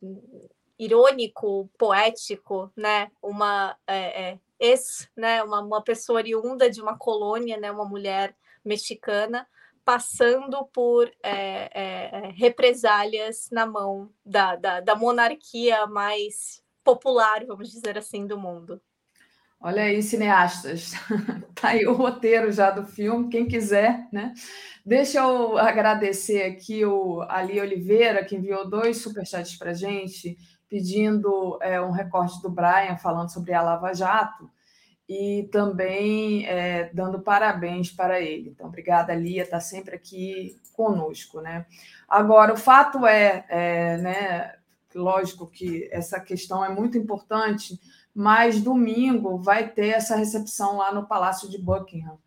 irônico, poético, né, uma ex, né, uma, uma pessoa oriunda de uma colônia, né, uma mulher mexicana, passando por é, é, represálias na mão da, da, da, monarquia mais popular, vamos dizer assim, do mundo. Olha aí, cineastas. tá aí o roteiro já do filme, quem quiser, né? Deixa eu agradecer aqui o Ali Oliveira, que enviou dois superchats para gente, pedindo é, um recorte do Brian falando sobre a Lava Jato e também é, dando parabéns para ele. Então, obrigada, Lia, está sempre aqui conosco. Né? Agora, o fato é, é né, lógico que essa questão é muito importante, mas domingo vai ter essa recepção lá no Palácio de Buckingham,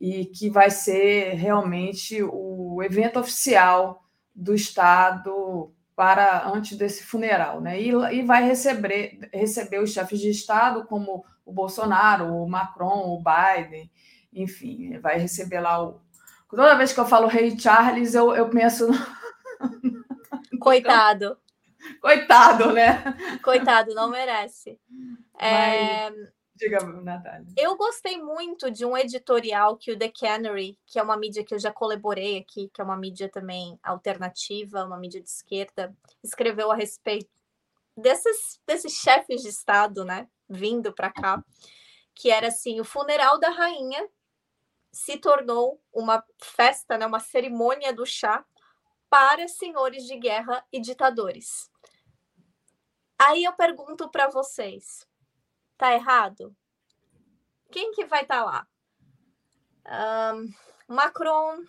e que vai ser realmente o evento oficial do Estado para antes desse funeral, né? E, e vai receber, receber os chefes de Estado como o Bolsonaro, o Macron, o Biden, enfim, vai receber lá o. Toda vez que eu falo Rei Charles, eu, eu penso. Coitado. Coitado, né? Coitado, não merece. É... Diga, Natália. Eu gostei muito de um editorial que o The Canary, que é uma mídia que eu já colaborei aqui, que é uma mídia também alternativa, uma mídia de esquerda, escreveu a respeito desses, desses chefes de Estado, né? vindo para cá, que era assim, o funeral da rainha se tornou uma festa, né, uma cerimônia do chá para senhores de guerra e ditadores. Aí eu pergunto para vocês, tá errado? Quem que vai estar tá lá? Um, Macron,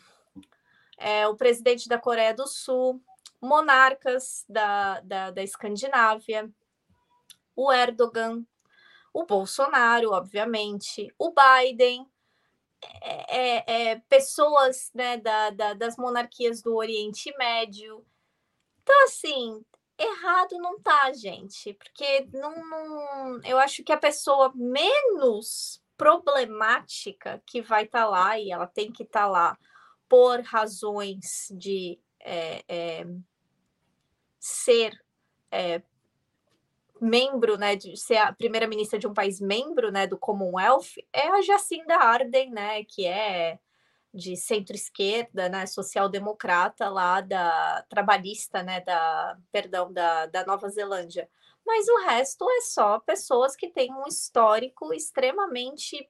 é, o presidente da Coreia do Sul, monarcas da, da, da Escandinávia, o Erdogan, o Bolsonaro, obviamente, o Biden, é, é, é, pessoas né, da, da, das monarquias do Oriente Médio. Então, assim, errado não tá, gente, porque não, não, eu acho que a pessoa menos problemática que vai estar tá lá, e ela tem que estar tá lá por razões de é, é ser é, membro, né, de ser a primeira ministra de um país membro, né, do Commonwealth, é a Jacinda Ardern, né, que é de centro-esquerda, né, social-democrata lá da trabalhista, né, da, perdão, da, da Nova Zelândia. Mas o resto é só pessoas que têm um histórico extremamente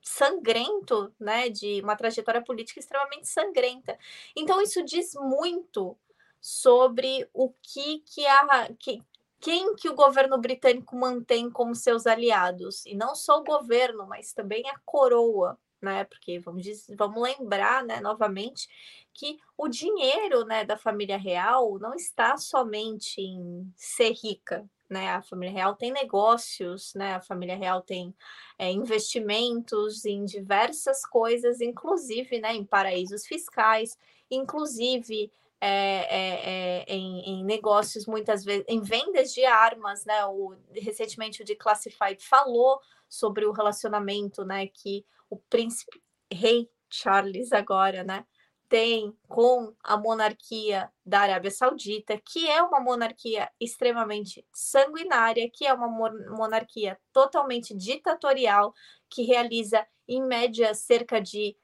sangrento, né, de uma trajetória política extremamente sangrenta. Então isso diz muito sobre o que que a que, quem que o governo britânico mantém como seus aliados e não só o governo, mas também a coroa, né? Porque vamos dizer, vamos lembrar, né, novamente que o dinheiro, né, da família real não está somente em ser rica, né? A família real tem negócios, né? A família real tem é, investimentos em diversas coisas, inclusive, né, em paraísos fiscais, inclusive é, é, é, em, em, negócios, muitas vezes, em vendas de armas, né? O, recentemente o Declassified falou sobre o relacionamento, né? Que o príncipe rei Charles agora, né? tem com a monarquia da Arábia Saudita, que é uma monarquia extremamente sanguinária, que é uma monarquia totalmente ditatorial, que realiza, em média, cerca de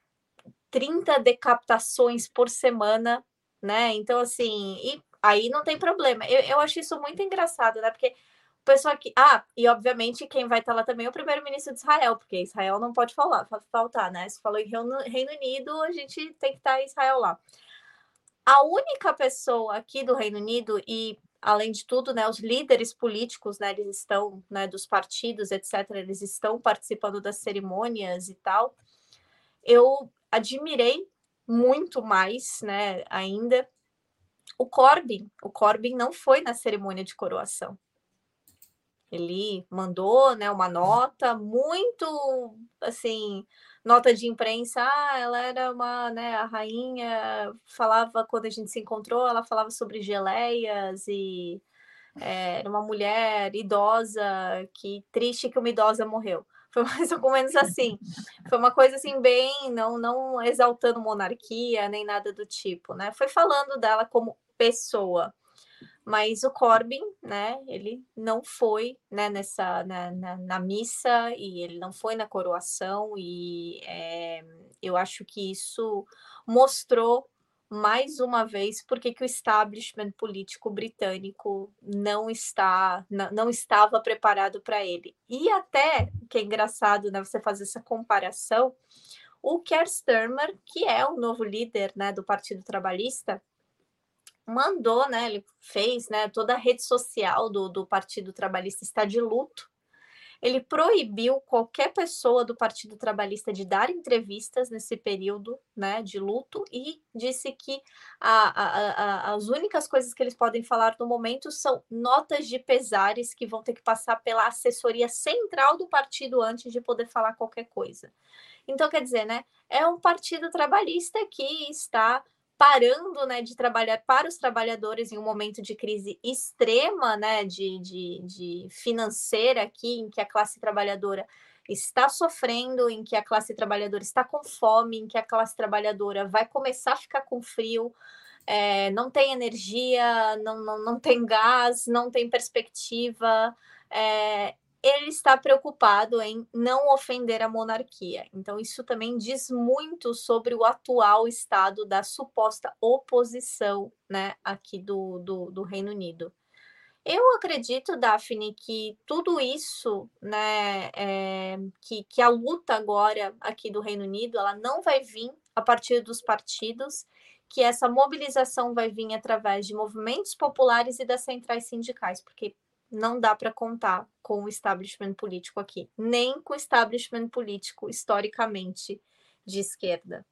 30 decapitações por semana, né? Então, assim, e aí não tem problema. Eu, eu acho isso muito engraçado, né? Porque pessoal aqui. Ah, e obviamente quem vai estar lá também é o primeiro-ministro de Israel, porque Israel não pode falar, faltar, né? Se falou em Reino Unido, a gente tem que estar em Israel lá. A única pessoa aqui do Reino Unido, e além de tudo, né, os líderes políticos, né, eles estão, né, dos partidos, etc., eles estão participando das cerimônias e tal. Eu admirei muito mais, né, ainda o Corbyn. O Corbyn não foi na cerimônia de coroação. Ele mandou, né, uma nota muito, assim, nota de imprensa. Ah, ela era uma, né, a rainha falava quando a gente se encontrou, ela falava sobre geleias e é, era uma mulher idosa que triste que uma idosa morreu. Foi mais ou menos assim. Foi uma coisa assim bem, não não exaltando monarquia nem nada do tipo, né? Foi falando dela como pessoa. Mas o Corbyn, né, ele não foi né, nessa na, na, na missa e ele não foi na coroação e é, eu acho que isso mostrou mais uma vez por que o establishment político britânico não está não estava preparado para ele. E até que é engraçado né, você fazer essa comparação, o Keir Starmer, que é o novo líder né, do Partido Trabalhista, mandou, né? Ele fez, né? Toda a rede social do, do Partido Trabalhista está de luto ele proibiu qualquer pessoa do Partido Trabalhista de dar entrevistas nesse período né, de luto e disse que a, a, a, as únicas coisas que eles podem falar no momento são notas de pesares que vão ter que passar pela assessoria central do partido antes de poder falar qualquer coisa. Então, quer dizer, né, é um partido trabalhista que está parando né, de trabalhar para os trabalhadores em um momento de crise extrema né, de, de, de financeira aqui, em que a classe trabalhadora está sofrendo, em que a classe trabalhadora está com fome, em que a classe trabalhadora vai começar a ficar com frio, é, não tem energia, não, não, não tem gás, não tem perspectiva. É, ele está preocupado em não ofender a monarquia. Então, isso também diz muito sobre o atual estado da suposta oposição né, aqui do, do, do Reino Unido. Eu acredito, Daphne, que tudo isso, né, é, que, que a luta agora aqui do Reino Unido, ela não vai vir a partir dos partidos, que essa mobilização vai vir através de movimentos populares e das centrais sindicais, porque não dá para contar com o establishment político aqui, nem com o establishment político historicamente de esquerda.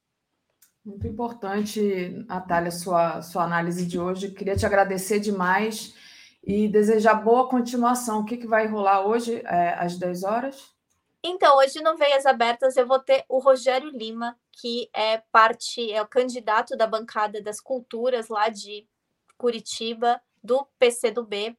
Muito importante, Natália, sua, sua análise de hoje. Queria te agradecer demais e desejar boa continuação. O que, que vai rolar hoje, é, às 10 horas? Então, hoje no Veias Abertas eu vou ter o Rogério Lima, que é parte, é o candidato da bancada das culturas lá de Curitiba, do PCdoB.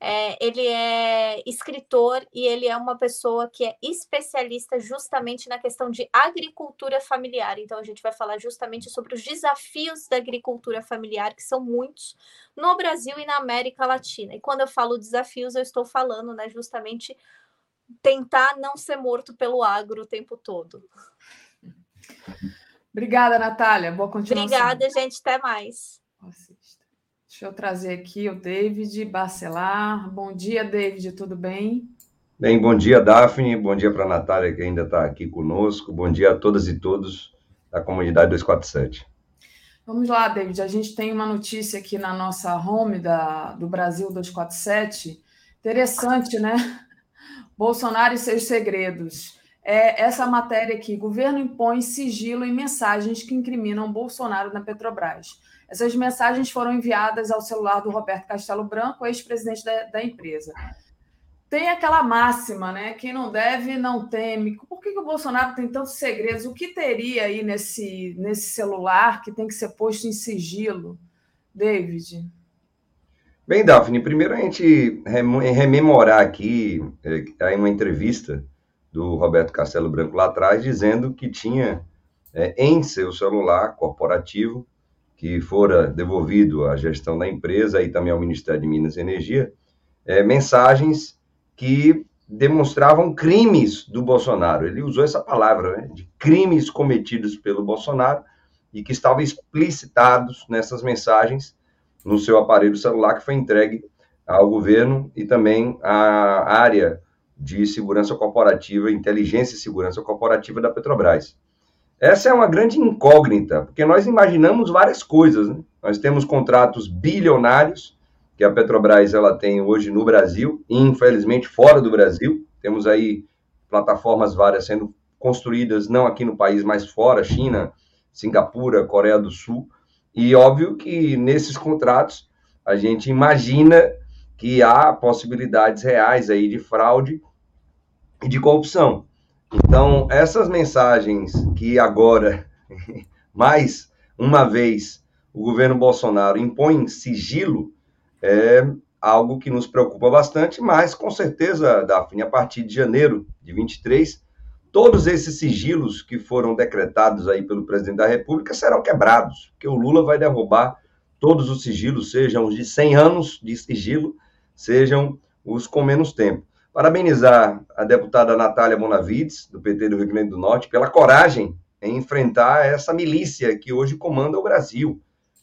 É, ele é escritor e ele é uma pessoa que é especialista justamente na questão de agricultura familiar. Então, a gente vai falar justamente sobre os desafios da agricultura familiar, que são muitos no Brasil e na América Latina. E quando eu falo desafios, eu estou falando né, justamente tentar não ser morto pelo agro o tempo todo. Obrigada, Natália. Boa continuação. Obrigada, gente. Até mais. Deixa eu trazer aqui o David Bacelar. Bom dia, David, tudo bem? Bem, bom dia, Daphne. Bom dia para a Natália, que ainda está aqui conosco. Bom dia a todas e todos da comunidade 247. Vamos lá, David. A gente tem uma notícia aqui na nossa home da, do Brasil 247. Interessante, né? Bolsonaro e seus segredos. É essa matéria aqui: governo impõe sigilo em mensagens que incriminam Bolsonaro na Petrobras. Essas mensagens foram enviadas ao celular do Roberto Castelo Branco, ex-presidente da, da, empresa. Tem aquela máxima, né? Quem não deve, não teme. Por que, que o Bolsonaro tem tantos segredos? O que teria aí nesse, nesse celular que tem que ser posto em sigilo? David. Bem, Daphne, primeiro a gente rememorar aqui é, aí uma entrevista do Roberto Castelo Branco lá atrás, dizendo que tinha é, em seu celular corporativo, que fora devolvido à gestão da empresa e também ao Ministério de Minas e Energia, é, mensagens que demonstravam crimes do Bolsonaro. Ele usou essa palavra, né, de crimes cometidos pelo Bolsonaro e que estavam explicitados nessas mensagens no seu aparelho celular que foi entregue ao governo e também à área de segurança corporativa, inteligência e segurança corporativa da Petrobras. Essa é uma grande incógnita, porque nós imaginamos várias coisas. Né? Nós temos contratos bilionários que a Petrobras ela tem hoje no Brasil e infelizmente fora do Brasil. Temos aí plataformas várias sendo construídas não aqui no país, mas fora, China, Singapura, Coreia do Sul. E óbvio que nesses contratos a gente imagina que há possibilidades reais aí de fraude e de corrupção. Então, essas mensagens que agora, mais uma vez, o governo Bolsonaro impõe sigilo, é algo que nos preocupa bastante, mas com certeza, Daphne, a partir de janeiro de 23, todos esses sigilos que foram decretados aí pelo presidente da República serão quebrados, porque o Lula vai derrubar todos os sigilos, sejam os de 100 anos de sigilo, sejam os com menos tempo. Parabenizar a deputada Natália Bonavides, do PT do Rio Grande do Norte, pela coragem em enfrentar essa milícia que hoje comanda o Brasil.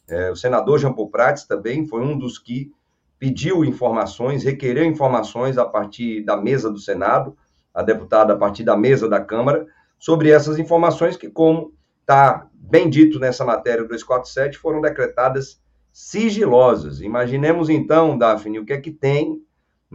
É, o senador Jean Paul Prats também foi um dos que pediu informações, requereu informações a partir da mesa do Senado, a deputada a partir da mesa da Câmara, sobre essas informações que, como está bem dito nessa matéria 247, foram decretadas sigilosas. Imaginemos então, Daphne, o que é que tem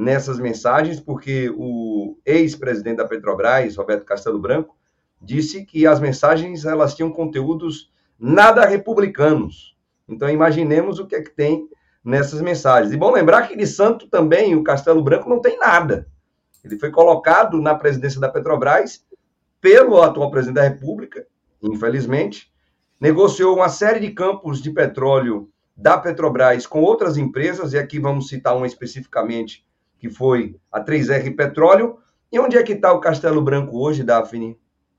nessas mensagens, porque o ex-presidente da Petrobras, Roberto Castelo Branco, disse que as mensagens elas tinham conteúdos nada republicanos. Então imaginemos o que é que tem nessas mensagens. E bom lembrar que de santo também o Castelo Branco não tem nada. Ele foi colocado na presidência da Petrobras pelo atual presidente da República, infelizmente, negociou uma série de campos de petróleo da Petrobras com outras empresas, e aqui vamos citar uma especificamente, que foi a 3R Petróleo. E onde é que está o Castelo Branco hoje, Daphne?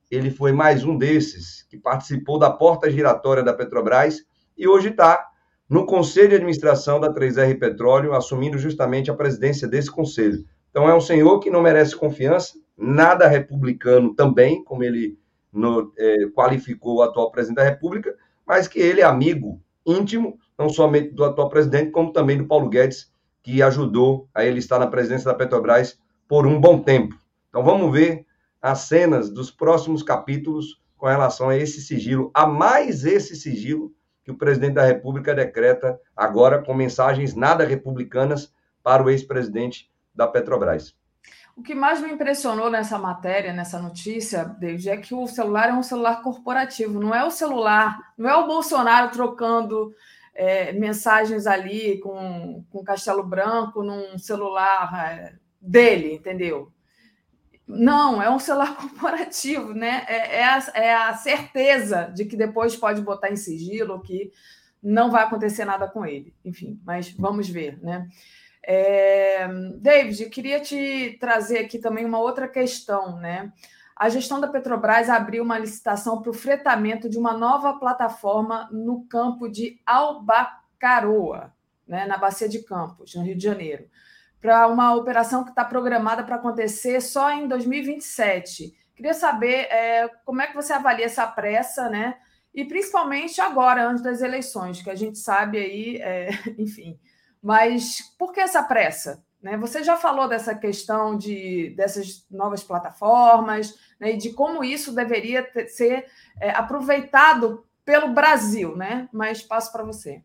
Ele foi mais um desses que participou da porta giratória da Petrobras e hoje está no Conselho de Administração da 3R Petróleo, assumindo justamente a presidência desse conselho. Então, é um senhor que não merece confiança, nada republicano também, como ele no, é, qualificou o atual presidente da República, mas que ele é amigo íntimo, não somente do atual presidente, como também do Paulo Guedes, que ajudou a ele estar na presidência da Petrobras por um bom tempo. Então vamos ver as cenas dos próximos capítulos com relação a esse sigilo, a mais esse sigilo que o presidente da República decreta agora com mensagens nada republicanas para o ex-presidente da Petrobras. O que mais me impressionou nessa matéria, nessa notícia, David, é que o celular é um celular corporativo, não é o celular, não é o Bolsonaro trocando é, mensagens ali com, com Castelo Branco num celular é, dele, entendeu? Não, é um celular corporativo, né? É, é, a, é a certeza de que depois pode botar em sigilo, que não vai acontecer nada com ele. Enfim, mas vamos ver, né? É, David, queria te trazer aqui também uma outra questão, né? A gestão da Petrobras abriu uma licitação para o fretamento de uma nova plataforma no campo de Albacaroa, né, na Bacia de Campos, no Rio de Janeiro, para uma operação que está programada para acontecer só em 2027. Queria saber é, como é que você avalia essa pressa, né? E principalmente agora, antes das eleições, que a gente sabe aí, é, enfim. Mas por que essa pressa? Né? Você já falou dessa questão de, dessas novas plataformas né? e de como isso deveria ter, ser é, aproveitado pelo Brasil, né? mas passo para você.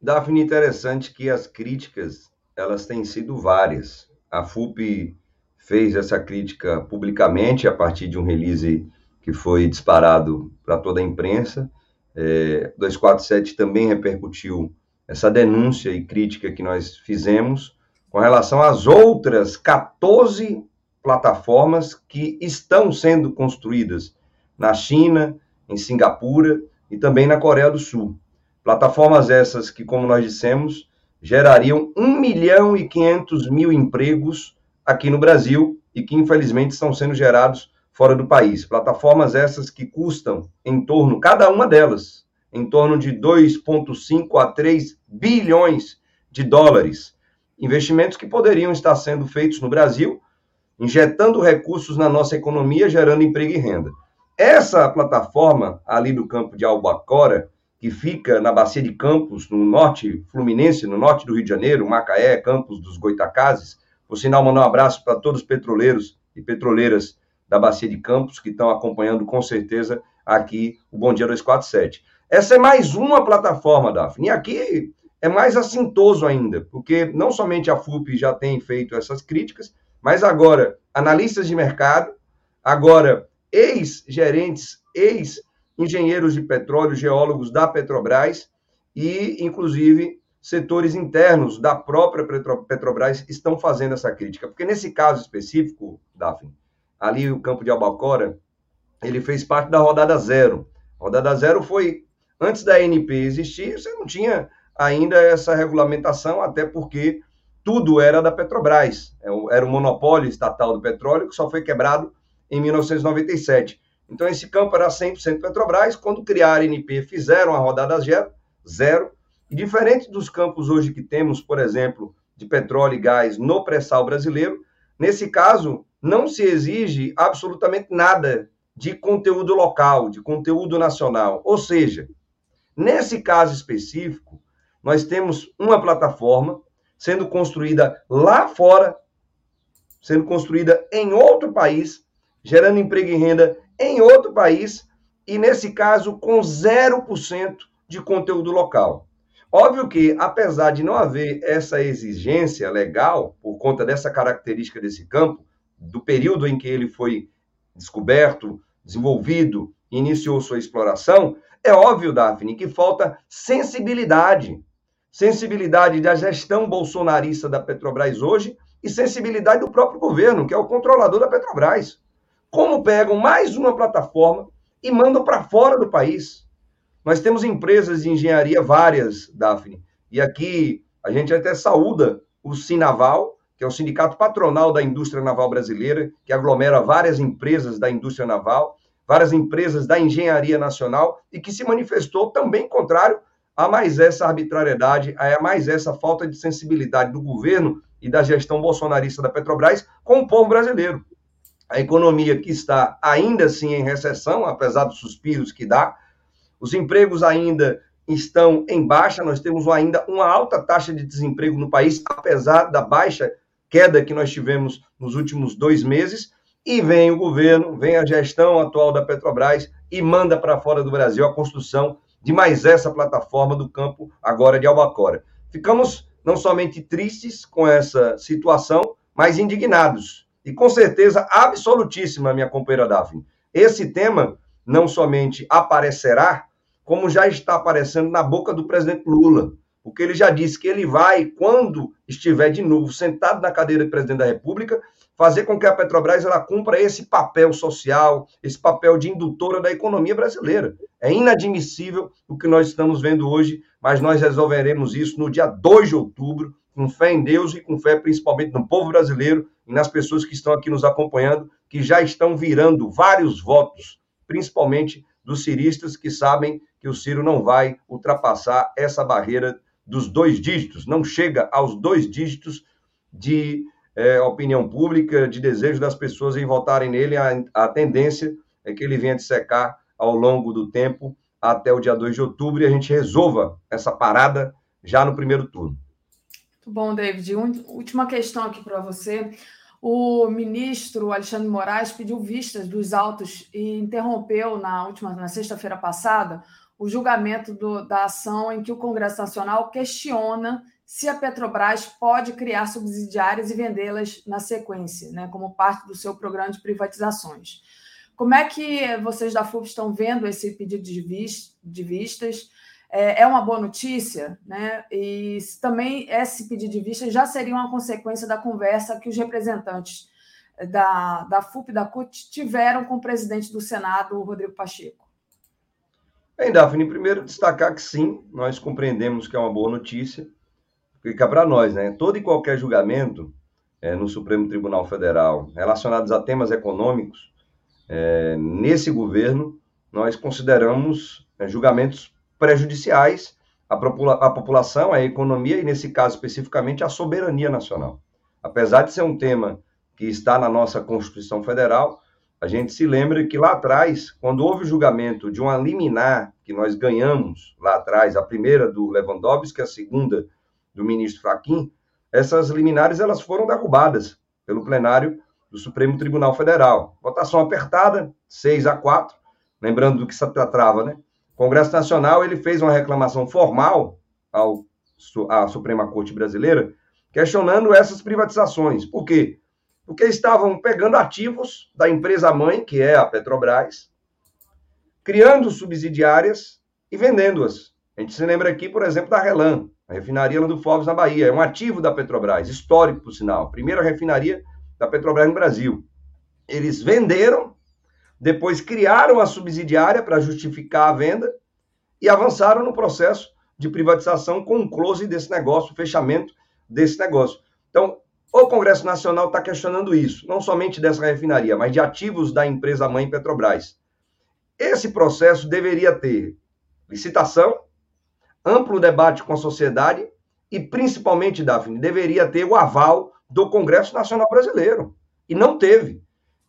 Daphne, interessante que as críticas elas têm sido várias. A FUP fez essa crítica publicamente a partir de um release que foi disparado para toda a imprensa. É, 247 também repercutiu essa denúncia e crítica que nós fizemos com relação às outras 14 plataformas que estão sendo construídas na China, em Singapura e também na Coreia do Sul. Plataformas essas que, como nós dissemos, gerariam 1 milhão e 500 mil empregos aqui no Brasil e que, infelizmente, estão sendo gerados fora do país. Plataformas essas que custam em torno, cada uma delas, em torno de 2,5 a 3 bilhões de dólares. Investimentos que poderiam estar sendo feitos no Brasil, injetando recursos na nossa economia, gerando emprego e renda. Essa plataforma ali do campo de Albacora, que fica na Bacia de Campos, no norte fluminense, no norte do Rio de Janeiro, Macaé, Campos dos Goitacazes. Por sinal, mandar um abraço para todos os petroleiros e petroleiras da Bacia de Campos que estão acompanhando com certeza aqui o Bom Dia 247. Essa é mais uma plataforma, Daphne. E aqui é mais assintoso ainda, porque não somente a FUP já tem feito essas críticas, mas agora analistas de mercado, agora ex-gerentes, ex engenheiros de petróleo, geólogos da Petrobras e, inclusive, setores internos da própria Petrobras estão fazendo essa crítica. Porque nesse caso específico, Daphne, ali o campo de Albacora, ele fez parte da rodada zero. A rodada zero foi antes da ANP existir, você não tinha ainda essa regulamentação, até porque tudo era da Petrobras. É era o monopólio estatal do petróleo que só foi quebrado em 1997. Então, esse campo era 100% Petrobras. Quando criaram a NP, fizeram a rodada zero, zero. E diferente dos campos hoje que temos, por exemplo, de petróleo e gás no pré-sal brasileiro, nesse caso, não se exige absolutamente nada de conteúdo local, de conteúdo nacional. Ou seja, nesse caso específico, nós temos uma plataforma sendo construída lá fora, sendo construída em outro país, gerando emprego e renda em outro país e, nesse caso, com 0% de conteúdo local. Óbvio que, apesar de não haver essa exigência legal, por conta dessa característica desse campo, do período em que ele foi descoberto, desenvolvido, iniciou sua exploração, é óbvio, Daphne, que falta sensibilidade. Sensibilidade da gestão bolsonarista da Petrobras hoje e sensibilidade do próprio governo, que é o controlador da Petrobras como pegam mais uma plataforma e mandam para fora do país. Nós temos empresas de engenharia várias, Daphne, e aqui a gente até saúda o Sinaval, que é o sindicato patronal da indústria naval brasileira, que aglomera várias empresas da indústria naval, várias empresas da engenharia nacional, e que se manifestou também contrário a mais essa arbitrariedade, a mais essa falta de sensibilidade do governo e da gestão bolsonarista da Petrobras com o povo brasileiro. A economia que está ainda assim em recessão, apesar dos suspiros que dá, os empregos ainda estão em baixa, nós temos ainda uma alta taxa de desemprego no país, apesar da baixa queda que nós tivemos nos últimos dois meses, e vem o governo, vem a gestão atual da Petrobras e manda para fora do Brasil a construção de mais essa plataforma do campo agora de Albacora. Ficamos não somente tristes com essa situação, mas indignados e com certeza absolutíssima, minha companheira Daphne. Esse tema não somente aparecerá, como já está aparecendo na boca do presidente Lula, porque ele já disse que ele vai, quando estiver de novo sentado na cadeira de presidente da República, fazer com que a Petrobras ela cumpra esse papel social, esse papel de indutora da economia brasileira. É inadmissível o que nós estamos vendo hoje, mas nós resolveremos isso no dia 2 de outubro, com fé em Deus e com fé principalmente no povo brasileiro e nas pessoas que estão aqui nos acompanhando, que já estão virando vários votos, principalmente dos ciristas que sabem que o Ciro não vai ultrapassar essa barreira dos dois dígitos, não chega aos dois dígitos de é, opinião pública, de desejo das pessoas em votarem nele. A, a tendência é que ele venha de secar ao longo do tempo até o dia 2 de outubro e a gente resolva essa parada já no primeiro turno. Muito bom, David. Última questão aqui para você. O ministro Alexandre Moraes pediu vistas dos autos e interrompeu na última, na sexta-feira passada, o julgamento do, da ação em que o Congresso Nacional questiona se a Petrobras pode criar subsidiárias e vendê-las na sequência, né, como parte do seu programa de privatizações. Como é que vocês da FUP estão vendo esse pedido de, vis, de vistas? é, é uma boa notícia, né? E também esse pedido de vista já seria uma consequência da conversa que os representantes da, da FUP e da CUT tiveram com o presidente do Senado, Rodrigo Pacheco. Bem, Daphne, primeiro destacar que sim, nós compreendemos que é uma boa notícia, fica para nós, né? Todo e qualquer julgamento é, no Supremo Tribunal Federal relacionados a temas econômicos, é, nesse governo, nós consideramos é, julgamentos prejudiciais à, popula à população, à economia e, nesse caso especificamente, à soberania nacional. Apesar de ser um tema que está na nossa Constituição Federal, a gente se lembra que lá atrás, quando houve o julgamento de uma liminar que nós ganhamos lá atrás, a primeira do Lewandowski, a segunda do ministro Fachin, essas liminares elas foram derrubadas pelo plenário do Supremo Tribunal Federal. Votação apertada, 6 a 4, lembrando do que se trava, né? O Congresso Nacional ele fez uma reclamação formal ao, à Suprema Corte Brasileira, questionando essas privatizações. Por quê? Porque estavam pegando ativos da empresa mãe, que é a Petrobras, criando subsidiárias e vendendo-as. A gente se lembra aqui, por exemplo, da Relan, a refinaria do Foves na Bahia. É um ativo da Petrobras, histórico, por sinal. Primeira refinaria da Petrobras no Brasil. Eles venderam, depois criaram a subsidiária para justificar a venda e avançaram no processo de privatização com o close desse negócio, o fechamento desse negócio. Então, o Congresso Nacional está questionando isso, não somente dessa refinaria, mas de ativos da empresa mãe Petrobras. Esse processo deveria ter licitação, amplo debate com a sociedade e, principalmente, Daphne, deveria ter o aval do Congresso Nacional Brasileiro. E não teve.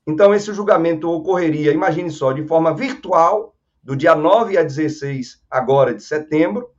Então, esse julgamento ocorreria, imagine só, de forma virtual, do dia 9 a 16 agora de setembro,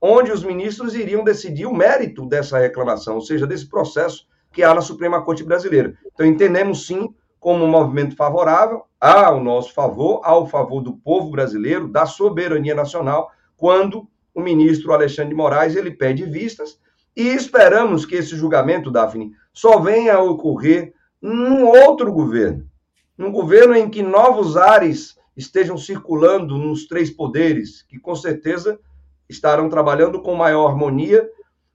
onde os ministros iriam decidir o mérito dessa reclamação, ou seja, desse processo que há na Suprema Corte Brasileira. Então, entendemos sim como um movimento favorável, ao nosso favor, ao favor do povo brasileiro, da soberania nacional, quando o ministro Alexandre de Moraes ele pede vistas e esperamos que esse julgamento, Daphne, só venha a ocorrer num outro governo, num governo em que novos ares estejam circulando nos três poderes, que com certeza estarão trabalhando com maior harmonia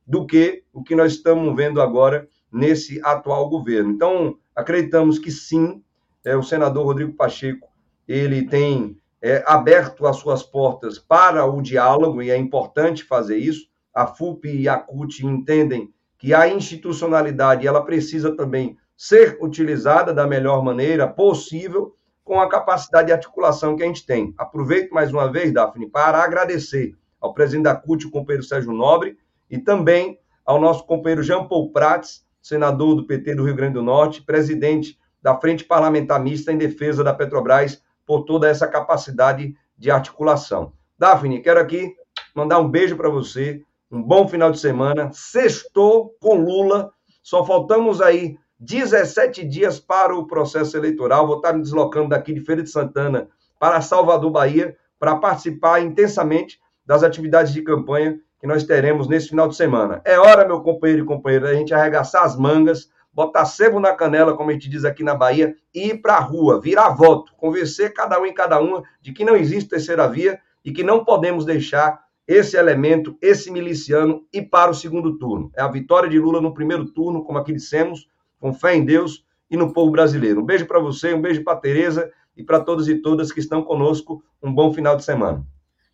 do que o que nós estamos vendo agora nesse atual governo. Então, acreditamos que sim, é, o senador Rodrigo Pacheco ele tem é, aberto as suas portas para o diálogo, e é importante fazer isso. A FUP e a CUT entendem que a institucionalidade ela precisa também ser utilizada da melhor maneira possível, com a capacidade de articulação que a gente tem. Aproveito mais uma vez, Daphne, para agradecer ao presidente da CUT, o companheiro Sérgio Nobre, e também ao nosso companheiro Jean Paul Prats, senador do PT do Rio Grande do Norte, presidente da Frente Parlamentar Mista em Defesa da Petrobras, por toda essa capacidade de articulação. Daphne, quero aqui mandar um beijo para você, um bom final de semana. Sextou com Lula, só faltamos aí 17 dias para o processo eleitoral. Vou estar me deslocando daqui de Feira de Santana para Salvador, Bahia, para participar intensamente das atividades de campanha que nós teremos nesse final de semana. É hora, meu companheiro e companheira, a gente arregaçar as mangas botar sebo na canela, como a gente diz aqui na Bahia, e ir para a rua, virar voto, convencer cada um e cada uma de que não existe terceira via e que não podemos deixar esse elemento, esse miliciano, ir para o segundo turno. É a vitória de Lula no primeiro turno, como aqui dissemos, com fé em Deus e no povo brasileiro. Um beijo para você, um beijo para Tereza e para todos e todas que estão conosco. Um bom final de semana.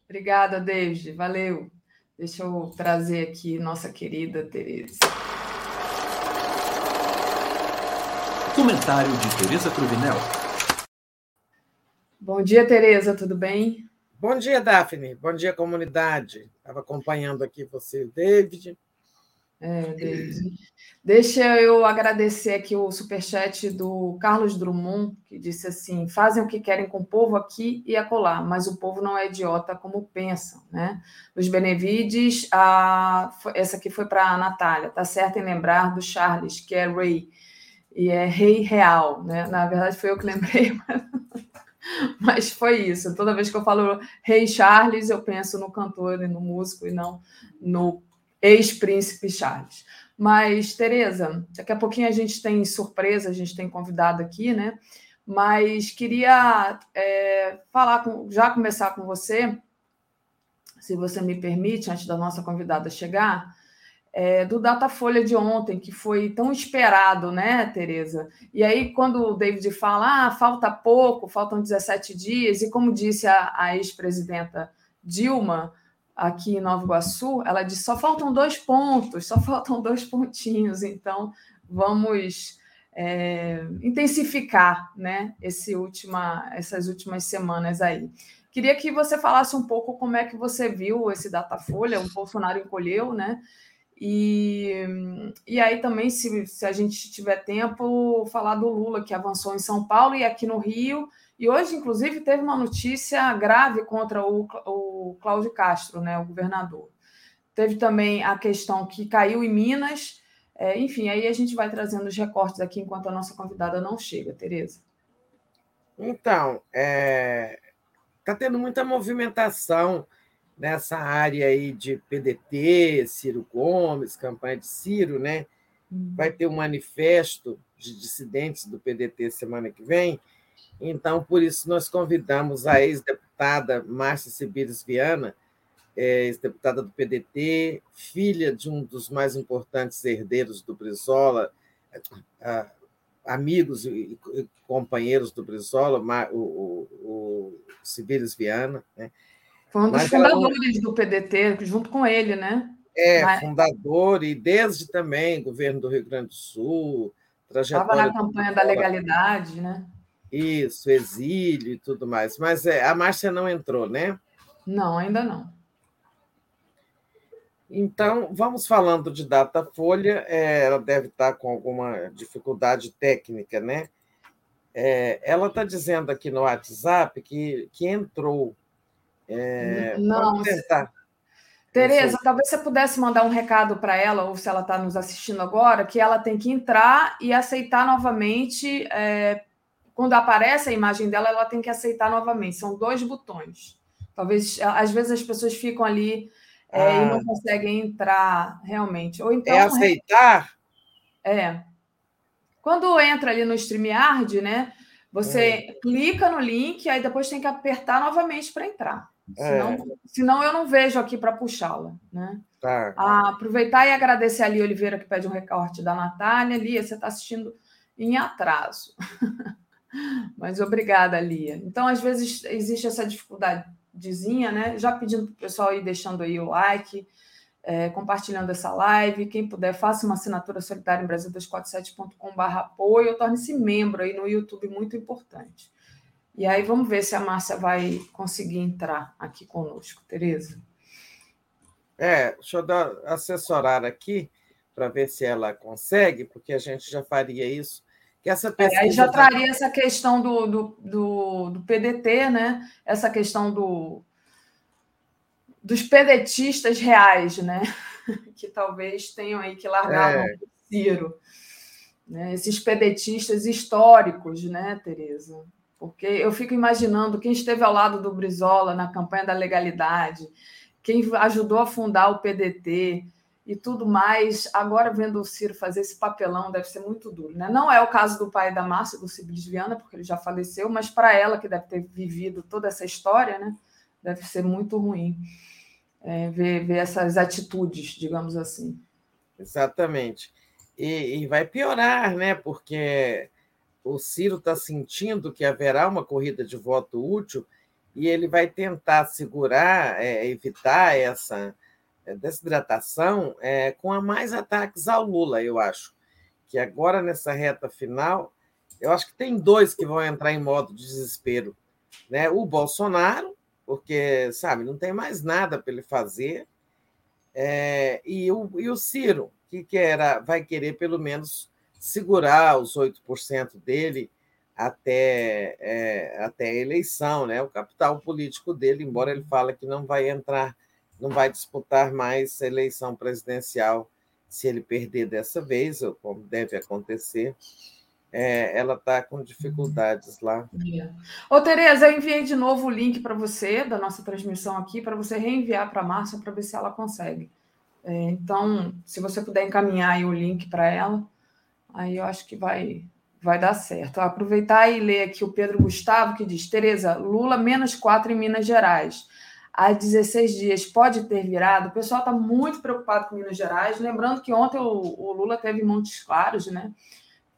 Obrigada, David. Valeu. Deixa eu trazer aqui nossa querida Tereza. Comentário de Tereza Cruvinel. Bom dia, Tereza, tudo bem? Bom dia, Daphne. Bom dia, comunidade. Estava acompanhando aqui você, David. É, David. Deixa eu agradecer aqui o superchat do Carlos Drummond, que disse assim: fazem o que querem com o povo aqui e acolá, mas o povo não é idiota como pensam. Né? Os Benevides, a... essa aqui foi para a Natália, tá certo em lembrar do Charles, que é Ray e é Rei Real, né? Na verdade, foi eu que lembrei, mas foi isso. Toda vez que eu falo Rei Charles, eu penso no cantor e no músico e não no ex-príncipe Charles. Mas, Tereza, daqui a pouquinho a gente tem surpresa, a gente tem convidado aqui, né? Mas queria é, falar com, já começar com você, se você me permite, antes da nossa convidada chegar, é, do Datafolha de ontem, que foi tão esperado, né, Tereza? E aí, quando o David fala, ah, falta pouco, faltam 17 dias, e como disse a, a ex-presidenta Dilma, aqui em Nova Iguaçu, ela disse, só faltam dois pontos, só faltam dois pontinhos, então vamos é, intensificar né, esse última, essas últimas semanas aí. Queria que você falasse um pouco como é que você viu esse Datafolha, o Bolsonaro encolheu, né? E, e aí também, se, se a gente tiver tempo, falar do Lula, que avançou em São Paulo e aqui no Rio. E hoje, inclusive, teve uma notícia grave contra o, o Cláudio Castro, né, o governador. Teve também a questão que caiu em Minas. É, enfim, aí a gente vai trazendo os recortes aqui enquanto a nossa convidada não chega, Tereza. Então, está é, tá tendo muita movimentação nessa área aí de PDT, Ciro Gomes, campanha de Ciro, né? Hum. Vai ter um manifesto de dissidentes do PDT semana que vem. Então, por isso, nós convidamos a ex-deputada Márcia Sibires Viana, é, ex-deputada do PDT, filha de um dos mais importantes herdeiros do Brizola, amigos e companheiros do Brizola, o, o, o Sibires Viana, né? Foi um dos Mas fundadores ela... do PDT, junto com ele, né? É, Mas... fundador, e desde também governo do Rio Grande do Sul. Estava na campanha da legalidade, né? Isso, exílio e tudo mais. Mas é, a Márcia não entrou, né? Não, ainda não. Então, vamos falando de Datafolha, é, ela deve estar com alguma dificuldade técnica, né? É, ela está dizendo aqui no WhatsApp que, que entrou é, não. Tereza, talvez você pudesse mandar um recado para ela, ou se ela está nos assistindo agora, que ela tem que entrar e aceitar novamente. É, quando aparece a imagem dela, ela tem que aceitar novamente. São dois botões. Talvez, às vezes, as pessoas ficam ali é, ah. e não conseguem entrar realmente. Ou então, é aceitar? É. Quando entra ali no StreamYard, né? Você é. clica no link, aí depois tem que apertar novamente para entrar. Senão, é. senão eu não vejo aqui para puxá-la. Né? Tá. Ah, aproveitar e agradecer a Lia Oliveira, que pede um recorte da Natália. Lia, você está assistindo em atraso. Mas obrigada, Lia. Então, às vezes, existe essa dificuldadezinha, né? Já pedindo para o pessoal ir deixando aí o like, é, compartilhando essa live. Quem puder, faça uma assinatura solidária em Brasil247.com.br apoio, torne-se membro aí no YouTube, muito importante. E aí vamos ver se a Márcia vai conseguir entrar aqui conosco, Tereza. É, deixa eu dar, assessorar aqui para ver se ela consegue, porque a gente já faria isso. Que essa é, aí já traria essa questão do, do, do, do, PDT, né? Essa questão do, dos pedetistas reais, né? que talvez tenham aí que largar é. o Ciro. Né? Esses pedetistas históricos, né, Tereza? Porque eu fico imaginando quem esteve ao lado do Brizola na campanha da legalidade, quem ajudou a fundar o PDT e tudo mais, agora vendo o Ciro fazer esse papelão deve ser muito duro. Né? Não é o caso do pai da Márcia, do Cibilis Viana, porque ele já faleceu, mas para ela, que deve ter vivido toda essa história, né? deve ser muito ruim é, ver, ver essas atitudes, digamos assim. Exatamente. E, e vai piorar, né? Porque o Ciro está sentindo que haverá uma corrida de voto útil e ele vai tentar segurar, é, evitar essa é, desidratação é, com a mais ataques ao Lula, eu acho. Que agora, nessa reta final, eu acho que tem dois que vão entrar em modo de desespero. Né? O Bolsonaro, porque, sabe, não tem mais nada para ele fazer, é, e, o, e o Ciro, que, que era, vai querer pelo menos segurar os 8% dele até, é, até a eleição, né? o capital político dele, embora ele fale que não vai entrar, não vai disputar mais a eleição presidencial se ele perder dessa vez, ou como deve acontecer. É, ela está com dificuldades lá. É. Ô, Tereza, eu enviei de novo o link para você, da nossa transmissão aqui, para você reenviar para a Márcia para ver se ela consegue. É, então, se você puder encaminhar o link para ela, Aí eu acho que vai, vai dar certo. Aproveitar e ler aqui o Pedro Gustavo, que diz: Tereza, Lula menos 4 em Minas Gerais. Há 16 dias pode ter virado. O pessoal está muito preocupado com Minas Gerais. Lembrando que ontem o, o Lula teve Montes Claros, né?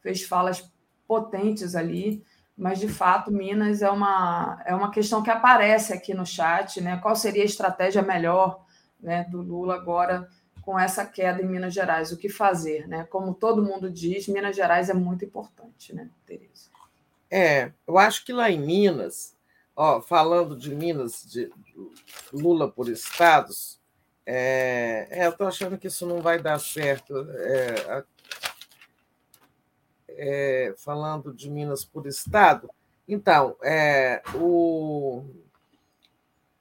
Fez falas potentes ali mas de fato Minas é uma, é uma questão que aparece aqui no chat, né? Qual seria a estratégia melhor né, do Lula agora com essa queda em Minas Gerais, o que fazer, né? Como todo mundo diz, Minas Gerais é muito importante, né, Tereza? É, eu acho que lá em Minas, ó, falando de Minas, de Lula por estados, é, é, eu estou achando que isso não vai dar certo. É, é, falando de Minas por estado, então, é, o,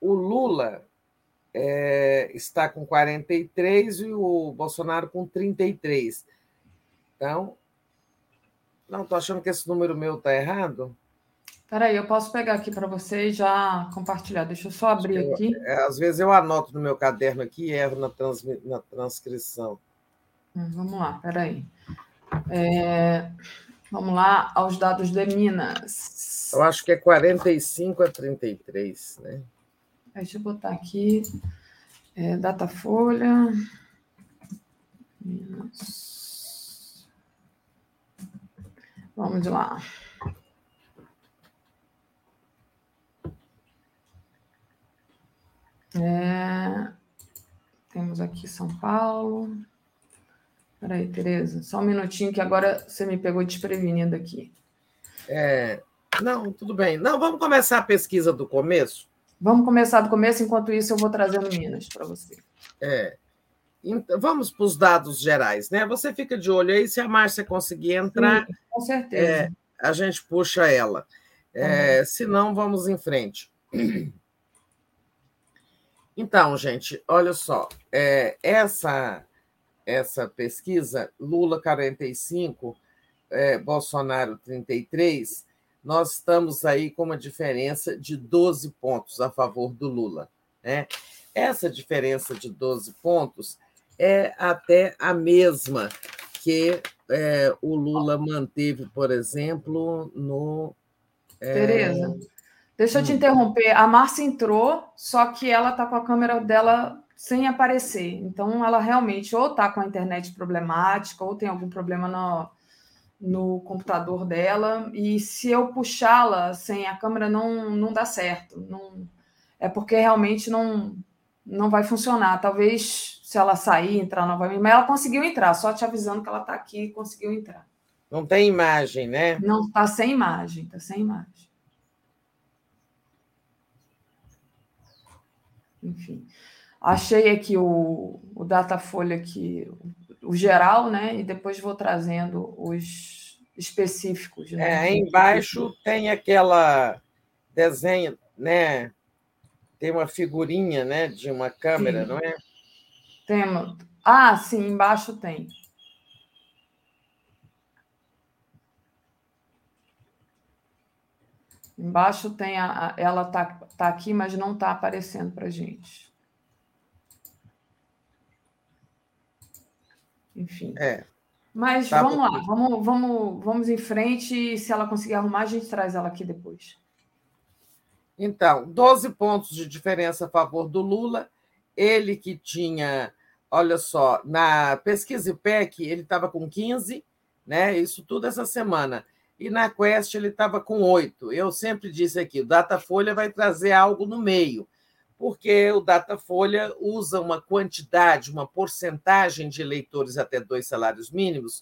o Lula é, está com 43 e o Bolsonaro com 33. Então, não, estou achando que esse número meu está errado. Espera aí, eu posso pegar aqui para você e já compartilhar. Deixa eu só abrir eu, aqui. É, às vezes eu anoto no meu caderno aqui e erro na, trans, na transcrição. Hum, vamos lá, espera aí. É, vamos lá aos dados de Minas. Eu acho que é 45 a 33, né? Deixa eu botar aqui. É, Datafolha. Minas. Vamos lá. É, temos aqui São Paulo. Espera aí, Tereza, só um minutinho que agora você me pegou desprevenida aqui. É, não, tudo bem. Não, vamos começar a pesquisa do começo? Vamos começar do começo, enquanto isso eu vou trazendo Minas para você. É. Então, vamos para os dados gerais, né? Você fica de olho aí, se a Márcia conseguir entrar. Sim, com certeza. É, a gente puxa ela. É, uhum. Se não, vamos em frente. Então, gente, olha só, é, essa essa pesquisa, Lula 45, é, Bolsonaro 33, nós estamos aí com uma diferença de 12 pontos a favor do Lula. Né? Essa diferença de 12 pontos é até a mesma que é, o Lula manteve, por exemplo, no. É... Tereza, deixa eu te hum. interromper. A Márcia entrou, só que ela está com a câmera dela sem aparecer. Então, ela realmente ou está com a internet problemática, ou tem algum problema no, no computador dela. E se eu puxá-la sem a câmera, não, não dá certo. Não, é porque realmente não, não vai funcionar. Talvez se ela sair, entrar novamente. Mas ela conseguiu entrar, só te avisando que ela está aqui e conseguiu entrar. Não tem imagem, né? Não, está sem imagem, está sem imagem. Enfim. Achei aqui o, o Datafolha aqui, o geral, né? E depois vou trazendo os específicos. Né? É, embaixo tem aquela desenho, né? Tem uma figurinha, né? De uma câmera, sim. não é? Tem. Ah, sim, embaixo tem. Embaixo tem a, ela tá, tá aqui, mas não está aparecendo para gente. Enfim. É. Mas tá vamos bom. lá, vamos, vamos, vamos em frente e se ela conseguir arrumar, a gente traz ela aqui depois. Então, 12 pontos de diferença a favor do Lula. Ele que tinha, olha só, na pesquisa IPEC, ele estava com 15, né? Isso tudo essa semana. E na Quest ele estava com 8. Eu sempre disse aqui, o Datafolha vai trazer algo no meio porque o Datafolha usa uma quantidade, uma porcentagem de eleitores até dois salários mínimos,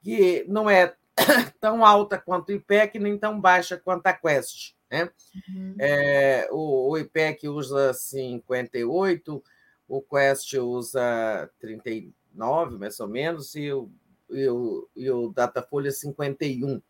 que não é tão alta quanto o IPEC, nem tão baixa quanto a Quest. Né? Uhum. É, o, o, IPEC usa 58, o Quest usa 39, mais ou menos, e o, e o, e o Datafolha 51.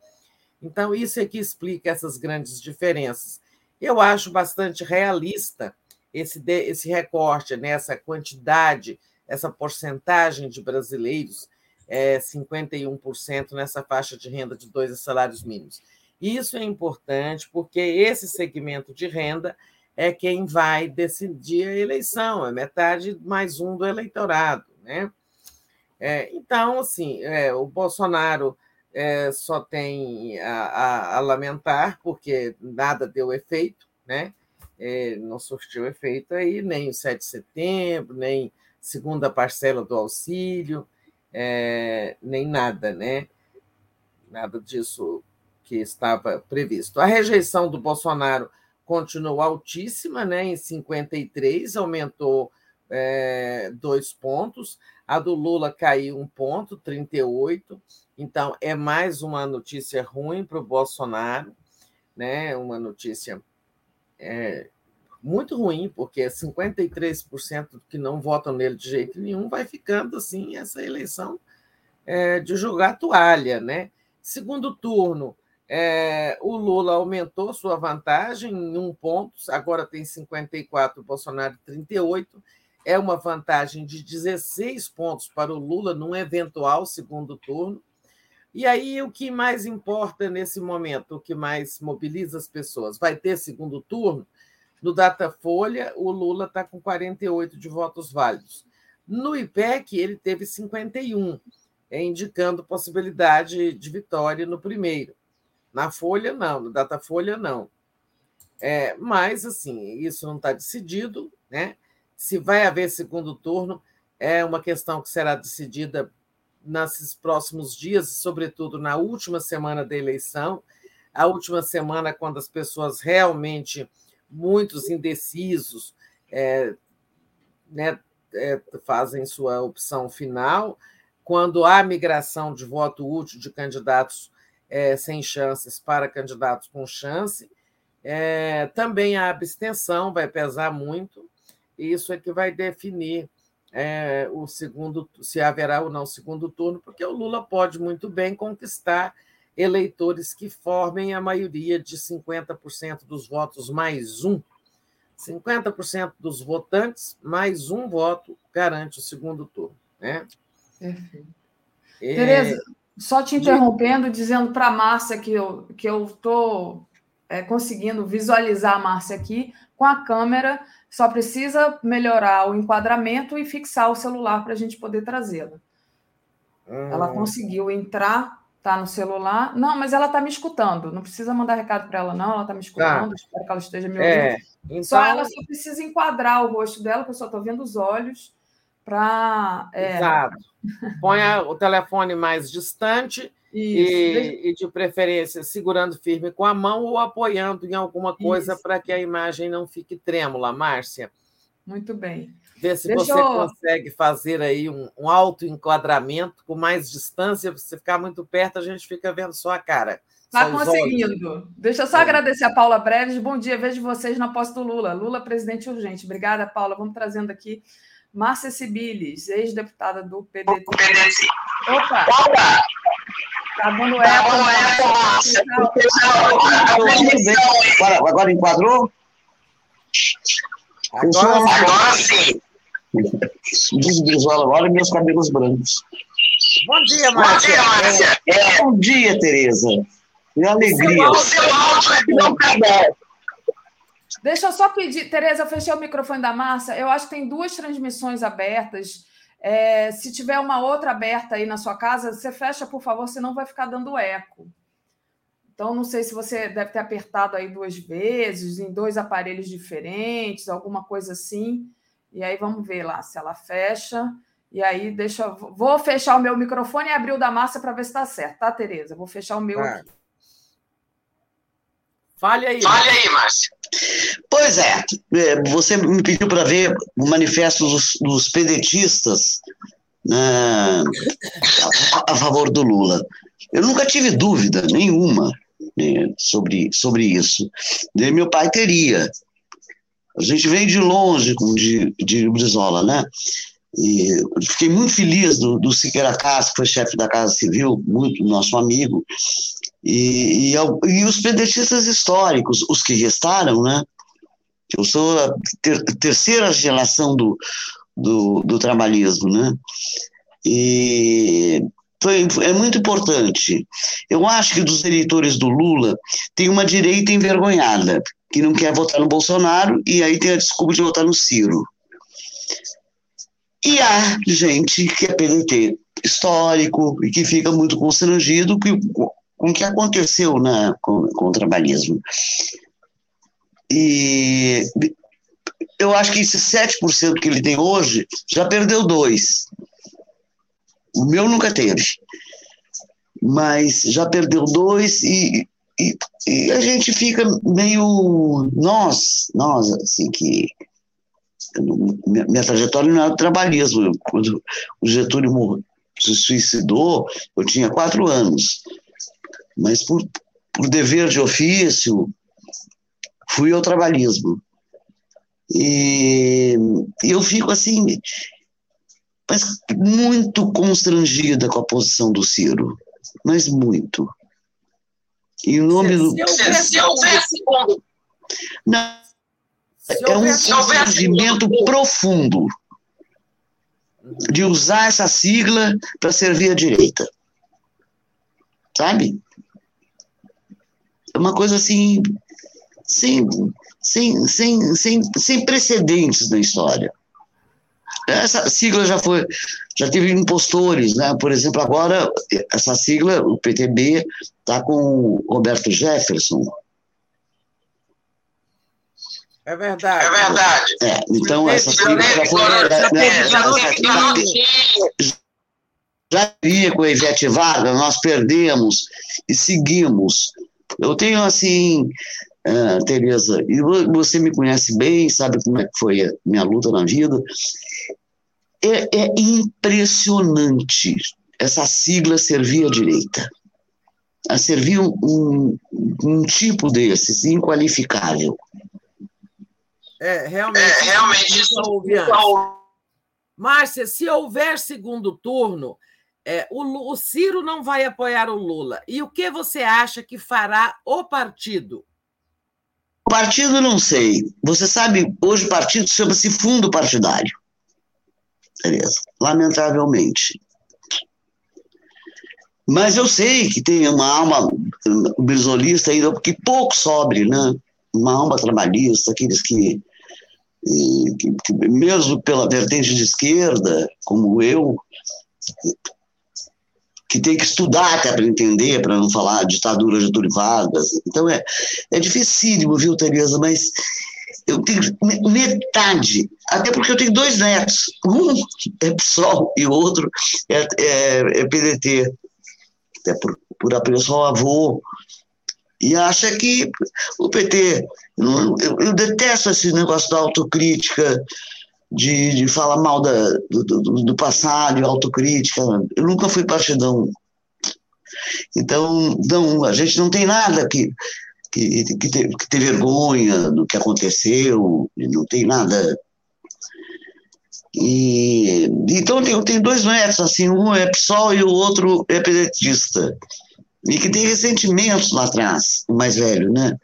Então, isso é que explica essas grandes diferenças. Eu acho bastante realista esse, esse recorte nessa quantidade, essa porcentagem de brasileiros, é 51% nessa faixa de renda de dois salários mínimos. Isso é importante porque esse segmento de renda é quem vai decidir a eleição, é metade mais um do eleitorado. Né? É, então, assim, é, o Bolsonaro é, só tem a, a, a, lamentar, porque nada deu efeito, né? É, não surtiu efeito aí, nem o 7 de setembro, nem segunda parcela do auxílio, é, nem nada, né? Nada disso que estava previsto. A rejeição do Bolsonaro continuou altíssima, né? Em 53, aumentou é, dois pontos, a do Lula caiu um ponto, 38. Então, é mais uma notícia ruim para o Bolsonaro, né? uma notícia é, muito ruim, porque 53% que não votam nele de jeito nenhum vai ficando assim essa eleição é, de jogar toalha. Né? Segundo turno, é, o Lula aumentou sua vantagem em um ponto, agora tem 54, o Bolsonaro 38. É uma vantagem de 16 pontos para o Lula num eventual segundo turno. E aí, o que mais importa nesse momento, o que mais mobiliza as pessoas? Vai ter segundo turno? No Datafolha, o Lula está com 48 de votos válidos. No IPEC, ele teve 51, indicando possibilidade de vitória no primeiro. Na Folha, não, no Datafolha, não. É, mas, assim, isso não está decidido, né? Se vai haver segundo turno, é uma questão que será decidida nesses próximos dias, sobretudo na última semana da eleição, a última semana quando as pessoas realmente, muitos indecisos, é, né, é, fazem sua opção final, quando há migração de voto útil de candidatos é, sem chances para candidatos com chance. É, também a abstenção vai pesar muito, e isso é que vai definir é, o segundo, se haverá ou não segundo turno, porque o Lula pode muito bem conquistar eleitores que formem a maioria de 50% dos votos mais um. 50% dos votantes mais um voto garante o segundo turno. Né? Perfeito. É... Tereza, só te interrompendo, dizendo para a Márcia que eu estou que eu tô, é, conseguindo visualizar a Márcia aqui com a câmera, só precisa melhorar o enquadramento e fixar o celular para a gente poder trazê-la. Hum. Ela conseguiu entrar, tá no celular. Não, mas ela está me escutando. Não precisa mandar recado para ela, não. Ela está me escutando. Tá. Espero que ela esteja me ouvindo. É, então... Só ela só precisa enquadrar o rosto dela, porque eu só estou vendo os olhos para. É... Exato. Põe o telefone mais distante e, e, de preferência, segurando firme com a mão ou apoiando em alguma coisa para que a imagem não fique trêmula, Márcia. Muito bem. Vê se Deixa você eu... consegue fazer aí um, um alto enquadramento com mais distância. Se ficar muito perto, a gente fica vendo só a cara. Está conseguindo. Deixa eu só é. agradecer a Paula Breves. Bom dia, vejo vocês na posse do Lula. Lula, presidente urgente. Obrigada, Paula. Vamos trazendo aqui Márcia Sibilis, ex-deputada do PDT. Opa! Opa! Tá dando eco, Márcia. Agora, agora enquadrou? Agora, agora sim. Brizola, olha meus cabelos brancos. Bom dia, Márcia. Bom dia, Márcia. É, bom dia, Tereza. Que alegria. Seu áudio, seu áudio Deixa eu só pedir, Tereza, eu fechei o microfone da Márcia. Eu acho que tem duas transmissões abertas. É, se tiver uma outra aberta aí na sua casa, você fecha, por favor, senão vai ficar dando eco. Então, não sei se você deve ter apertado aí duas vezes, em dois aparelhos diferentes, alguma coisa assim. E aí vamos ver lá se ela fecha. E aí, deixa. Vou fechar o meu microfone e abrir o da Márcia para ver se está certo, tá, Tereza? Vou fechar o meu é. aqui. Fale aí. Fale aí, Márcia. Pois é, é, você me pediu para ver o manifesto dos, dos pedetistas né, a, a, favor do Lula. Eu nunca tive dúvida nenhuma né, sobre, sobre isso. E meu pai teria. A gente veio de longe com de, Brizola, né? E fiquei muito feliz do, do Siqueira Castro, que foi chefe da Casa Civil, muito nosso amigo, e, e, e, os pedetistas históricos, os que restaram, né? Eu sou a ter, terceira geração do, do, do, trabalhismo, né? E foi, é muito importante. Eu acho que dos eleitores do Lula tem uma direita envergonhada, que não quer votar no Bolsonaro e aí tem a desculpa de votar no Ciro. E há gente que é PDT histórico e que fica muito constrangido com o que aconteceu na, com, com o trabalhismo. E eu acho que esse 7% que ele tem hoje já perdeu dois. O meu nunca teve. Mas já perdeu dois e, e, e, a gente fica meio. Nós, nós, assim, que minha, trajetória não era trabalhismo. Quando o Getúlio se suicidou, eu tinha quatro anos. Mas por, por dever de ofício, fui ao trabalhismo. E eu fico assim, mas muito constrangida com a posição do Ciro, mas muito. Em nome se, do. Se houver segundo. Não, é um constrangimento profundo de usar essa sigla para servir a direita. Sabe? É uma coisa assim, sem, sem, sem, sem, sem precedentes na história. Essa sigla já foi, já teve impostores, né? Por exemplo, agora essa sigla, o PTB, está com o Roberto Jefferson. É verdade. É verdade. É, então essa sigla já foi. Né, já ia com a Ivete Vargas, nós perdemos e seguimos. Eu tenho assim, uh, Tereza, e você me conhece bem, sabe como é que foi a minha luta na vida. É, é impressionante essa sigla servir à direita. A servir um, um, um tipo desses, inqualificável. É, realmente. É, realmente isso. Márcia, se houver segundo turno, é, o, o Ciro não vai apoiar o Lula. E o que você acha que fará o partido? Partido não sei. Você sabe, hoje partido chama-se fundo partidário. Beleza. Lamentavelmente. Mas eu sei que tem uma alma brisolista ainda, que pouco sobre, né? Uma alma trabalhista, aqueles que, que, que mesmo pela vertente de esquerda, como eu, que tem que estudar até para entender, para não falar ditadura de Vargas. Então é, é dificílimo, viu, Tereza? Mas eu tenho metade, até porque eu tenho dois netos. Um é PSOL e o outro é, é, é PDT. Até por, por apreço ao avô. E acha que o PT. Eu, eu detesto esse negócio da autocrítica de, de falar mal da, do, do, do passado, autocrítica. Eu nunca fui partidão. Então, não, a gente não tem nada que, que, que, ter, que ter vergonha do que aconteceu, não tem nada. E, então, eu tenho dois netos, assim, um é PSOL e o outro é pedetista. E que tem ressentimentos lá atrás, o mais velho, né?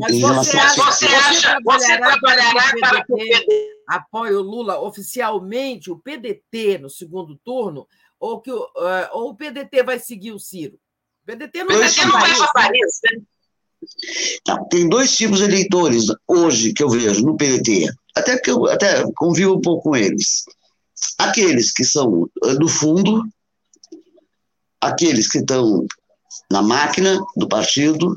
Mas você acha, você, acha, você trabalhará para que o PDT apoie o Lula oficialmente, o PDT, no segundo turno, ou, que, uh, ou o PDT vai seguir o Ciro? O PDT não vai para Paris, né? Não, tem dois tipos de eleitores hoje que eu vejo no PDT, até que eu até convivo um pouco com eles. Aqueles que são do fundo, aqueles que estão na máquina do partido,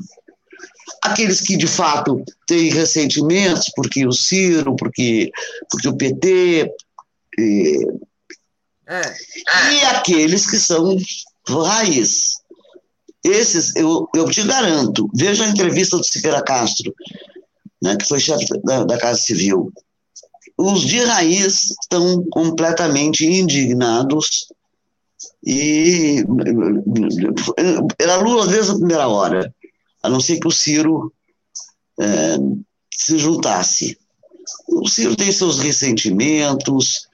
aqueles que de fato têm ressentimentos, porque o Ciro, porque, porque o PT. E, é. e aqueles que são raiz. Esses, eu, eu te garanto, veja a entrevista do Siqueira Castro, né, que foi chefe da, da Casa Civil. Os de raiz estão completamente indignados e era Lula desde a primeira hora a não ser que o Ciro é, se juntasse. O Ciro tem seus ressentimentos,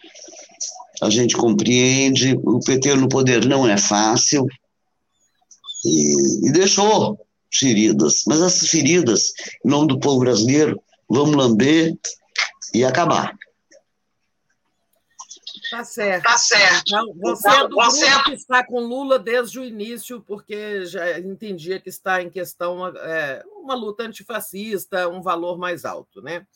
a gente compreende, o PT no poder não é fácil, e, e deixou feridas, mas essas feridas, em nome do povo brasileiro, vamos lamber e acabar. Tá certo. Tá certo. Então, você é do você grupo é que está com Lula desde o início, porque já entendia que está em questão uma, é, uma luta antifascista, um valor mais alto, né?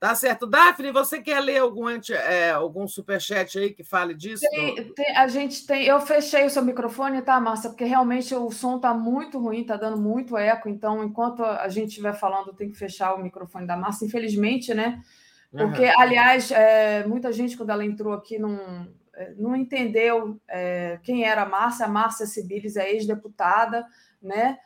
Tá certo. Daphne, você quer ler algum, anti, é, algum superchat aí que fale disso? Tem, tem, a gente tem. Eu fechei o seu microfone, tá, Márcia? Porque realmente o som está muito ruim, está dando muito eco. Então, enquanto a gente estiver falando, tem que fechar o microfone da Márcia. Infelizmente, né? Porque, uhum. aliás, é, muita gente, quando ela entrou aqui, não, é, não entendeu é, quem era a Márcia. A Márcia Sibilis é ex-deputada, né?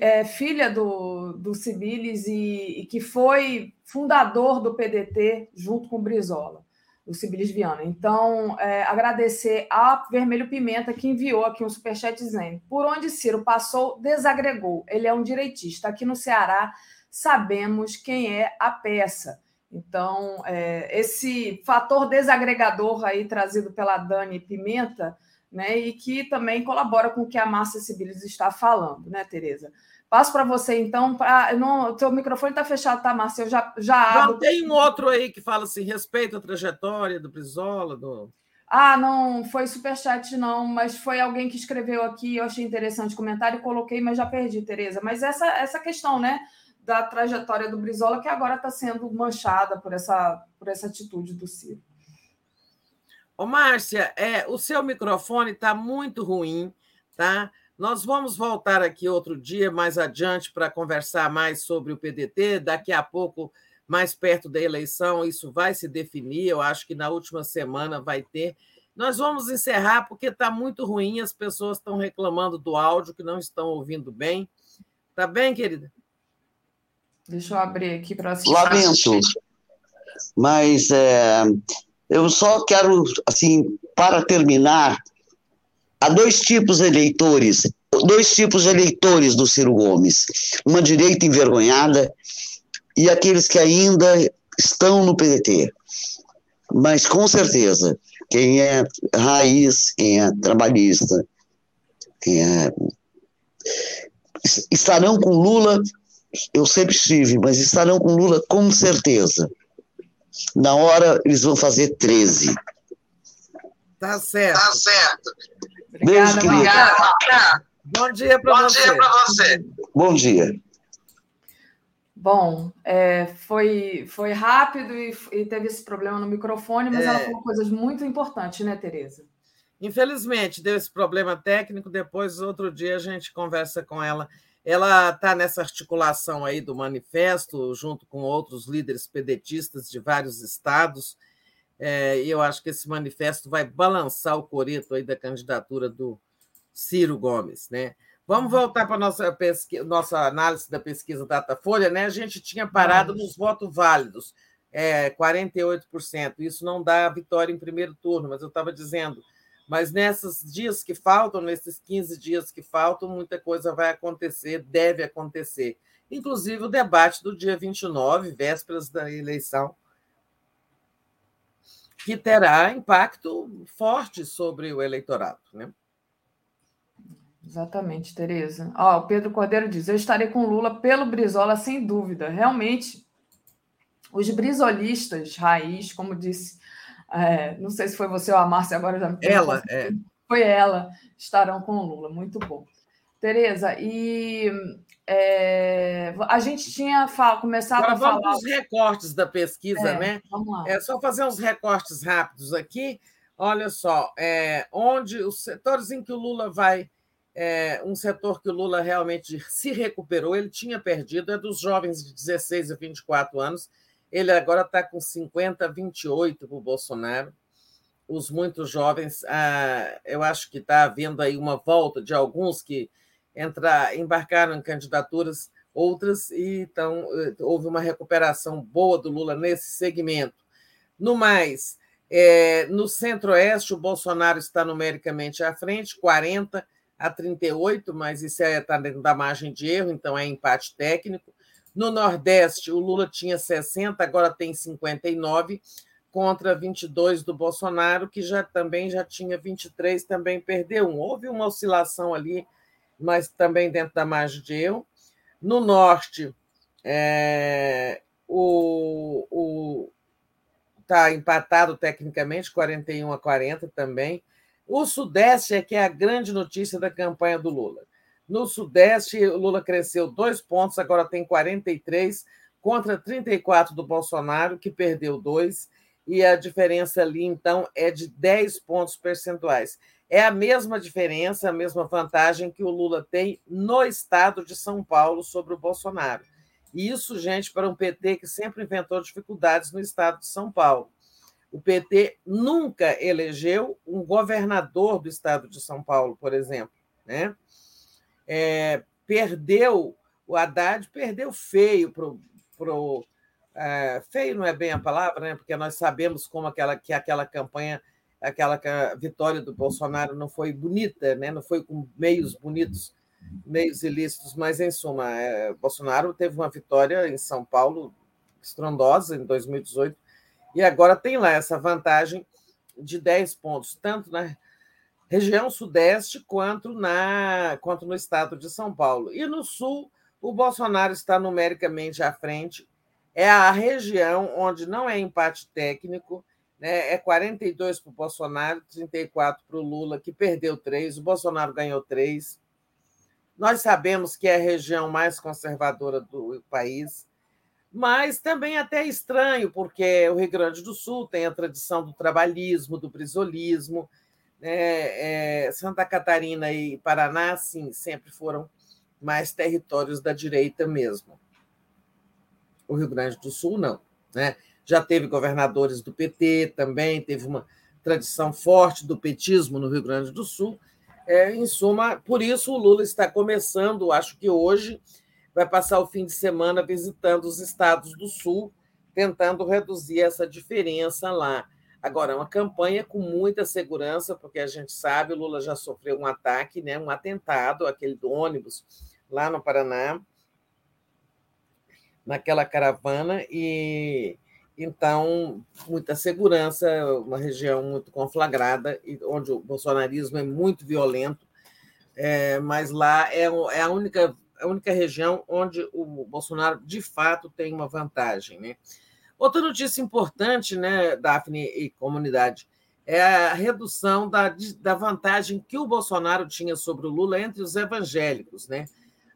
é, filha do, do Cibiles e, e, que foi fundador do PDT junto com o Brizola, o Cibiles Viana. Então, é, agradecer a Vermelho Pimenta que enviou aqui um superchat dizendo: por onde Ciro passou, desagregou. Ele é um direitista. Aqui no Ceará sabemos quem é a peça. Então, é, esse fator desagregador aí trazido pela Dani Pimenta né? E que também colabora com o que a Márcia Sibilis está falando, né, Tereza? Passo para você, então. Não, seu microfone está fechado, tá, Márcia? Eu já, já abro. Não tem um outro aí que fala assim: respeito a trajetória do Brizola, do. Ah, não foi superchat, não, mas foi alguém que escreveu aqui, eu achei interessante o comentário coloquei, mas já perdi, Tereza. Mas essa, essa questão, né, da trajetória do Brizola, que agora está sendo manchada por essa, por essa atitude do Ciro. Ô, Márcia, é, o seu microfone está muito ruim, tá? Nós vamos voltar aqui outro dia, mais adiante, para conversar mais sobre o PDT. Daqui a pouco, mais perto da eleição, isso vai se definir. Eu acho que na última semana vai ter. Nós vamos encerrar porque está muito ruim, as pessoas estão reclamando do áudio, que não estão ouvindo bem. Tá bem, querida? Deixa eu abrir aqui para assistir. Lamento, mas é, eu só quero, assim, para terminar, há dois tipos de eleitores, dois tipos de eleitores do Ciro Gomes. Uma direita envergonhada e aqueles que ainda estão no PDT. Mas, com certeza, quem é raiz, quem é trabalhista, quem é... Estarão com Lula, eu sempre estive, mas estarão com Lula com certeza. Na hora, eles vão fazer 13. Tá certo. Tá certo. Beijo, querida. Bom dia para você. Dia você. Bom dia. Bom, é, foi, foi rápido e, e, teve esse problema no microfone, mas é. ela falou coisas muito importantes, né, Tereza? Infelizmente, deu esse problema técnico. Depois, outro dia, a gente conversa com ela. Ela está nessa articulação aí do manifesto, junto com outros líderes pedetistas de vários estados, é, e eu acho que esse manifesto vai balançar o coreto aí da candidatura do Ciro Gomes. Né? Vamos voltar para a nossa, nossa análise da pesquisa Datafolha. Né? A gente tinha parado nos votos válidos, é, 48%. Isso não dá vitória em primeiro turno, mas eu estava dizendo mas nesses dias que faltam, nesses 15 dias que faltam, muita coisa vai acontecer, deve acontecer. Inclusive o debate do dia 29, vésperas da eleição, que terá impacto forte sobre o eleitorado. Né? Exatamente, Tereza. Ó, o Pedro Cordeiro diz: Eu estarei com Lula pelo Brizola, sem dúvida. Realmente, os brisolistas raiz, como disse é, não sei se foi você ou a Márcia, agora já me Ela, é. Foi ela, estarão com o Lula. Muito bom. Tereza, e é, a gente tinha fala, começado Agora a falar. Vamos os recortes da pesquisa, é, né? Vamos lá. É só fazer uns recortes rápidos aqui. Olha só, é, onde os setores em que o Lula vai, é, um setor que o Lula realmente se recuperou, ele tinha perdido, é dos jovens de 16 a 24 anos, ele agora está com 50, 28 para o Bolsonaro. Os muito jovens, ah, eu acho que está havendo aí uma volta de alguns que entrar, embarcaram em candidaturas, outras, e então houve uma recuperação boa do Lula nesse segmento. No mais, é, no Centro-Oeste, o Bolsonaro está numericamente à frente, 40 a 38, mas isso está é, dentro da margem de erro, então é empate técnico. No Nordeste, o Lula tinha 60, agora tem 59 contra 22 do Bolsonaro, que já também já tinha 23, também perdeu um. Houve uma oscilação ali, mas também dentro da margem de erro. No Norte, é, o está empatado tecnicamente, 41 a 40 também. O Sudeste é que é a grande notícia da campanha do Lula. No Sudeste, Lula cresceu dois pontos, agora tem 43, contra 34 do Bolsonaro, que perdeu dois, e a diferença ali, então, é de 10 pontos percentuais. É a mesma diferença, a mesma vantagem que o Lula tem no estado de São Paulo sobre o Bolsonaro. E isso, gente, para um PT que sempre inventou dificuldades no estado de São Paulo. O PT nunca elegeu um governador do estado de São Paulo, por exemplo. Né? É, perdeu, o Haddad perdeu feio para o. É, feio não é bem a palavra, né? porque nós sabemos como aquela, que aquela campanha, aquela vitória do Bolsonaro não foi bonita, né? não foi com meios bonitos, meios ilícitos, mas, em suma, é, Bolsonaro teve uma vitória em São Paulo estrondosa em 2018, e agora tem lá essa vantagem de 10 pontos, tanto na região sudeste quanto, na, quanto no estado de São Paulo. E no sul, o Bolsonaro está numericamente à frente. É a região onde não é empate técnico, né? é 42 para o Bolsonaro, 34 para o Lula, que perdeu três, o Bolsonaro ganhou três. Nós sabemos que é a região mais conservadora do país, mas também até estranho, porque o Rio Grande do Sul tem a tradição do trabalhismo, do brisolismo, né? É, Santa Catarina e Paraná, sim, sempre foram mais territórios da direita mesmo. O Rio Grande do Sul, não. Né? Já teve governadores do PT também, teve uma tradição forte do petismo no Rio Grande do Sul. É, em suma, por isso o Lula está começando, acho que hoje, vai passar o fim de semana visitando os estados do Sul, tentando reduzir essa diferença lá. Agora, uma campanha com muita segurança, porque a gente sabe, o Lula já sofreu um ataque, né, um atentado, aquele do ônibus lá no Paraná, naquela caravana, e então muita segurança, uma região muito conflagrada, onde o bolsonarismo é muito violento, é, mas lá é, é a única a única região onde o Bolsonaro de fato tem uma vantagem, né? Outra notícia importante, né, Daphne e comunidade, é a redução da, da vantagem que o Bolsonaro tinha sobre o Lula entre os evangélicos. Né?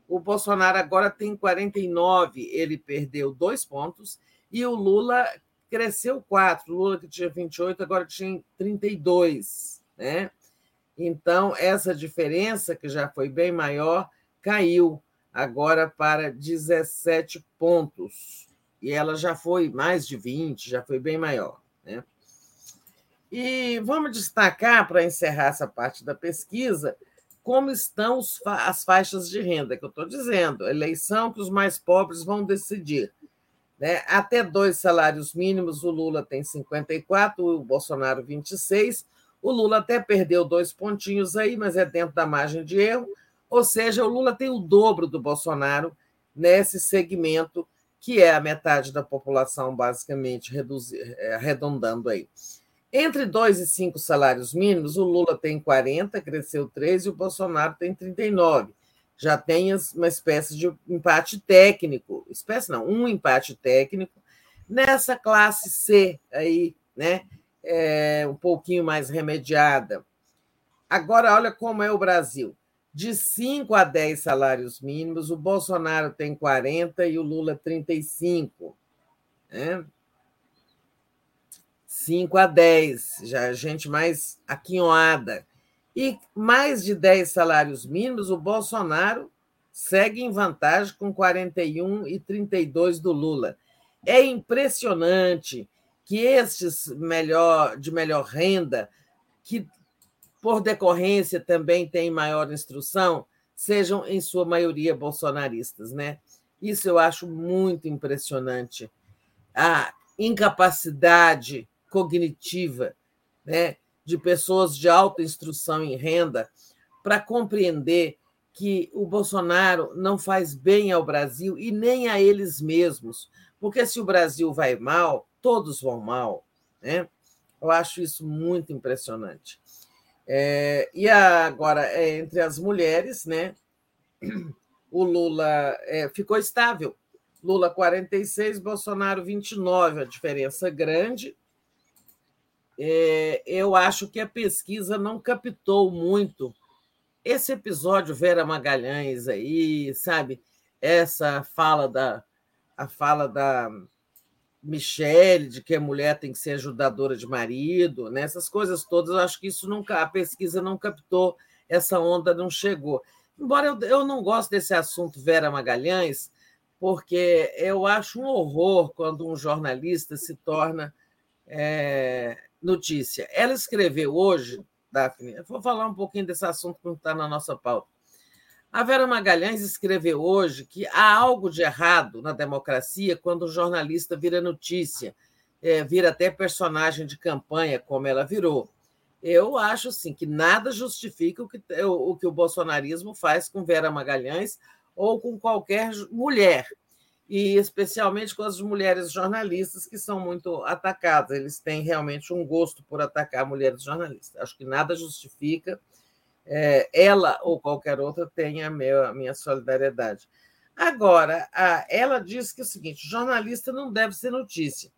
O Bolsonaro agora tem 49, ele perdeu dois pontos, e o Lula cresceu quatro. O Lula, que tinha 28, agora tinha 32. Né? Então, essa diferença, que já foi bem maior, caiu agora para 17 pontos e ela já foi mais de 20, já foi bem maior. Né? E vamos destacar, para encerrar essa parte da pesquisa, como estão as faixas de renda, que eu estou dizendo, eleição que os mais pobres vão decidir. Né? Até dois salários mínimos, o Lula tem 54, o Bolsonaro 26. O Lula até perdeu dois pontinhos aí, mas é dentro da margem de erro. Ou seja, o Lula tem o dobro do Bolsonaro nesse segmento que é a metade da população, basicamente, reduzir, é, arredondando aí. Entre dois e cinco salários mínimos, o Lula tem 40, cresceu 13, e o Bolsonaro tem 39. Já tem uma espécie de empate técnico, espécie não, um empate técnico nessa classe C aí, né? É, um pouquinho mais remediada. Agora, olha como é o Brasil de 5 a 10 salários mínimos, o Bolsonaro tem 40 e o Lula 35. Né? 5 a 10, já a gente mais aquinhoada. E mais de 10 salários mínimos, o Bolsonaro segue em vantagem com 41 e 32 do Lula. É impressionante que estes melhor, de melhor renda, que por decorrência também têm maior instrução, sejam em sua maioria bolsonaristas, né? Isso eu acho muito impressionante. A incapacidade cognitiva, né, de pessoas de alta instrução em renda para compreender que o Bolsonaro não faz bem ao Brasil e nem a eles mesmos, porque se o Brasil vai mal, todos vão mal, né? Eu acho isso muito impressionante. É, e agora, é, entre as mulheres, né, o Lula é, ficou estável. Lula 46, Bolsonaro 29, a diferença grande. É, eu acho que a pesquisa não captou muito esse episódio Vera Magalhães aí, sabe? Essa fala da a fala da Michele, de que a mulher tem que ser ajudadora de marido, né? essas coisas todas, eu acho que isso nunca, a pesquisa não captou, essa onda não chegou. Embora eu, eu não goste desse assunto Vera Magalhães, porque eu acho um horror quando um jornalista se torna é, notícia. Ela escreveu hoje, Daphne, eu vou falar um pouquinho desse assunto que não está na nossa pauta. A Vera Magalhães escreveu hoje que há algo de errado na democracia quando o jornalista vira notícia, é, vira até personagem de campanha, como ela virou. Eu acho assim, que nada justifica o que, o, o que o bolsonarismo faz com Vera Magalhães ou com qualquer mulher, e especialmente com as mulheres jornalistas que são muito atacadas. Eles têm realmente um gosto por atacar mulheres jornalistas. Acho que nada justifica é, ela ou qualquer outra tenha a, meu, a minha solidariedade. Agora, a, ela diz que é o seguinte: jornalista não deve ser notícia,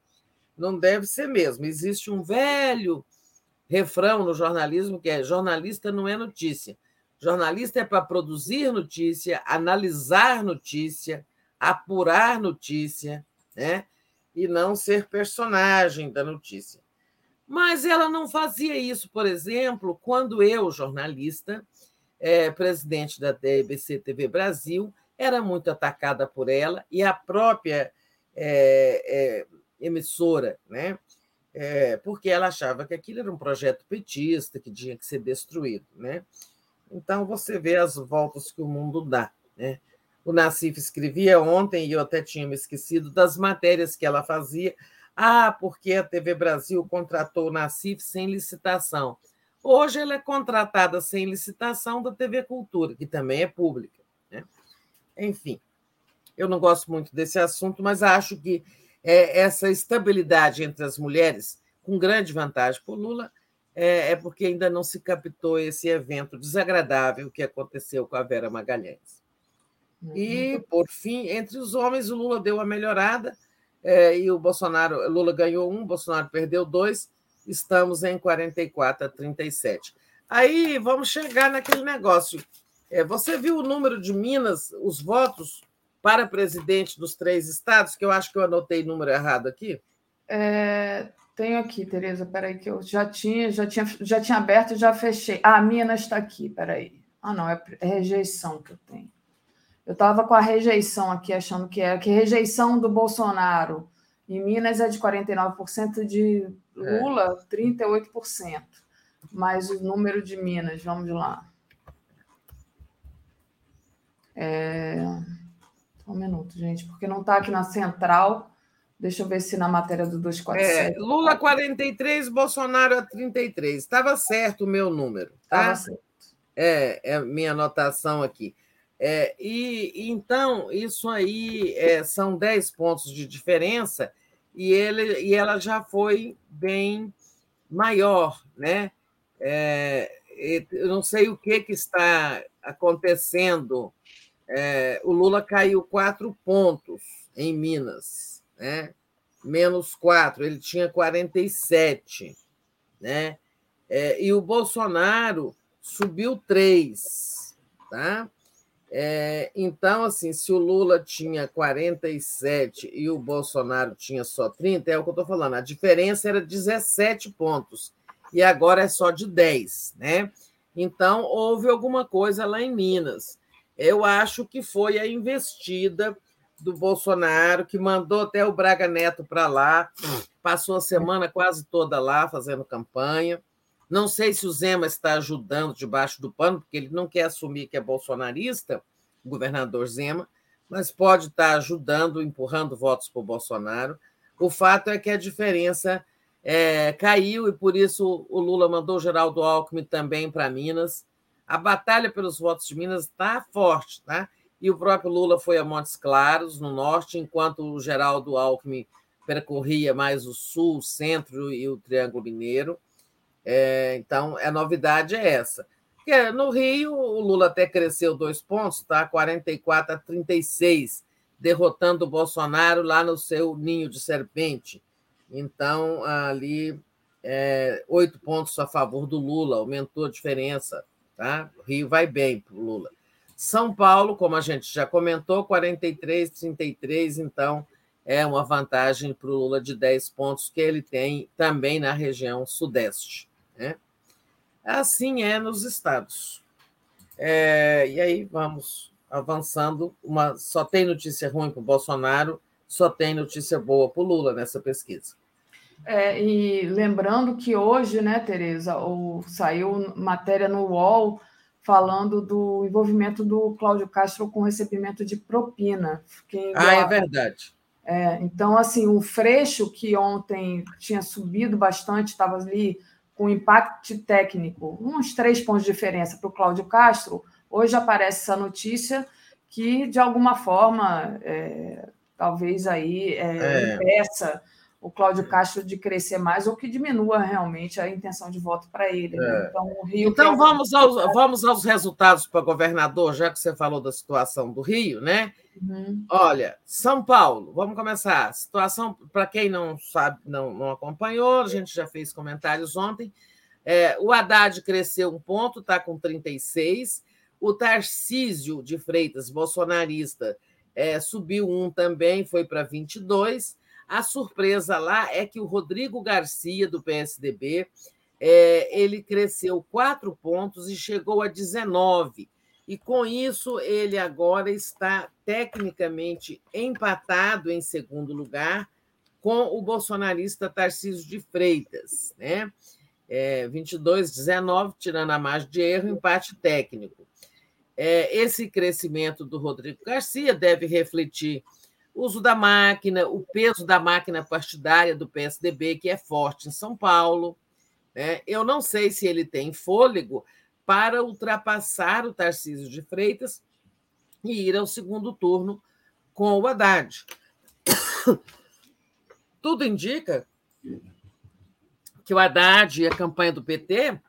não deve ser mesmo. Existe um velho refrão no jornalismo que é: jornalista não é notícia. Jornalista é para produzir notícia, analisar notícia, apurar notícia, né? E não ser personagem da notícia. Mas ela não fazia isso, por exemplo, quando eu, jornalista, é, presidente da TBC TV Brasil, era muito atacada por ela e a própria é, é, emissora, né? Porque ela achava que aquilo era um projeto petista que tinha que ser destruído. Né? Então, você vê as voltas que o mundo dá. Né? O Nassif escrevia ontem, e eu até tinha me esquecido, das matérias que ela fazia ah, porque a TV Brasil contratou o Nacif sem licitação. Hoje ela é contratada sem licitação da TV Cultura, que também é pública. Né? Enfim, eu não gosto muito desse assunto, mas acho que é, essa estabilidade entre as mulheres, com grande vantagem para o Lula, é, é, porque ainda não se captou esse evento desagradável que aconteceu com a Vera Magalhães. E, por fim, entre os homens, o Lula deu uma melhorada é, e o Bolsonaro, Lula ganhou um, Bolsonaro perdeu dois, estamos em 44 a 37. Aí vamos chegar naquele negócio. É, você viu o número de Minas, os votos para presidente dos três estados, que eu acho que eu anotei número errado aqui? É, tenho aqui, Tereza, peraí, que eu já tinha, já tinha, já tinha aberto e já fechei. Ah, Minas está aqui, peraí. Ah, não, é rejeição que eu tenho. Eu estava com a rejeição aqui, achando que é que rejeição do Bolsonaro. Em Minas é de 49%, de Lula, é. 38%. Mas o número de Minas, vamos lá. É... Um minuto, gente, porque não está aqui na central. Deixa eu ver se na matéria do 247. É, Lula 43, Bolsonaro a 33. Estava certo o meu número. Tá? Estava certo. É, é a minha anotação aqui. É, e então, isso aí é, são 10 pontos de diferença e, ele, e ela já foi bem maior. Né? É, eu não sei o que, que está acontecendo. É, o Lula caiu quatro pontos em Minas, né? menos quatro, ele tinha 47. Né? É, e o Bolsonaro subiu três. Tá? É, então, assim, se o Lula tinha 47 e o Bolsonaro tinha só 30, é o que eu estou falando, a diferença era 17 pontos, e agora é só de 10, né? Então, houve alguma coisa lá em Minas. Eu acho que foi a investida do Bolsonaro, que mandou até o Braga Neto para lá, passou a semana quase toda lá fazendo campanha. Não sei se o Zema está ajudando debaixo do pano, porque ele não quer assumir que é bolsonarista, o governador Zema, mas pode estar ajudando, empurrando votos para o Bolsonaro. O fato é que a diferença é, caiu e por isso o Lula mandou o Geraldo Alckmin também para Minas. A batalha pelos votos de Minas está forte, tá? E o próprio Lula foi a Montes Claros, no norte, enquanto o Geraldo Alckmin percorria mais o sul, o centro e o Triângulo Mineiro. É, então, a novidade é essa. Porque no Rio, o Lula até cresceu dois pontos, tá? 44 a 36, derrotando o Bolsonaro lá no seu ninho de serpente. Então, ali, é, oito pontos a favor do Lula, aumentou a diferença. Tá? O Rio vai bem para o Lula. São Paulo, como a gente já comentou, 43, 33, então é uma vantagem para o Lula de 10 pontos que ele tem também na região sudeste. Né? Assim é nos estados. É, e aí vamos avançando. Uma, só tem notícia ruim para o Bolsonaro, só tem notícia boa para o Lula nessa pesquisa. É, e lembrando que hoje, né, Tereza, o, saiu matéria no UOL falando do envolvimento do Cláudio Castro com recebimento de propina. Fiquei ah, é verdade. É, então, assim, o Freixo, que ontem tinha subido bastante, estava ali com impacto técnico, uns três pontos de diferença para o Cláudio Castro, hoje aparece essa notícia que, de alguma forma, é, talvez aí é, é. impeça o Cláudio Castro de crescer mais ou que diminua realmente a intenção de voto para ele. Né? É. Então, o Rio então vamos, aos, vamos aos resultados para governador, já que você falou da situação do Rio, né? Uhum. Olha, São Paulo, vamos começar. Situação, para quem não sabe, não, não acompanhou, a gente já fez comentários ontem. É, o Haddad cresceu um ponto, está com 36. O Tarcísio de Freitas, bolsonarista, é, subiu um também, foi para 22. A surpresa lá é que o Rodrigo Garcia, do PSDB, é, ele cresceu quatro pontos e chegou a 19. E com isso, ele agora está tecnicamente empatado em segundo lugar com o bolsonarista Tarcísio de Freitas, né? É, 22, 19, tirando a margem de erro, empate técnico. É, esse crescimento do Rodrigo Garcia deve refletir uso da máquina, o peso da máquina partidária do PSDB, que é forte em São Paulo. Né? Eu não sei se ele tem fôlego para ultrapassar o Tarcísio de Freitas e ir ao segundo turno com o Haddad. Tudo indica que o Haddad e a campanha do PT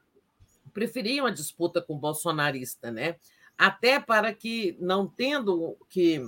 preferiam a disputa com o bolsonarista, né? Até para que, não tendo que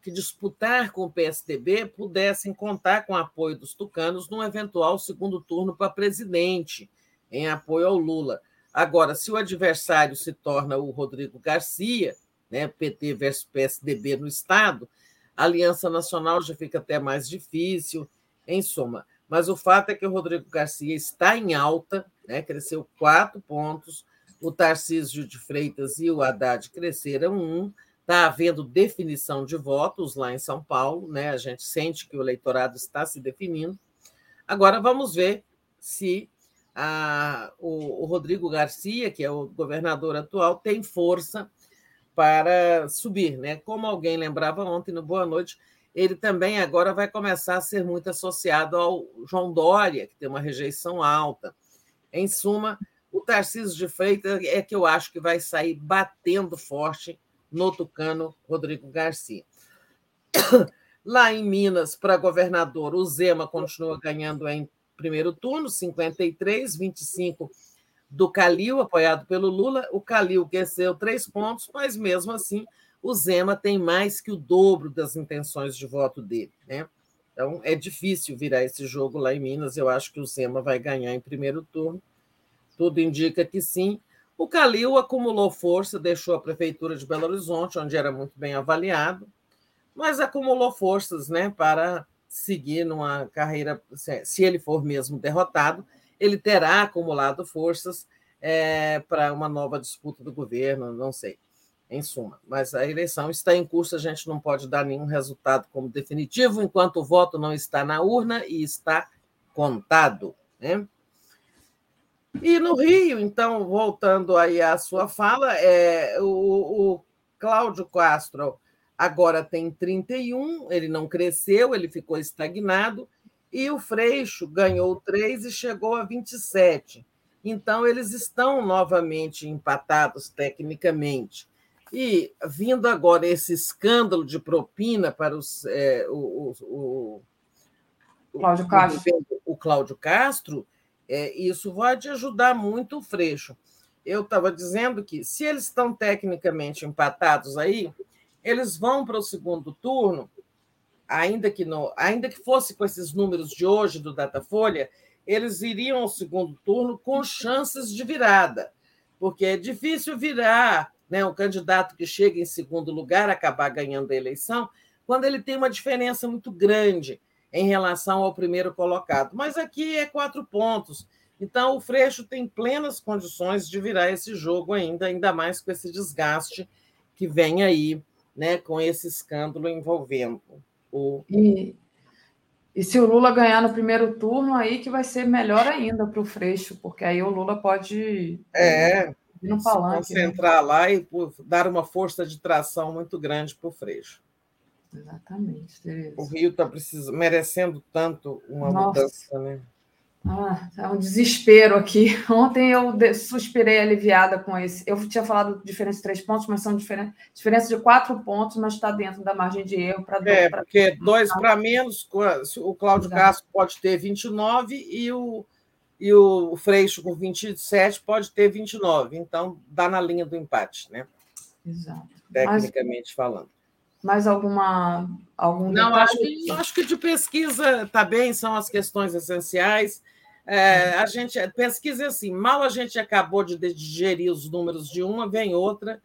que disputar com o PSDB pudessem contar com o apoio dos tucanos num eventual segundo turno para presidente, em apoio ao Lula. Agora, se o adversário se torna o Rodrigo Garcia, né, PT versus PSDB no Estado, a Aliança Nacional já fica até mais difícil, em suma. Mas o fato é que o Rodrigo Garcia está em alta, né, cresceu quatro pontos, o Tarcísio de Freitas e o Haddad cresceram um, Está havendo definição de votos lá em São Paulo, né? A gente sente que o eleitorado está se definindo. Agora vamos ver se a, o, o Rodrigo Garcia, que é o governador atual, tem força para subir, né? Como alguém lembrava ontem no Boa Noite, ele também agora vai começar a ser muito associado ao João Dória, que tem uma rejeição alta. Em suma, o Tarcísio de Freitas é que eu acho que vai sair batendo forte no tucano Rodrigo Garcia. Lá em Minas, para governador, o Zema continua ganhando em primeiro turno, 53, 25 do Calil, apoiado pelo Lula. O Calil cresceu três pontos, mas mesmo assim o Zema tem mais que o dobro das intenções de voto dele. Né? Então é difícil virar esse jogo lá em Minas. Eu acho que o Zema vai ganhar em primeiro turno. Tudo indica que sim. O Calil acumulou força, deixou a prefeitura de Belo Horizonte, onde era muito bem avaliado, mas acumulou forças né, para seguir numa carreira. Se ele for mesmo derrotado, ele terá acumulado forças é, para uma nova disputa do governo, não sei. Em suma, mas a eleição está em curso, a gente não pode dar nenhum resultado como definitivo enquanto o voto não está na urna e está contado. Né? E no Rio, então, voltando aí à sua fala, é, o, o Cláudio Castro agora tem 31, ele não cresceu, ele ficou estagnado, e o Freixo ganhou 3 e chegou a 27. Então, eles estão novamente empatados tecnicamente. E vindo agora esse escândalo de propina para os, é, o, o, o, Cláudio Castro. o Cláudio Castro, é, isso pode ajudar muito o Freixo. Eu estava dizendo que, se eles estão tecnicamente empatados aí, eles vão para o segundo turno, ainda que, no, ainda que fosse com esses números de hoje do Datafolha, eles iriam ao segundo turno com chances de virada, porque é difícil virar né, um candidato que chega em segundo lugar, acabar ganhando a eleição, quando ele tem uma diferença muito grande em relação ao primeiro colocado. Mas aqui é quatro pontos. Então, o Freixo tem plenas condições de virar esse jogo ainda, ainda mais com esse desgaste que vem aí, né, com esse escândalo envolvendo o. E, e se o Lula ganhar no primeiro turno, aí que vai ser melhor ainda para o Freixo, porque aí o Lula pode é. no se palanque. né? concentrar lá e dar uma força de tração muito grande para o Freixo. Exatamente, Tereza. O Rio está merecendo tanto uma Nossa. mudança, né? Ah, é um desespero aqui. Ontem eu suspirei aliviada com esse. Eu tinha falado diferença de três pontos, mas são diferen... diferença de quatro pontos, mas está dentro da margem de erro para É, porque dois para menos, o Cláudio Exato. Castro pode ter 29 e o, e o Freixo com 27 pode ter 29. Então, dá na linha do empate, né? Exato. Tecnicamente falando. Mais alguma algum Não, detalhe? acho que, acho que de pesquisa está bem, são as questões essenciais. É, a gente pesquisa é assim, mal a gente acabou de digerir os números de uma, vem outra,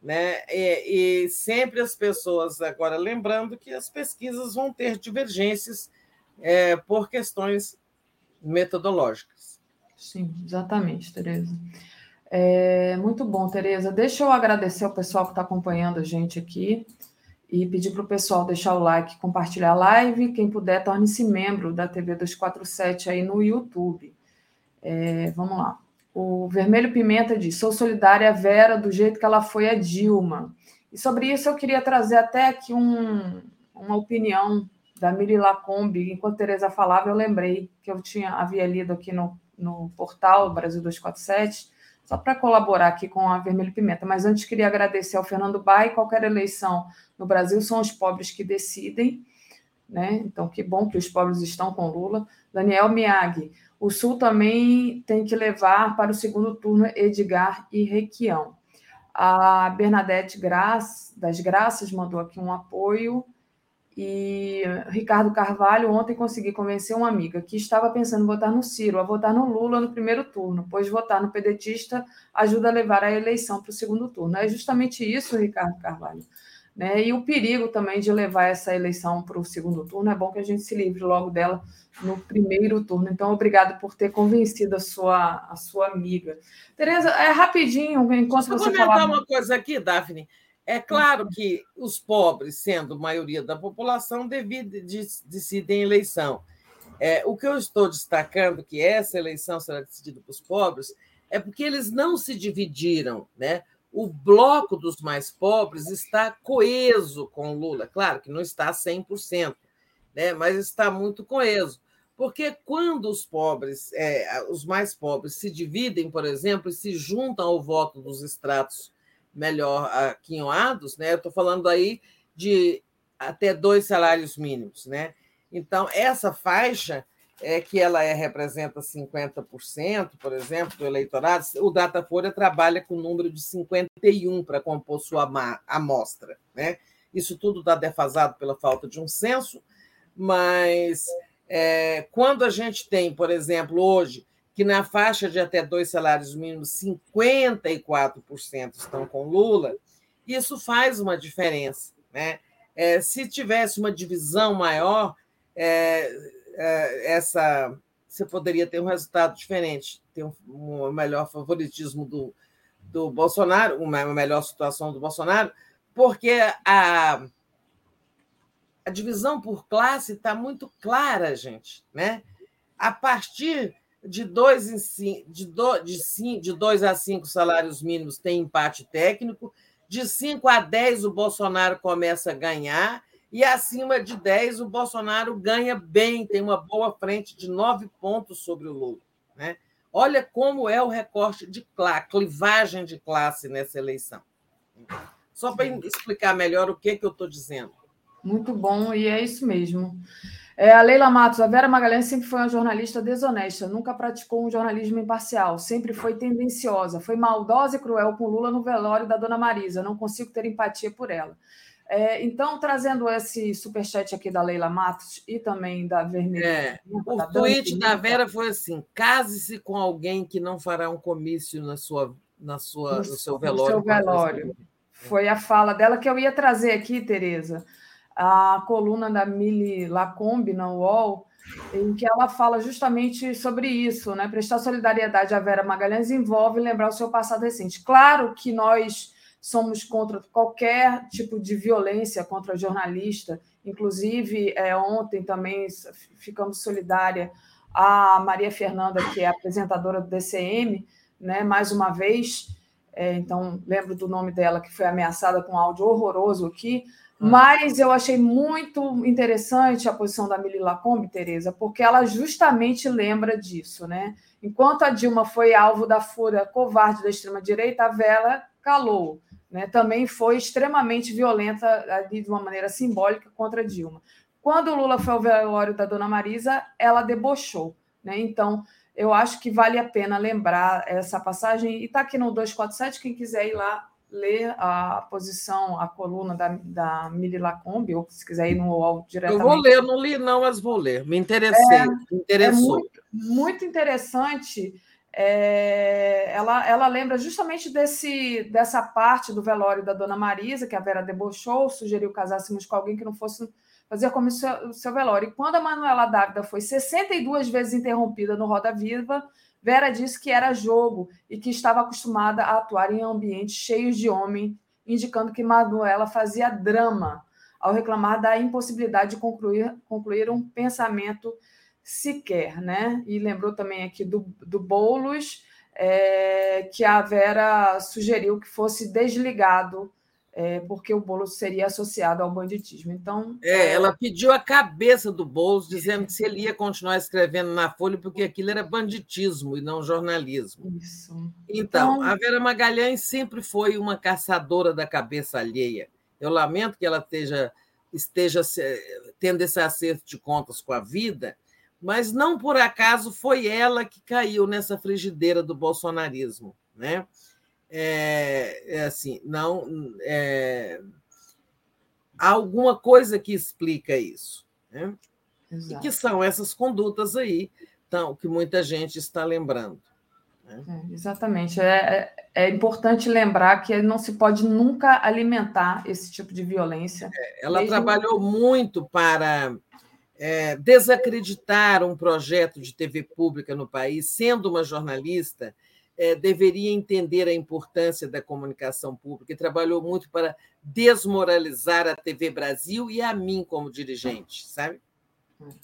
né? E, e sempre as pessoas agora lembrando que as pesquisas vão ter divergências é, por questões metodológicas. Sim, exatamente, Tereza. É, muito bom, Tereza. Deixa eu agradecer ao pessoal que está acompanhando a gente aqui e pedir para o pessoal deixar o like, compartilhar a live. Quem puder, torne-se membro da TV 247 aí no YouTube. É, vamos lá. O Vermelho Pimenta diz: sou solidária à Vera do jeito que ela foi a Dilma. E sobre isso eu queria trazer até aqui um, uma opinião da Miri Lacombe. Enquanto Tereza falava, eu lembrei que eu tinha havia lido aqui no, no portal Brasil 247, só para colaborar aqui com a Vermelho Pimenta. Mas antes queria agradecer ao Fernando Bai. Qualquer eleição no Brasil são os pobres que decidem. Né? Então, que bom que os pobres estão com Lula. Daniel Miag, o Sul também tem que levar para o segundo turno Edgar e Requião. A Bernadette Graça, das Graças mandou aqui um apoio. E Ricardo Carvalho, ontem consegui convencer uma amiga que estava pensando em votar no Ciro, a votar no Lula no primeiro turno, pois votar no pedetista ajuda a levar a eleição para o segundo turno. É justamente isso, Ricardo Carvalho. Né? E o perigo também de levar essa eleição para o segundo turno, é bom que a gente se livre logo dela no primeiro turno. Então, obrigado por ter convencido a sua, a sua amiga. Tereza, é rapidinho, enquanto Deixa você comentar uma coisa aqui, Daphne. É claro que os pobres, sendo maioria da população, decidem eleição. É, o que eu estou destacando que essa eleição será decidida para os pobres é porque eles não se dividiram, né? O bloco dos mais pobres está coeso com Lula. Claro que não está 100%, né? mas está muito coeso. Porque quando os pobres, é, os mais pobres, se dividem, por exemplo, e se juntam ao voto dos estratos melhor aquinhoados, né? Eu estou falando aí de até dois salários mínimos, né? Então, essa faixa é que ela é, representa 50%, por exemplo, do eleitorado, o Datafolha trabalha com o número de 51 para compor sua amostra. Né? Isso tudo está defasado pela falta de um censo, mas é, quando a gente tem, por exemplo, hoje, que na faixa de até dois salários mínimos, 54% estão com Lula, isso faz uma diferença. Né? É, se tivesse uma divisão maior, é, é, essa você poderia ter um resultado diferente, ter um, um melhor favoritismo do, do Bolsonaro, uma melhor situação do Bolsonaro, porque a, a divisão por classe está muito clara, gente. Né? A partir de dois, em cinco, de, do, de, cinco, de dois a cinco salários mínimos tem empate técnico, de 5 a 10 o Bolsonaro começa a ganhar, e acima de 10 o Bolsonaro ganha bem, tem uma boa frente de 9 pontos sobre o Lula. Né? Olha como é o recorte de classe, clivagem de classe nessa eleição. Só para explicar melhor o que, que eu estou dizendo. Muito bom, e é isso mesmo. É, a Leila Matos, a Vera Magalhães sempre foi uma jornalista desonesta, nunca praticou um jornalismo imparcial, sempre foi tendenciosa, foi maldosa e cruel com Lula no velório da Dona Marisa, não consigo ter empatia por ela. É, então, trazendo esse superchat aqui da Leila Matos e também da Vermelha. É, o da tweet da Vera foi assim: case-se com alguém que não fará um comício na sua, na sua, no, no seu velório. No seu velório. Foi a fala dela que eu ia trazer aqui, Tereza a coluna da Mili Lacombe na UOL, em que ela fala justamente sobre isso, né? Prestar solidariedade à Vera Magalhães envolve lembrar o seu passado recente. Claro que nós somos contra qualquer tipo de violência contra jornalista, inclusive é, ontem também ficamos solidária a Maria Fernanda, que é apresentadora do DCM, né? Mais uma vez. é, então lembro do nome dela, que foi ameaçada com um áudio horroroso aqui, mas eu achei muito interessante a posição da Mili Lacombe, Tereza, porque ela justamente lembra disso, né? Enquanto a Dilma foi alvo da fúria covarde da extrema-direita, a Vela calou. Né? Também foi extremamente violenta de uma maneira simbólica contra a Dilma. Quando o Lula foi ao velório da dona Marisa, ela debochou. Né? Então, eu acho que vale a pena lembrar essa passagem. E está aqui no 247, quem quiser ir lá ler a posição, a coluna da, da Mili Lacombe, ou se quiser ir no UOL diretamente. Eu vou ler, não li não, mas vou ler. Me interessei, é, me interessou. É muito, muito interessante. É, ela, ela lembra justamente desse, dessa parte do velório da Dona Marisa, que a Vera debochou, sugeriu casássemos com alguém que não fosse fazer como o seu, seu velório. E quando a Manuela Dávida foi 62 vezes interrompida no Roda Viva, Vera disse que era jogo e que estava acostumada a atuar em ambientes cheios de homem, indicando que Manuela fazia drama ao reclamar da impossibilidade de concluir, concluir um pensamento sequer, né? E lembrou também aqui do, do Boulos, é, que a Vera sugeriu que fosse desligado é, porque o Boulos seria associado ao banditismo. Então, é, ela pediu a cabeça do Boulos, dizendo que se ele ia continuar escrevendo na Folha, porque aquilo era banditismo e não jornalismo. Isso. Então, então, a Vera Magalhães sempre foi uma caçadora da cabeça alheia. Eu lamento que ela esteja, esteja tendo esse acerto de contas com a vida, mas não por acaso foi ela que caiu nessa frigideira do bolsonarismo, né? É, é assim, não é, há alguma coisa que explica isso, né? E que são essas condutas aí, então, que muita gente está lembrando. Né? É, exatamente. É, é, é, importante lembrar que não se pode nunca alimentar esse tipo de violência. É, ela trabalhou muito para é, desacreditar um projeto de TV pública no país, sendo uma jornalista é, deveria entender a importância da comunicação pública e trabalhou muito para desmoralizar a TV Brasil e a mim como dirigente, sabe? Muito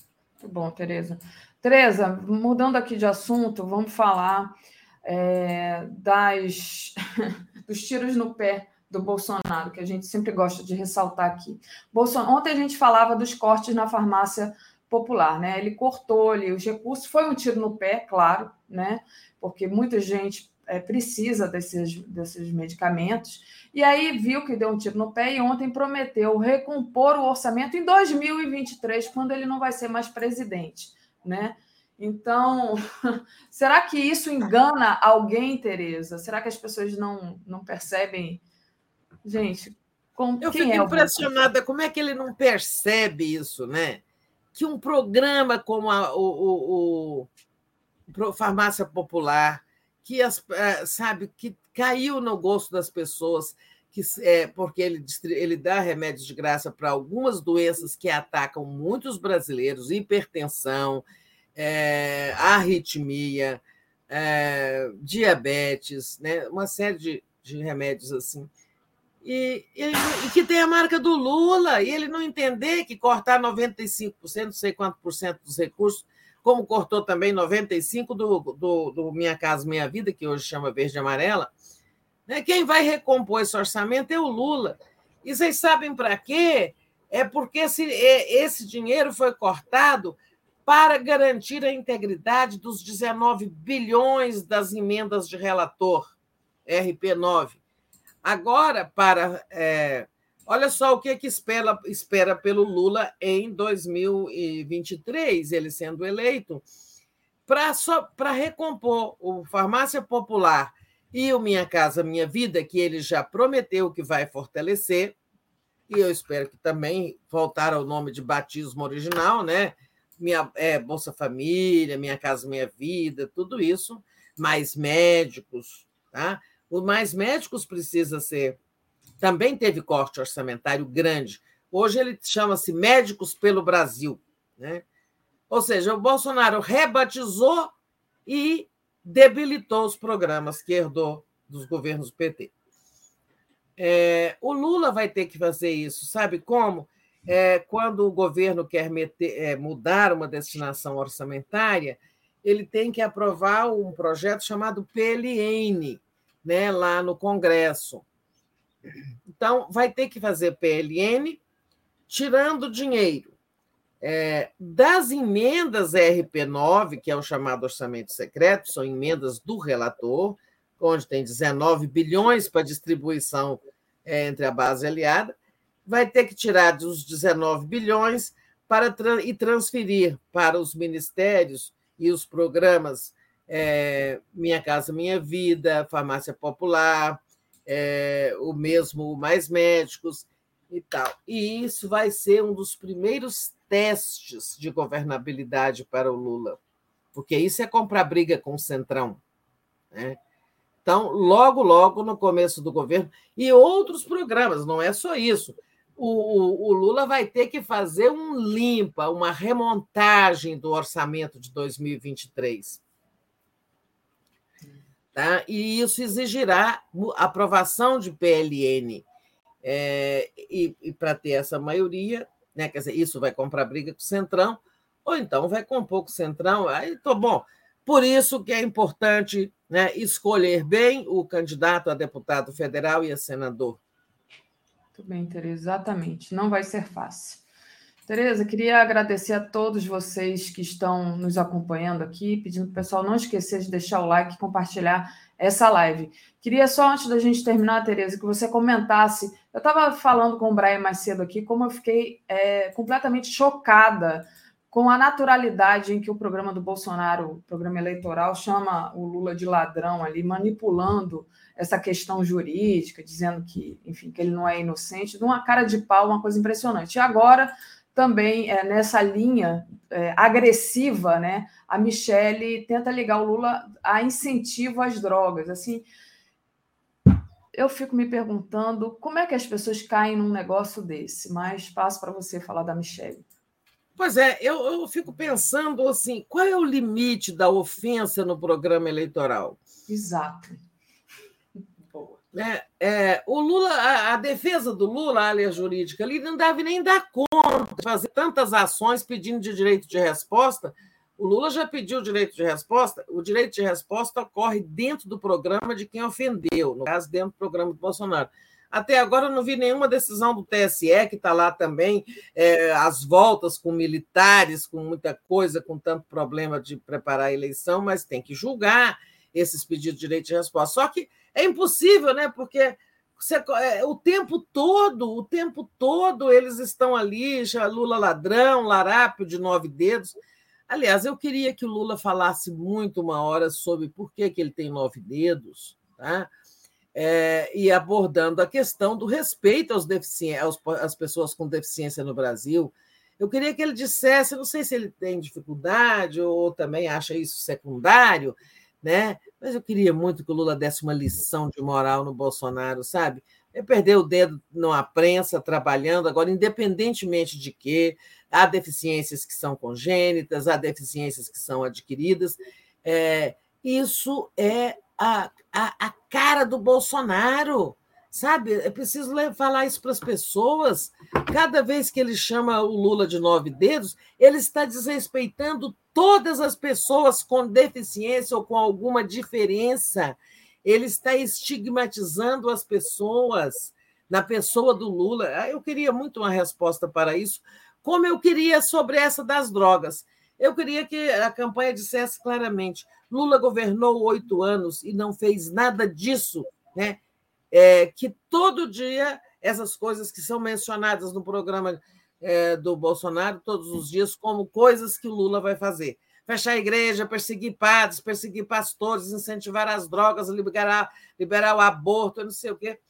bom, Tereza. Tereza, mudando aqui de assunto, vamos falar é, das, dos tiros no pé do Bolsonaro, que a gente sempre gosta de ressaltar aqui. Bolson... Ontem a gente falava dos cortes na farmácia popular, né? Ele cortou ali os recursos, foi um tiro no pé, claro, né? porque muita gente é, precisa desses, desses medicamentos, e aí viu que deu um tiro no pé e ontem prometeu recompor o orçamento em 2023, quando ele não vai ser mais presidente, né? Então, será que isso engana alguém, Tereza? Será que as pessoas não, não percebem? Gente, com, eu fico é impressionada como é que ele não percebe isso, né? Que um programa como a, o, o, farmácia popular, que as, eh, sabe que caiu no gosto das pessoas, que é porque ele, ele dá remédios de graça para algumas doenças que atacam muitos brasileiros, hipertensão, é, arritmia, é, diabetes, né? uma série de, de remédios assim. E, e, e, que tem a marca do Lula, e ele não entender que cortar 95%, não sei quanto por cento dos recursos, como cortou também 95% do, do, do Minha Casa Minha Vida, que hoje chama Verde e Amarela, né? quem vai recompor esse orçamento é o Lula. E vocês sabem para quê? É porque esse, é, esse dinheiro foi cortado para garantir a integridade dos 19 bilhões das emendas de relator, RP9. Agora, para para Olha só o que, é que espera, espera pelo Lula em 2023, ele sendo eleito, para recompor o Farmácia Popular e o Minha Casa Minha Vida, que ele já prometeu que vai fortalecer, e eu espero que também voltar ao nome de batismo original, né? Minha é, Bolsa Família, Minha Casa Minha Vida, tudo isso, mais médicos, tá? O mais médicos precisa ser também teve corte orçamentário grande. Hoje ele chama-se Médicos pelo Brasil. Né? Ou seja, o Bolsonaro rebatizou e debilitou os programas que herdou dos governos PT. É, o Lula vai ter que fazer isso, sabe como? É, quando o governo quer meter, é, mudar uma destinação orçamentária, ele tem que aprovar um projeto chamado PLN, né, lá no Congresso. Então, vai ter que fazer PLN tirando dinheiro. É, das emendas RP9, que é o chamado orçamento secreto, são emendas do relator, onde tem 19 bilhões para distribuição é, entre a base aliada, vai ter que tirar dos 19 bilhões para e transferir para os ministérios e os programas é, Minha Casa Minha Vida, Farmácia Popular, é, o mesmo Mais Médicos e tal. E isso vai ser um dos primeiros testes de governabilidade para o Lula, porque isso é comprar briga com o Centrão. Né? Então, logo, logo no começo do governo, e outros programas, não é só isso. O, o, o, Lula vai ter que fazer um limpa, uma remontagem do orçamento de 2023. Tá? E isso exigirá aprovação de PLN. É, e, e para ter essa maioria, né? Quer dizer, isso vai comprar briga com o Centrão, ou então vai com o Centrão. Aí, tô bom. Por isso que é importante né, escolher bem o candidato a deputado federal e a senador. Muito bem, Tereza, exatamente. Não vai ser fácil. Tereza, queria agradecer a todos vocês que estão nos acompanhando aqui, pedindo para o pessoal não esquecer de deixar o like e compartilhar essa live. Queria só, antes da gente terminar, Tereza, que você comentasse. Eu estava falando com o Brian mais cedo aqui, como eu fiquei é, completamente chocada com a naturalidade em que o programa do Bolsonaro, o programa eleitoral, chama o Lula de ladrão ali, manipulando essa questão jurídica, dizendo que, enfim, que ele não é inocente, de uma cara de pau, uma coisa impressionante. E agora também é, nessa linha é, agressiva, né? A Michelle tenta ligar o Lula a incentivo às drogas. Assim, eu fico me perguntando como é que as pessoas caem num negócio desse. Mas passo para você falar da Michelle. Pois é, eu, eu fico pensando assim, qual é o limite da ofensa no programa eleitoral? Exato. É, é, o Lula, a, a, defesa do Lula, a área jurídica, ele não deve nem dar conta de fazer tantas ações pedindo de direito de resposta. O Lula já pediu direito de resposta. O direito de resposta ocorre dentro do programa de quem ofendeu, no caso, dentro do programa do Bolsonaro. Até agora eu não vi nenhuma decisão do TSE, que está lá também, é, as voltas com militares, com muita coisa, com tanto problema de preparar a eleição, mas tem que julgar esses pedidos de direito de resposta. Só que é impossível, né? Porque você, é, o tempo todo, o tempo todo eles estão ali, já Lula ladrão, larápio de nove dedos. Aliás, eu queria que o Lula falasse muito uma hora sobre por que, que ele tem nove dedos, tá? É, e abordando a questão do respeito aos deficientes, às pessoas com deficiência no Brasil. Eu queria que ele dissesse, não sei se ele tem dificuldade ou também acha isso secundário, né? Mas eu queria muito que o Lula desse uma lição de moral no Bolsonaro, sabe? Ele perdeu o dedo na prensa, trabalhando, agora, independentemente de que há deficiências que são congênitas, há deficiências que são adquiridas, é, isso é a, a, a cara do Bolsonaro sabe? É preciso falar isso para as pessoas. Cada vez que ele chama o Lula de nove dedos, ele está desrespeitando todas as pessoas com deficiência ou com alguma diferença. Ele está estigmatizando as pessoas na pessoa do Lula. Ah, eu queria muito uma resposta para isso, como eu queria sobre essa das drogas. Eu queria que a campanha dissesse claramente: Lula governou oito anos e não fez nada disso, né? é, que todo dia essas coisas que são mencionadas no programa é, do Bolsonaro, todos os dias, como coisas que o Lula vai fazer. Fechar a igreja, perseguir padres, perseguir pastores, incentivar as drogas, liberar, liberar o aborto, não sei o quê.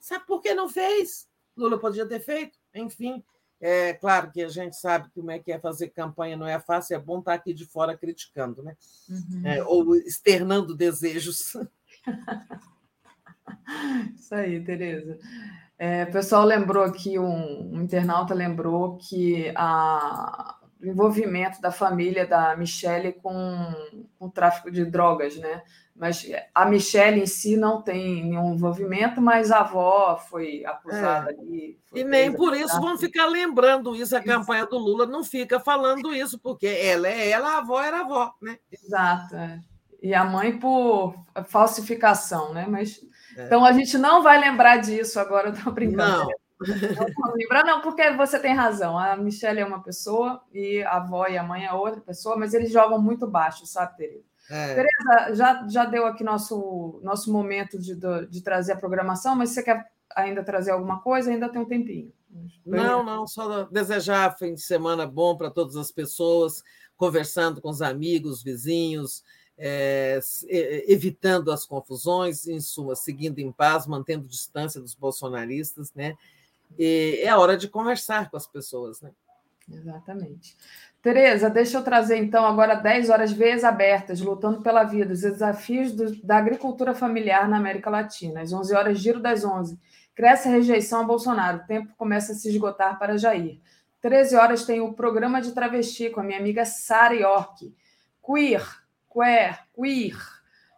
Sabe por que não fez? Lula podia ter feito, enfim. É claro que a gente sabe como é que é fazer campanha, não é fácil, é bom estar aqui de fora criticando, né? Uhum. É, ou externando desejos. Isso aí, Tereza. É, o pessoal lembrou aqui, um, um internauta lembrou que a, o envolvimento da família da Michelle com, com o tráfico de drogas, né? Mas a Michelle em si não tem nenhum envolvimento, mas a avó foi acusada é. ali. Foi e nem por isso vão ficar lembrando isso. A campanha do Lula não fica falando isso, porque ela é ela, a avó era a avó, né? Exato. É. e a mãe por falsificação, né? Mas é. então a gente não vai lembrar disso agora, eu tô brincando. Não. Não lembrar, não, porque você tem razão. A Michelle é uma pessoa e a avó e a mãe é outra pessoa, mas eles jogam muito baixo, sabe, Tereza? É. Tereza, já, já deu aqui nosso, nosso momento de, de trazer a programação, mas você quer ainda trazer alguma coisa? Ainda tem um tempinho. Não, não, só desejar fim de semana bom para todas as pessoas, conversando com os amigos, vizinhos, é, evitando as confusões, em suma, seguindo em paz, mantendo distância dos bolsonaristas, né? E é hora de conversar com as pessoas, né? Exatamente. Tereza, deixa eu trazer então agora 10 horas veias abertas, lutando pela vida, os desafios do, da agricultura familiar na América Latina. Às 11 horas, giro das 11. Cresce a rejeição a Bolsonaro, o tempo começa a se esgotar para Jair. 13 horas tem o programa de travesti com a minha amiga Sara York. Queer, queer, queer.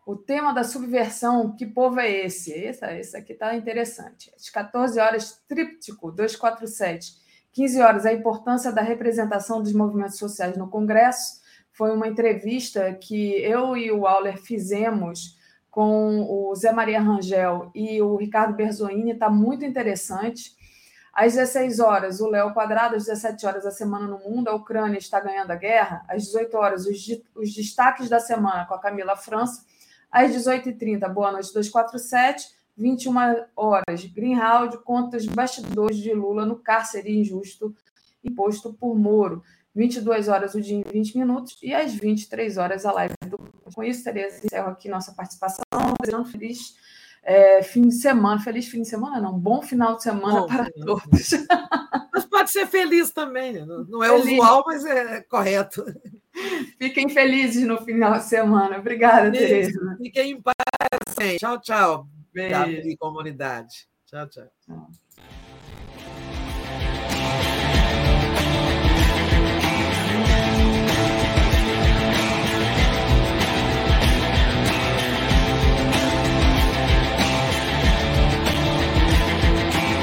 O tema da subversão, que povo é esse? Esse, esse aqui está interessante. Às 14 horas, tríptico 247 15 horas, a importância da representação dos movimentos sociais no Congresso. Foi uma entrevista que eu e o Auler fizemos com o Zé Maria Rangel e o Ricardo Berzoini, está muito interessante. Às 16 horas, o Léo Quadrado, às 17 horas, a semana no mundo, a Ucrânia está ganhando a guerra. Às 18 horas, os, os destaques da semana com a Camila França. Às 18h30, Boa Noite 247. 21 horas, Greenhalgh conta os bastidores de Lula no cárcere injusto imposto por Moro. 22 horas o dia em 20 minutos e às 23 horas a live do. Com isso, Tereza, encerro aqui nossa participação. Desejando feliz é, fim de semana. Feliz fim de semana, não. Bom final de semana Bom, para sim. todos. Mas pode ser feliz também. Né? Não é feliz. usual, mas é correto. Fiquem felizes no final de semana. Obrigada, Tereza. Fiquem em paz. Tchau, tchau. Beijo. Da comunidade. Tchau, tchau. tchau.